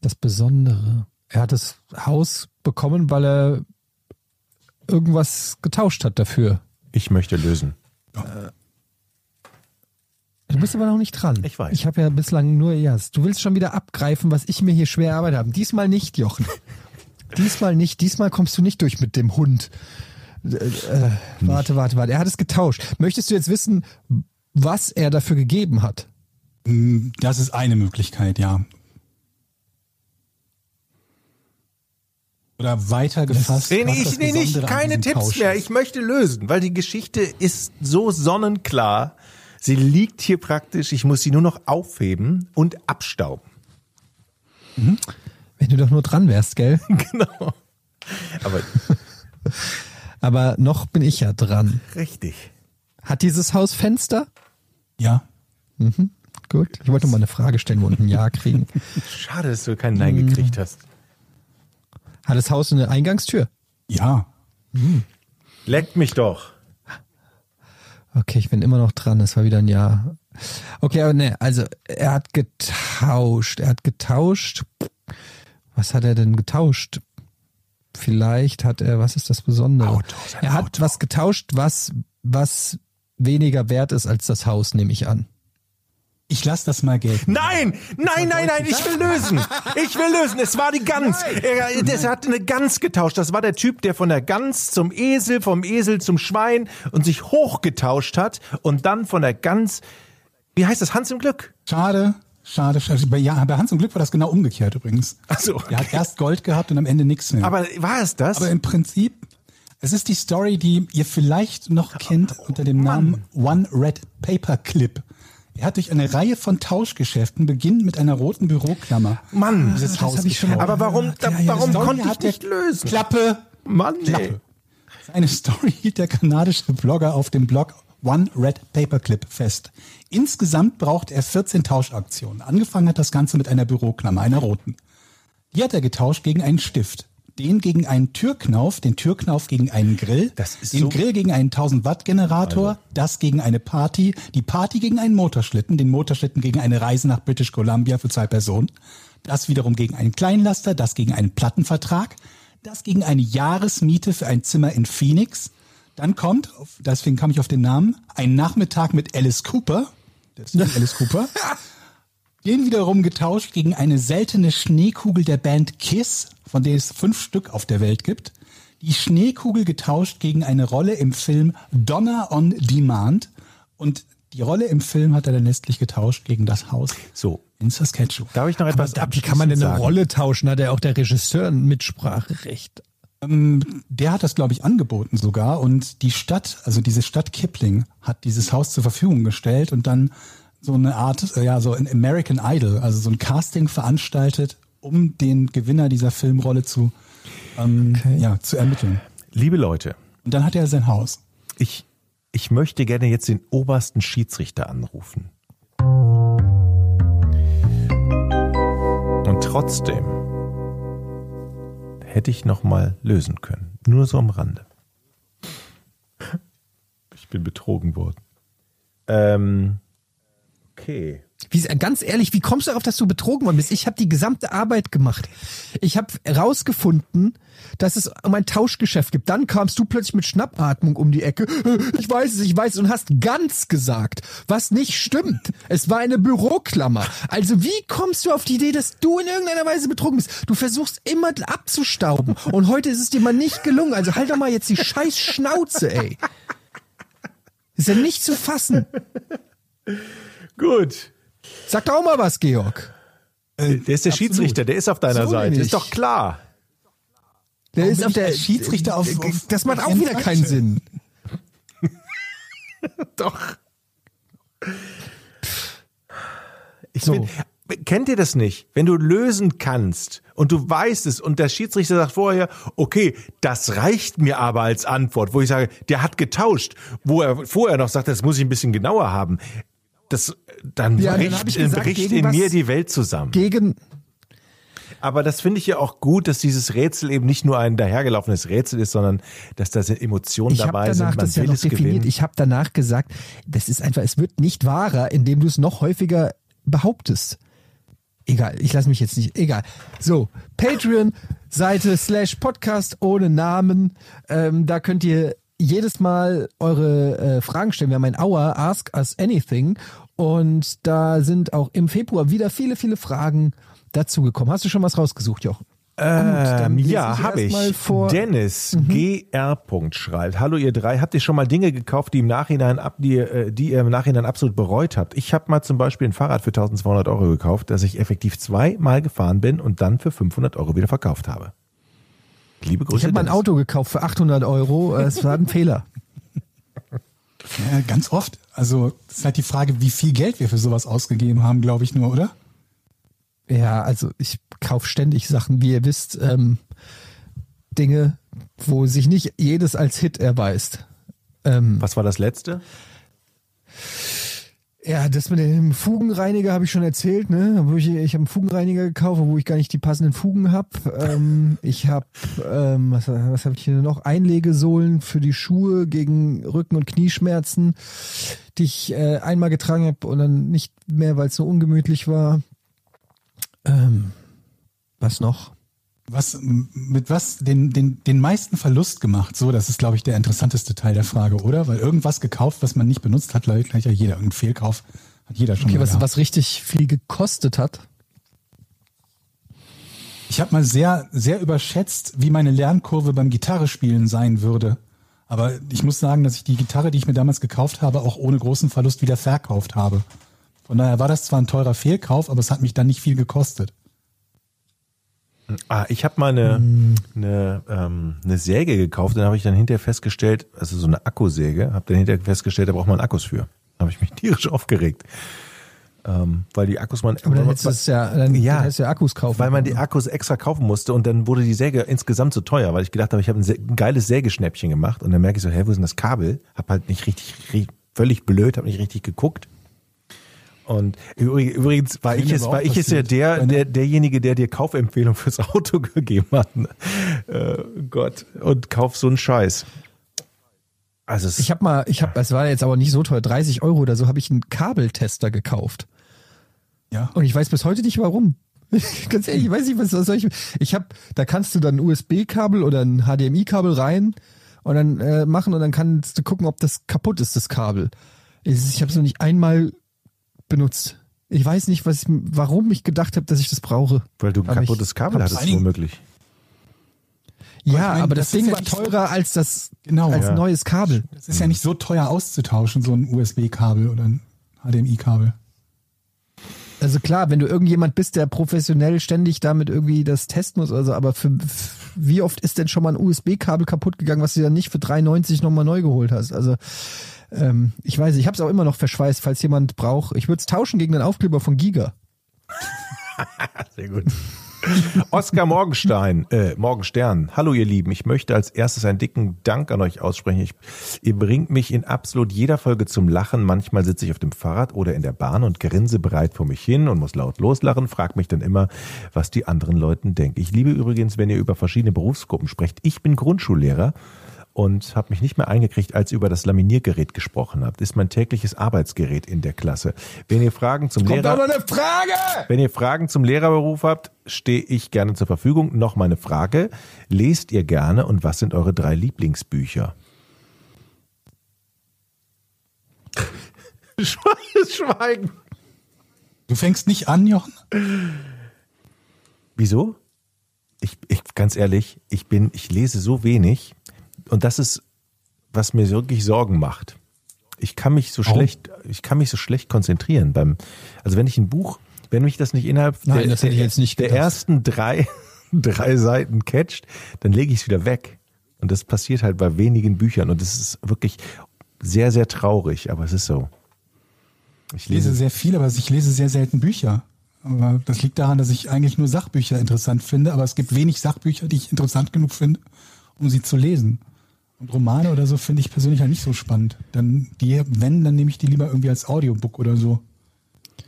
[SPEAKER 2] das Besondere. Er hat das Haus bekommen, weil er irgendwas getauscht hat dafür.
[SPEAKER 1] Ich möchte lösen.
[SPEAKER 2] bist aber noch nicht dran.
[SPEAKER 1] Ich weiß.
[SPEAKER 2] Ich habe ja bislang nur Jas. Du willst schon wieder abgreifen, was ich mir hier schwer erarbeitet habe. Diesmal nicht, Jochen. Diesmal nicht. Diesmal kommst du nicht durch mit dem Hund. Äh, äh, warte, warte, warte. Er hat es getauscht. Möchtest du jetzt wissen, was er dafür gegeben hat?
[SPEAKER 3] Das ist eine Möglichkeit, ja. Oder weiter gefasst.
[SPEAKER 1] Nee, nee, ich, nee, nicht, keine Tipps
[SPEAKER 3] Tausch
[SPEAKER 1] mehr. Ich möchte lösen, weil die Geschichte ist so sonnenklar. Sie liegt hier praktisch. Ich muss sie nur noch aufheben und abstauben.
[SPEAKER 2] Wenn du doch nur dran wärst, gell?
[SPEAKER 1] genau. Aber
[SPEAKER 2] Aber noch bin ich ja dran.
[SPEAKER 1] richtig.
[SPEAKER 2] Hat dieses Haus Fenster?
[SPEAKER 3] Ja.
[SPEAKER 2] Gut. Ich wollte mal eine Frage stellen und ein Ja kriegen.
[SPEAKER 1] Schade, dass du keinen Nein gekriegt hast.
[SPEAKER 2] Hat das Haus eine Eingangstür?
[SPEAKER 3] Ja.
[SPEAKER 1] Leckt mich doch.
[SPEAKER 2] Okay, ich bin immer noch dran. Es war wieder ein Ja. Okay, aber ne, also er hat getauscht. Er hat getauscht. Was hat er denn getauscht? Vielleicht hat er, was ist das Besondere?
[SPEAKER 1] Auto,
[SPEAKER 2] er hat
[SPEAKER 1] Auto.
[SPEAKER 2] was getauscht, was, was weniger wert ist als das Haus, nehme ich an.
[SPEAKER 3] Ich lasse das mal gelten.
[SPEAKER 1] Nein, nein, nein, nein, ich will lösen. Ich will lösen. Es war die Gans. Er, er hat eine Gans getauscht. Das war der Typ, der von der Gans zum Esel, vom Esel zum Schwein und sich hochgetauscht hat und dann von der Gans, wie heißt das, Hans im Glück?
[SPEAKER 3] Schade, schade, schade. Bei, ja, bei Hans im Glück war das genau umgekehrt übrigens.
[SPEAKER 1] Ach so,
[SPEAKER 3] Er hat erst Gold gehabt und am Ende nichts mehr.
[SPEAKER 1] Aber war es das?
[SPEAKER 3] Aber im Prinzip, es ist die Story, die ihr vielleicht noch kennt unter dem Namen One Red Paper Clip. Er hat durch eine Reihe von Tauschgeschäften beginnend mit einer roten Büroklammer
[SPEAKER 1] Mann,
[SPEAKER 3] dieses
[SPEAKER 2] das
[SPEAKER 3] Haus
[SPEAKER 2] hab ich schon
[SPEAKER 1] aber warum, da,
[SPEAKER 2] Ja, ja,
[SPEAKER 1] warum konnte ich nicht lösen?
[SPEAKER 3] Klappe,
[SPEAKER 1] Mann, ey.
[SPEAKER 3] Klappe. Eine Story hielt der kanadische Blogger auf dem Blog One Red Paperclip fest. Insgesamt braucht er 14 Tauschaktionen. Angefangen hat das Ganze mit einer Büroklammer, einer roten. Die hat er getauscht gegen einen Stift. Den gegen einen Türknauf, den Türknauf gegen einen Grill, den
[SPEAKER 1] so-
[SPEAKER 3] Grill gegen einen 1000 Watt Generator, das gegen eine Party, die Party gegen einen Motorschlitten, den Motorschlitten gegen eine Reise nach British Columbia für zwei Personen, das wiederum gegen einen Kleinlaster, das gegen einen Plattenvertrag, das gegen eine Jahresmiete für ein Zimmer in Phoenix. Dann kommt, deswegen kam ich auf den Namen, ein Nachmittag mit Alice Cooper. Das ist Alice Cooper. Den wiederum getauscht gegen eine seltene Schneekugel der Band Kiss, von der es fünf Stück auf der Welt gibt. Die Schneekugel getauscht gegen eine Rolle im Film Donner on Demand. Und die Rolle im Film hat er dann letztlich getauscht gegen das Haus
[SPEAKER 1] So,
[SPEAKER 3] in Saskatchewan.
[SPEAKER 1] darf ich noch etwas
[SPEAKER 2] Wie kann man denn eine
[SPEAKER 1] sagen?
[SPEAKER 2] Rolle tauschen? Hat er auch der Regisseur ein Mitspracherecht?
[SPEAKER 3] Der hat das, glaube ich, angeboten sogar. Und die Stadt, also diese Stadt Kipling, hat dieses Haus zur Verfügung gestellt und dann so eine Art, ja, so ein American Idol, also so ein Casting veranstaltet, um den Gewinner dieser Filmrolle zu, ähm, ja, zu ermitteln.
[SPEAKER 1] Liebe Leute,
[SPEAKER 3] Und dann hat er sein Haus.
[SPEAKER 1] ich, ich möchte gerne jetzt den obersten Schiedsrichter anrufen. Und trotzdem hätte ich noch mal lösen können. Nur so am Rande. Ich bin betrogen worden. Ähm, okay.
[SPEAKER 2] Wie, ganz ehrlich, wie kommst du darauf, dass du betrogen worden bist? Ich habe die gesamte Arbeit gemacht. Ich habe herausgefunden, dass es um ein Tauschgeschäft gibt. Dann kamst du plötzlich mit Schnappatmung um die Ecke. Ich weiß es, ich weiß es und hast ganz gesagt, was nicht stimmt. Es war eine Büroklammer. Also wie kommst du auf die Idee, dass du in irgendeiner Weise betrogen bist? Du versuchst immer abzustauben und heute ist es dir mal nicht gelungen. Also halt doch mal jetzt die scheiß Schnauze, ey. Ist ja nicht zu fassen.
[SPEAKER 1] Gut.
[SPEAKER 2] Sag doch auch mal was, Georg.
[SPEAKER 1] Der ist der Schiedsrichter, der ist auf deiner
[SPEAKER 2] So
[SPEAKER 1] Seite. Ist doch klar.
[SPEAKER 2] Der
[SPEAKER 3] Warum
[SPEAKER 2] ist auf der
[SPEAKER 3] als Schiedsrichter auf- auf-
[SPEAKER 2] Das macht auch wieder keinen Sinn.
[SPEAKER 1] Doch. Ich
[SPEAKER 2] So.
[SPEAKER 1] bin, kennt ihr das nicht? Wenn du lösen kannst und du weißt es und der Schiedsrichter sagt vorher, okay, das reicht mir aber als Antwort, wo ich sage, der hat getauscht, wo er vorher noch sagt, das muss ich ein bisschen genauer haben. Das, dann
[SPEAKER 2] Ja, dann
[SPEAKER 1] bricht,
[SPEAKER 2] ich gesagt,
[SPEAKER 1] bricht in mir die Welt zusammen.
[SPEAKER 2] Gegen
[SPEAKER 1] Aber das finde ich ja auch gut, dass dieses Rätsel eben nicht nur ein dahergelaufenes Rätsel ist, sondern dass da Emotionen dabei
[SPEAKER 2] danach
[SPEAKER 1] sind, man
[SPEAKER 2] das ja
[SPEAKER 1] will
[SPEAKER 2] noch
[SPEAKER 1] es
[SPEAKER 2] definiert.
[SPEAKER 1] gewinnen.
[SPEAKER 2] Ich habe danach gesagt, das ist einfach, es wird nicht wahrer, indem du es noch häufiger behauptest. Egal, ich lasse mich jetzt nicht. Egal. So, Patreon, Seite slash Podcast ohne Namen. Ähm, da könnt ihr jedes Mal eure äh, Fragen stellen. Wir haben ein Hour, Ask Us Anything. Und da sind auch im Februar wieder viele, viele Fragen dazugekommen. Hast du schon was rausgesucht, Jochen?
[SPEAKER 1] Ähm, ja,
[SPEAKER 2] ich
[SPEAKER 1] habe
[SPEAKER 2] erst mal
[SPEAKER 1] ich.
[SPEAKER 2] vor-
[SPEAKER 1] Dennis GR. schreibt: Hallo ihr drei, habt ihr schon mal Dinge gekauft, die im Nachhinein ab, die, äh, die ihr im Nachhinein absolut bereut habt? Ich habe mal zum Beispiel ein Fahrrad für 1200 Euro gekauft, das ich effektiv zweimal gefahren bin und dann für 500 Euro wieder verkauft habe. Liebe Grüße.
[SPEAKER 2] Ich habe mal ein
[SPEAKER 1] Dennis.
[SPEAKER 2] Auto gekauft für 800 Euro. Es war ein Fehler.
[SPEAKER 3] Ja, ganz oft. Also, das ist halt die Frage, wie viel Geld wir für sowas ausgegeben haben, glaube ich nur, oder?
[SPEAKER 2] Ja, also ich kaufe ständig Sachen, wie ihr wisst, ähm, Dinge, wo sich nicht jedes als Hit erweist. Ähm,
[SPEAKER 1] Was war das letzte?
[SPEAKER 2] Ja, das mit dem Fugenreiniger habe ich schon erzählt, ne? Wo ich ich habe einen Fugenreiniger gekauft, wo ich gar nicht die passenden Fugen habe. Ähm, ich habe, ähm, was, was habe ich hier noch? Einlegesohlen für die Schuhe gegen Rücken- und Knieschmerzen, die ich äh, einmal getragen habe und dann nicht mehr, weil es so ungemütlich war. Ähm, was noch?
[SPEAKER 3] Was, mit was den, den, den meisten Verlust gemacht? So, das ist, glaube ich, der interessanteste Teil der Frage, oder? Weil irgendwas gekauft, was man nicht benutzt hat, gleich ja jeder. Irgendein Fehlkauf hat jeder schon
[SPEAKER 2] Okay, was,
[SPEAKER 3] gehabt.
[SPEAKER 2] was richtig viel gekostet hat.
[SPEAKER 3] Ich habe mal sehr, sehr überschätzt, wie meine Lernkurve beim Gitarrespielen sein würde. Aber ich muss sagen, dass ich die Gitarre, die ich mir damals gekauft habe, auch ohne großen Verlust wieder verkauft habe. Von daher war das zwar ein teurer Fehlkauf, aber es hat mich dann nicht viel gekostet.
[SPEAKER 1] Ah, ich habe mal eine, eine, ähm, eine Säge gekauft, dann habe ich dann hinterher festgestellt, also so eine Akkusäge, habe dann hinterher festgestellt, da braucht man Akkus für. Da habe ich mich tierisch aufgeregt. Ähm, weil die Akkus man,
[SPEAKER 2] Aber dann hättest du ja, dann,
[SPEAKER 1] Ja.
[SPEAKER 2] dann hättest du ja Akkus kaufen.
[SPEAKER 1] weil man die Akkus extra kaufen musste und dann wurde die Säge insgesamt zu teuer, weil ich gedacht habe, ich habe ein, ein geiles Sägeschnäppchen gemacht und dann merke ich so, hä, wo ist denn das Kabel? Hab halt nicht richtig, ri- völlig blöd, habe nicht richtig geguckt. Und übrig- übrigens war ich es, war ich es ja der, der, derjenige, der dir Kaufempfehlung fürs Auto gegeben hat. Äh, Gott. Und kauf so einen Scheiß. Also
[SPEAKER 2] Ich habe mal, ich habe, es war jetzt aber nicht so teuer, 30 Euro oder so, habe ich einen Kabeltester gekauft.
[SPEAKER 3] Ja.
[SPEAKER 2] Und ich weiß bis heute nicht warum. Ganz ehrlich, ich weiß nicht, was was soll ich. Ich habe, da kannst du dann ein USB-Kabel oder ein HDMI-Kabel rein und dann äh, machen und dann kannst du gucken, ob das kaputt ist, das Kabel. Ich, ich habe es noch nicht einmal benutzt. Ich weiß nicht, was ich, warum ich gedacht habe, dass ich das brauche.
[SPEAKER 1] weil du ein
[SPEAKER 2] Aber
[SPEAKER 1] kaputtes Kabel hattest, womöglich.
[SPEAKER 2] Ja,
[SPEAKER 3] ich meine,
[SPEAKER 2] aber das,
[SPEAKER 3] das ist
[SPEAKER 2] Ding
[SPEAKER 3] ja
[SPEAKER 2] war teurer als das
[SPEAKER 3] Genau.
[SPEAKER 2] als
[SPEAKER 3] Ja.
[SPEAKER 2] neues Kabel.
[SPEAKER 3] Das ist ja nicht so teuer auszutauschen, so ein USB-Kabel oder ein HDMI-Kabel.
[SPEAKER 2] Also klar, wenn du irgendjemand bist, der professionell ständig damit irgendwie das testen muss, also aber für, wie oft ist denn schon mal ein USB-Kabel kaputt gegangen, was du dann nicht für 3,90 nochmal neu geholt hast? Also ähm, ich weiß, ich habe es auch immer noch verschweißt, falls jemand braucht. Ich würde es tauschen gegen den Aufkleber von Giga.
[SPEAKER 1] Sehr gut. Oskar Morgenstein, äh, Morgenstern. Hallo ihr Lieben, ich möchte als erstes einen dicken Dank an euch aussprechen. Ich, ihr bringt mich in absolut jeder Folge zum Lachen. Manchmal sitze ich auf dem Fahrrad oder in der Bahn und grinse bereit vor mich hin und muss laut loslachen, frag mich dann immer, was die anderen Leuten denken. Ich liebe übrigens, wenn ihr über verschiedene Berufsgruppen sprecht. Ich bin Grundschullehrer und habe mich nicht mehr eingekriegt, als ihr über das Laminiergerät gesprochen habt. Ist mein tägliches Arbeitsgerät in der Klasse. Wenn ihr Fragen zum
[SPEAKER 2] Kommt
[SPEAKER 1] Lehrer
[SPEAKER 2] Frage!
[SPEAKER 1] wenn ihr Fragen zum Lehrerberuf habt, stehe ich gerne zur Verfügung. Noch meine Frage. Lest ihr gerne und was sind eure drei Lieblingsbücher? Schweigen.
[SPEAKER 3] Du fängst nicht an, Jochen?
[SPEAKER 1] Wieso? Ich, ich, ganz ehrlich, ich bin, ich lese so wenig und das ist, was mir wirklich Sorgen macht. Ich kann mich so
[SPEAKER 3] Warum?
[SPEAKER 1] schlecht, ich kann mich so schlecht konzentrieren beim, also wenn ich ein Buch, wenn mich das nicht innerhalb
[SPEAKER 2] Nein,
[SPEAKER 1] der,
[SPEAKER 2] das hätte ich
[SPEAKER 1] der,
[SPEAKER 2] jetzt nicht
[SPEAKER 1] der ersten drei, drei Seiten catcht, dann lege ich es wieder weg. Und das passiert halt bei wenigen Büchern und das ist wirklich sehr, sehr traurig, aber es ist so. Ich
[SPEAKER 3] Ich lese sehr viel, aber ich lese sehr selten Bücher. Aber das liegt daran, dass ich eigentlich nur Sachbücher interessant finde, aber es gibt wenig Sachbücher, die ich interessant genug finde, um sie zu lesen. Romane oder so finde ich persönlich halt nicht so spannend. Dann die, wenn, dann nehme ich die lieber irgendwie als Audiobook oder so.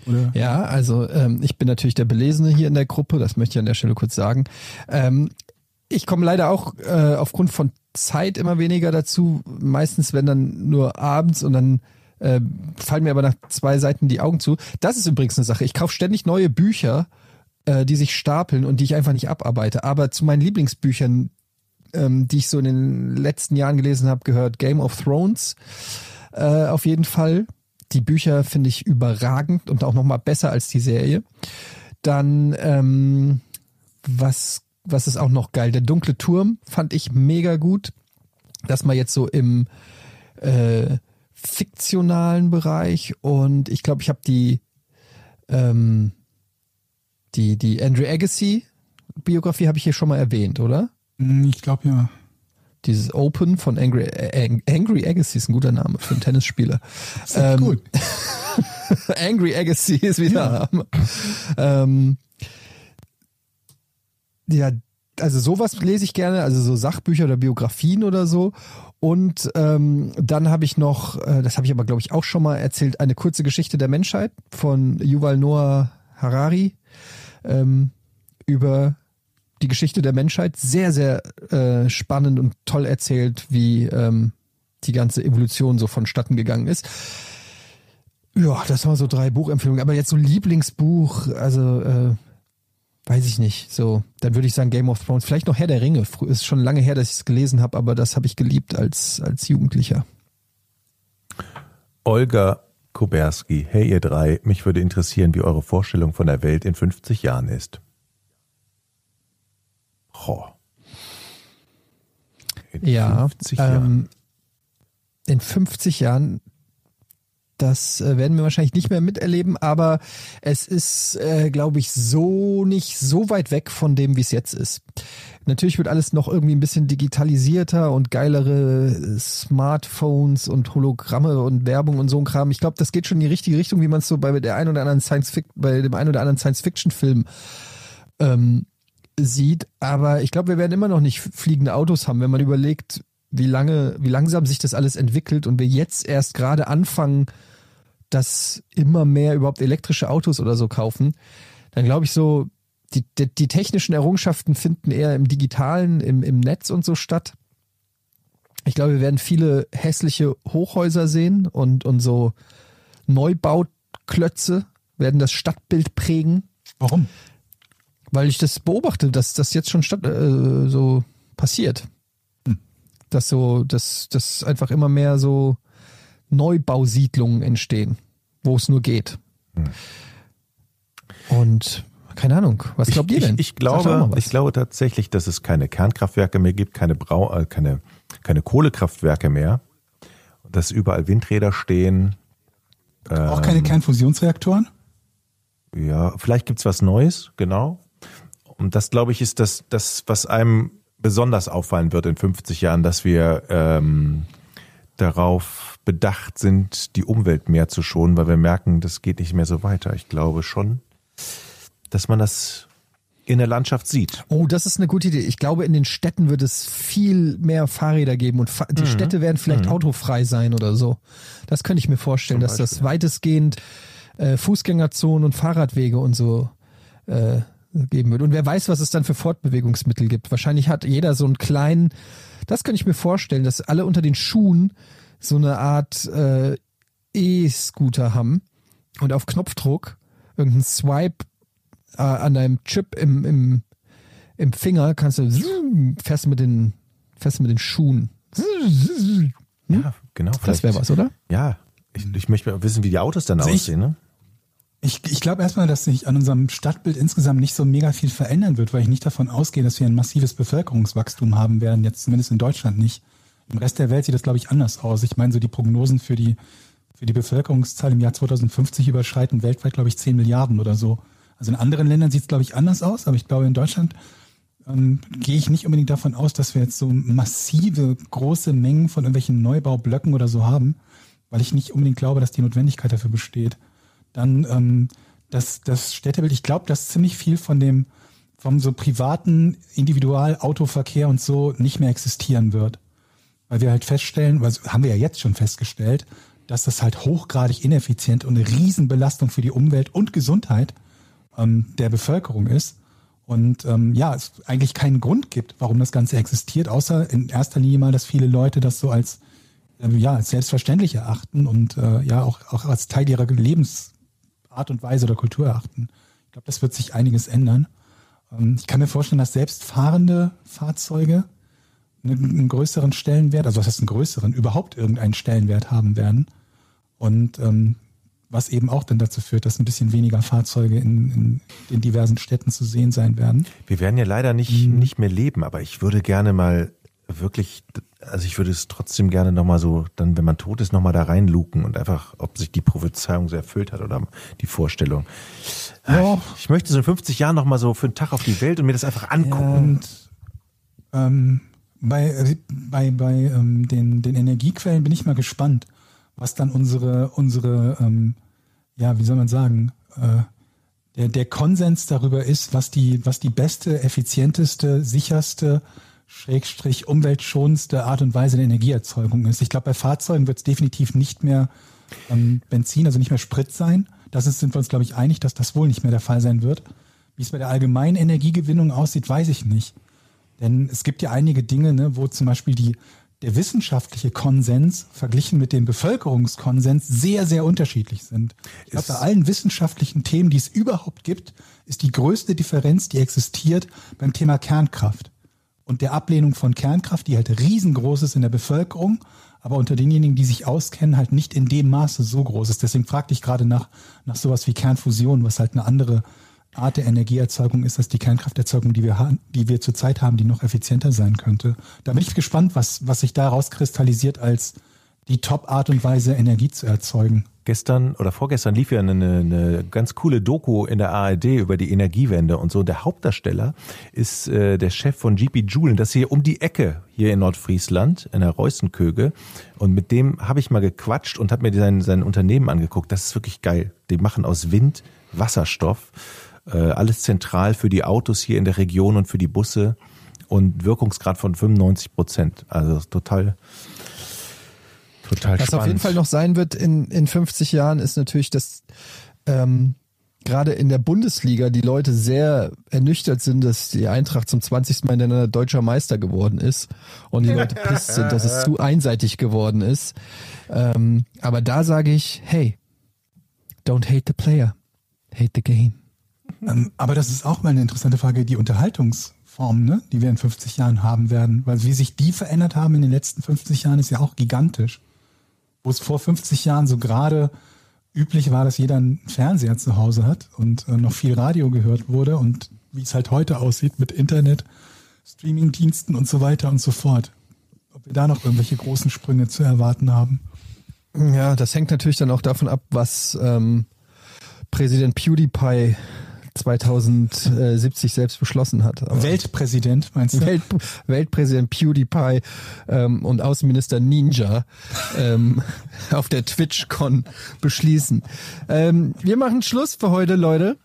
[SPEAKER 3] Oder
[SPEAKER 2] Ja, also ähm, ich bin natürlich der Belesene hier in der Gruppe, das möchte ich an der Stelle kurz sagen. Ähm, ich komme leider auch äh, aufgrund von Zeit immer weniger dazu. Meistens, wenn dann nur abends und dann äh, fallen mir aber nach zwei Seiten die Augen zu. Das ist übrigens eine Sache. Ich kaufe ständig neue Bücher, äh, die sich stapeln und die ich einfach nicht abarbeite. Aber zu meinen Lieblingsbüchern, ähm, die ich so in den letzten Jahren gelesen habe, gehört Game of Thrones äh, auf jeden Fall. die Bücher finde ich überragend und auch nochmal besser als die Serie. Dann, ähm, was, was ist auch noch geil? Der dunkle Turm fand ich mega gut. Dass man jetzt so im äh, fiktionalen Bereich und ich glaube, ich habe die, ähm, die, die Andrew Agassi Biografie habe ich hier schon mal erwähnt, oder?
[SPEAKER 3] Hm, Ich glaube ja.
[SPEAKER 2] Dieses Open von Angry, äh, Angry Agassi ist ein guter Name für einen Tennisspieler.
[SPEAKER 3] Ist echt
[SPEAKER 2] Ähm,
[SPEAKER 3] gut.
[SPEAKER 2] Angry Agassi ist wieder. Ähm, ja, also sowas lese ich gerne, also so Sachbücher oder Biografien oder so. Und ähm, dann habe ich noch, äh, das habe ich aber glaube ich auch schon mal erzählt, eine kurze Geschichte der Menschheit von Yuval Noah Harari ähm, über die Geschichte der Menschheit. Sehr, sehr äh, spannend und toll erzählt, wie ähm, die ganze Evolution so vonstatten gegangen ist. Ja, das waren so drei Buchempfehlungen. Aber jetzt so Lieblingsbuch, also äh, weiß ich nicht. So, dann würde ich sagen Game of Thrones. Vielleicht noch Herr der Ringe. Ist schon lange her, dass ich es gelesen habe, aber das habe ich geliebt als als Jugendlicher.
[SPEAKER 1] Olga Kuberski, hey ihr drei, mich würde interessieren, wie eure Vorstellung von der Welt in 50 Jahren ist. Ho. In
[SPEAKER 2] Ja,
[SPEAKER 1] 50 Jahren.
[SPEAKER 2] ähm, in 50 Jahren, das äh, werden wir wahrscheinlich nicht mehr miterleben, aber es ist, äh, glaube ich, so nicht so weit weg von dem, wie es jetzt ist. Natürlich wird alles noch irgendwie ein bisschen digitalisierter und geilere Smartphones und Hologramme und Werbung und so ein Kram. Ich glaube, das geht schon in die richtige Richtung, wie man es so bei der ein oder anderen Science bei dem ein oder anderen Science-Fiction-Film ähm, sieht. Aber ich glaube, wir werden immer noch nicht fliegende Autos haben, wenn man überlegt, wie lange, wie langsam sich das alles entwickelt und wir jetzt erst gerade anfangen, dass immer mehr überhaupt elektrische Autos oder so kaufen, dann glaube ich so, die, die, die technischen Errungenschaften finden eher im Digitalen, im, im Netz und so statt. Ich glaube, wir werden viele hässliche Hochhäuser sehen und, und so Neubauklötze werden das Stadtbild prägen
[SPEAKER 3] Warum?
[SPEAKER 2] Weil ich das beobachte, dass das jetzt schon statt, äh, so passiert. Dass so, dass, dass einfach immer mehr so Neubausiedlungen entstehen, wo es nur geht. Und keine Ahnung, was glaubt
[SPEAKER 1] ich,
[SPEAKER 2] ihr denn?
[SPEAKER 1] Ich, ich, glaube, ich glaube tatsächlich, dass es keine Kernkraftwerke mehr gibt, keine Brau, äh, keine, keine Kohlekraftwerke mehr. Dass überall Windräder stehen.
[SPEAKER 3] Auch keine Kernfusionsreaktoren?
[SPEAKER 1] Ja, vielleicht gibt's was Neues, genau. Und das, glaube ich, ist das, das, was einem besonders auffallen wird in 50 Jahren, dass wir ähm, darauf bedacht sind, die Umwelt mehr zu schonen, weil wir merken, das geht nicht mehr so weiter. Ich glaube schon, dass man das in der Landschaft sieht.
[SPEAKER 2] Oh, das ist eine gute Idee. Ich glaube, in den Städten wird es viel mehr Fahrräder geben und Fa
[SPEAKER 1] Mhm.
[SPEAKER 2] die Städte werden vielleicht autofrei sein oder so. Das könnte ich mir vorstellen, dass das weitestgehend äh, Fußgängerzonen und Fahrradwege und so äh, geben wird. Und wer weiß, was es dann für Fortbewegungsmittel gibt. Wahrscheinlich hat jeder so einen kleinen, das könnte ich mir vorstellen, dass alle unter den Schuhen so eine Art äh, E-Scooter haben und auf Knopfdruck irgendein Swipe äh, an deinem Chip im, im, im Finger kannst du fährst mit den fährst mit den Schuhen.
[SPEAKER 1] Ja, genau.
[SPEAKER 2] Das wäre was, oder?
[SPEAKER 1] Ja, ich, ich möchte wissen, wie die Autos dann
[SPEAKER 3] Also
[SPEAKER 1] aussehen. Ne?
[SPEAKER 3] Ich, ich glaube erstmal, dass sich an unserem Stadtbild insgesamt nicht so mega viel verändern wird, weil ich nicht davon ausgehe, dass wir ein massives Bevölkerungswachstum haben werden, jetzt zumindest in Deutschland nicht. Im Rest der Welt sieht das, glaube ich, anders aus. Ich meine, so die Prognosen für die, für die Bevölkerungszahl im Jahr 2050 überschreiten weltweit, glaube ich, 10 Milliarden oder so. Also in anderen Ländern sieht es, glaube ich, anders aus, aber ich glaube, in Deutschland ähm, gehe ich nicht unbedingt davon aus, dass wir jetzt so massive, große Mengen von irgendwelchen Neubaublöcken oder so haben, weil ich nicht unbedingt glaube, dass die Notwendigkeit dafür besteht. Dann ähm, das, das Städtebild, ich glaube, dass ziemlich viel von dem, vom so privaten Individualautoverkehr und so nicht mehr existieren wird. Weil wir halt feststellen, was haben wir ja jetzt schon festgestellt, dass das halt hochgradig ineffizient und eine Riesenbelastung für die Umwelt und Gesundheit ähm, der Bevölkerung ist. Und ähm, ja, es eigentlich keinen Grund gibt, warum das Ganze existiert, außer in erster Linie mal, dass viele Leute das so als ähm, ja als selbstverständlich erachten und äh, ja auch, auch als Teil ihrer Lebensart und Weise oder Kultur erachten. Ich glaube, das wird sich einiges ändern. Ähm, ich kann mir vorstellen, dass selbstfahrende Fahrzeuge einen, einen größeren Stellenwert, also was heißt einen größeren, überhaupt irgendeinen Stellenwert haben werden. Und ähm, was eben auch dann dazu führt, dass ein bisschen weniger Fahrzeuge in, in den diversen Städten zu sehen sein werden.
[SPEAKER 1] Wir werden ja leider nicht,
[SPEAKER 3] Mhm.
[SPEAKER 1] nicht mehr leben, aber ich würde gerne mal wirklich, also ich würde es trotzdem gerne nochmal so, dann, wenn man tot ist, nochmal da reinluken und einfach, ob sich die Prophezeiung so erfüllt hat oder die Vorstellung.
[SPEAKER 3] Ja.
[SPEAKER 1] Ich möchte so in 50 Jahren nochmal so für einen Tag auf die Welt und mir das einfach angucken.
[SPEAKER 3] Und ähm, bei, bei, bei ähm, den, den Energiequellen bin ich mal gespannt, was dann unsere, unsere ähm, ja, wie soll man sagen, äh, der, der Konsens darüber ist, was die, was die beste, effizienteste, sicherste, schrägstrich umweltschonendste Art und Weise der Energieerzeugung ist. Ich glaube, bei Fahrzeugen wird es definitiv nicht mehr ähm, Benzin, also nicht mehr Sprit sein. Das ist, sind wir uns, glaube ich, einig, dass das wohl nicht mehr der Fall sein wird. Wie es bei der allgemeinen Energiegewinnung aussieht, weiß ich nicht. Denn es gibt ja einige Dinge, ne, wo zum Beispiel die, der wissenschaftliche Konsens verglichen mit dem Bevölkerungskonsens sehr, sehr unterschiedlich sind. Ich glaube, bei allen wissenschaftlichen Themen, die es überhaupt gibt, ist die größte Differenz, die existiert beim Thema Kernkraft und der Ablehnung von Kernkraft, die halt riesengroß ist in der Bevölkerung, aber unter denjenigen, die sich auskennen, halt nicht in dem Maße so groß ist. Deswegen fragte ich gerade nach, nach sowas wie Kernfusion, was halt eine andere Art der Energieerzeugung ist als die Kernkrafterzeugung, die wir haben, die wir zurzeit haben, die noch effizienter sein könnte. Da bin ich gespannt, was, was sich daraus kristallisiert als die Top-Art und Weise, Energie zu erzeugen.
[SPEAKER 1] Gestern oder vorgestern lief ja eine, eine ganz coole Doku in der ARD über die Energiewende und so. Der Hauptdarsteller ist äh, der Chef von GP Joule. Das ist hier um die Ecke hier in Nordfriesland, in der Reußenköge. Und mit dem habe ich mal gequatscht und habe mir sein, sein Unternehmen angeguckt. Das ist wirklich geil. Die machen aus Wind Wasserstoff. Äh, alles zentral für die Autos hier in der Region und für die Busse. Und Wirkungsgrad von 95 Prozent. Also total, total
[SPEAKER 2] Was
[SPEAKER 1] spannend.
[SPEAKER 2] auf jeden Fall noch sein wird in, in 50 Jahren, ist natürlich, dass ähm, gerade in der Bundesliga die Leute sehr ernüchtert sind, dass die Eintracht zum 20. Mal hintereinander deutscher Meister geworden ist und die Leute pisst sind, dass es zu einseitig geworden ist. Ähm, aber da sage ich, hey, don't hate the player, hate the game.
[SPEAKER 3] Ähm, aber das ist auch mal eine interessante Frage, die Unterhaltungsform, ne, die wir in 50 Jahren haben werden. Weil wie sich die verändert haben in den letzten 50 Jahren, ist ja auch gigantisch. Wo es vor 50 Jahren so gerade üblich war, dass jeder einen Fernseher zu Hause hat und äh, noch viel Radio gehört wurde und wie es halt heute aussieht mit Internet, Streamingdiensten und so weiter und so fort. Ob wir da noch irgendwelche großen Sprünge zu erwarten haben.
[SPEAKER 2] Ja, das hängt natürlich dann auch davon ab, was ähm, Präsident PewDiePie 2070 selbst beschlossen hat. Aber
[SPEAKER 3] Weltpräsident, meinst du?
[SPEAKER 2] Welt, Weltpräsident PewDiePie ähm, und Außenminister Ninja ähm, auf der TwitchCon beschließen. Ähm, wir machen Schluss für heute, Leute.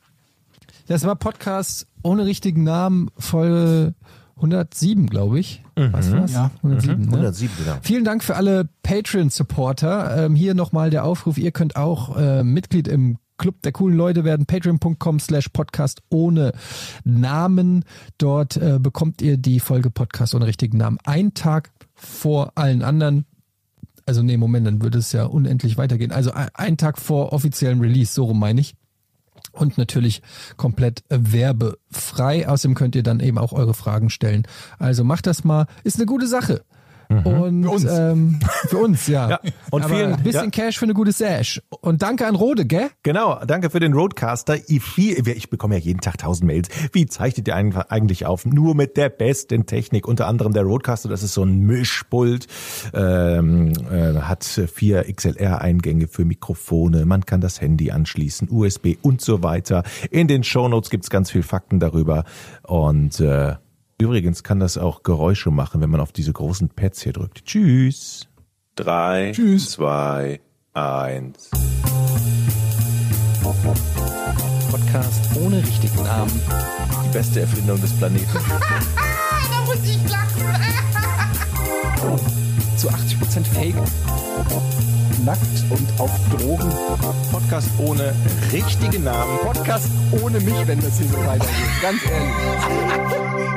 [SPEAKER 2] Das war Podcast ohne richtigen Namen, Folge 107, glaube ich. Was war's?
[SPEAKER 3] Ja.
[SPEAKER 2] 107, ne?
[SPEAKER 1] 107, genau.
[SPEAKER 2] Vielen Dank für alle Patreon-Supporter. Ähm, hier nochmal der Aufruf, ihr könnt auch äh, Mitglied im Club der coolen Leute werden, patreon.com slash podcast ohne Namen. Dort äh, bekommt ihr die Folge Podcast ohne richtigen Namen einen Tag vor allen anderen. Also nee, Moment, dann würde es ja unendlich weitergehen. Also ein- Tag vor offiziellen Release, so rum meine ich. Und natürlich komplett äh, werbefrei. Außerdem könnt ihr dann eben auch eure Fragen stellen. Also macht das mal. Ist eine gute Sache. Und
[SPEAKER 3] Für uns.
[SPEAKER 2] Ähm, für uns, ja.
[SPEAKER 1] Ja, und
[SPEAKER 2] Aber
[SPEAKER 1] vielen-
[SPEAKER 2] ein bisschen
[SPEAKER 1] ja.
[SPEAKER 2] Cash für eine gute Sash. Und danke an Rode, gell?
[SPEAKER 1] Genau, danke für den Roadcaster. Ich, bekomme ja jeden Tag tausend Mails. Wie zeichnet ihr eigentlich- eigentlich auf? Nur mit der besten Technik. Unter anderem der Roadcaster, das ist so ein Mischpult, ähm, äh, hat vier XLR-Eingänge für Mikrofone. Man kann das Handy anschließen, USB und so weiter. In den Shownotes gibt's ganz viel Fakten darüber. Und äh, übrigens kann das auch Geräusche machen, wenn man auf diese großen Pads hier drückt. Tschüss.
[SPEAKER 5] Drei,
[SPEAKER 3] Tschüss.
[SPEAKER 5] zwei, eins.
[SPEAKER 2] Podcast ohne richtigen Namen.
[SPEAKER 1] Die beste Erfindung des Planeten.
[SPEAKER 6] da muss ich lachen.
[SPEAKER 2] Zu 80% Fake.
[SPEAKER 3] Nackt und auf Drogen.
[SPEAKER 1] Podcast ohne richtigen Namen.
[SPEAKER 2] Podcast ohne mich, wenn das hier so weitergeht. Ganz ehrlich.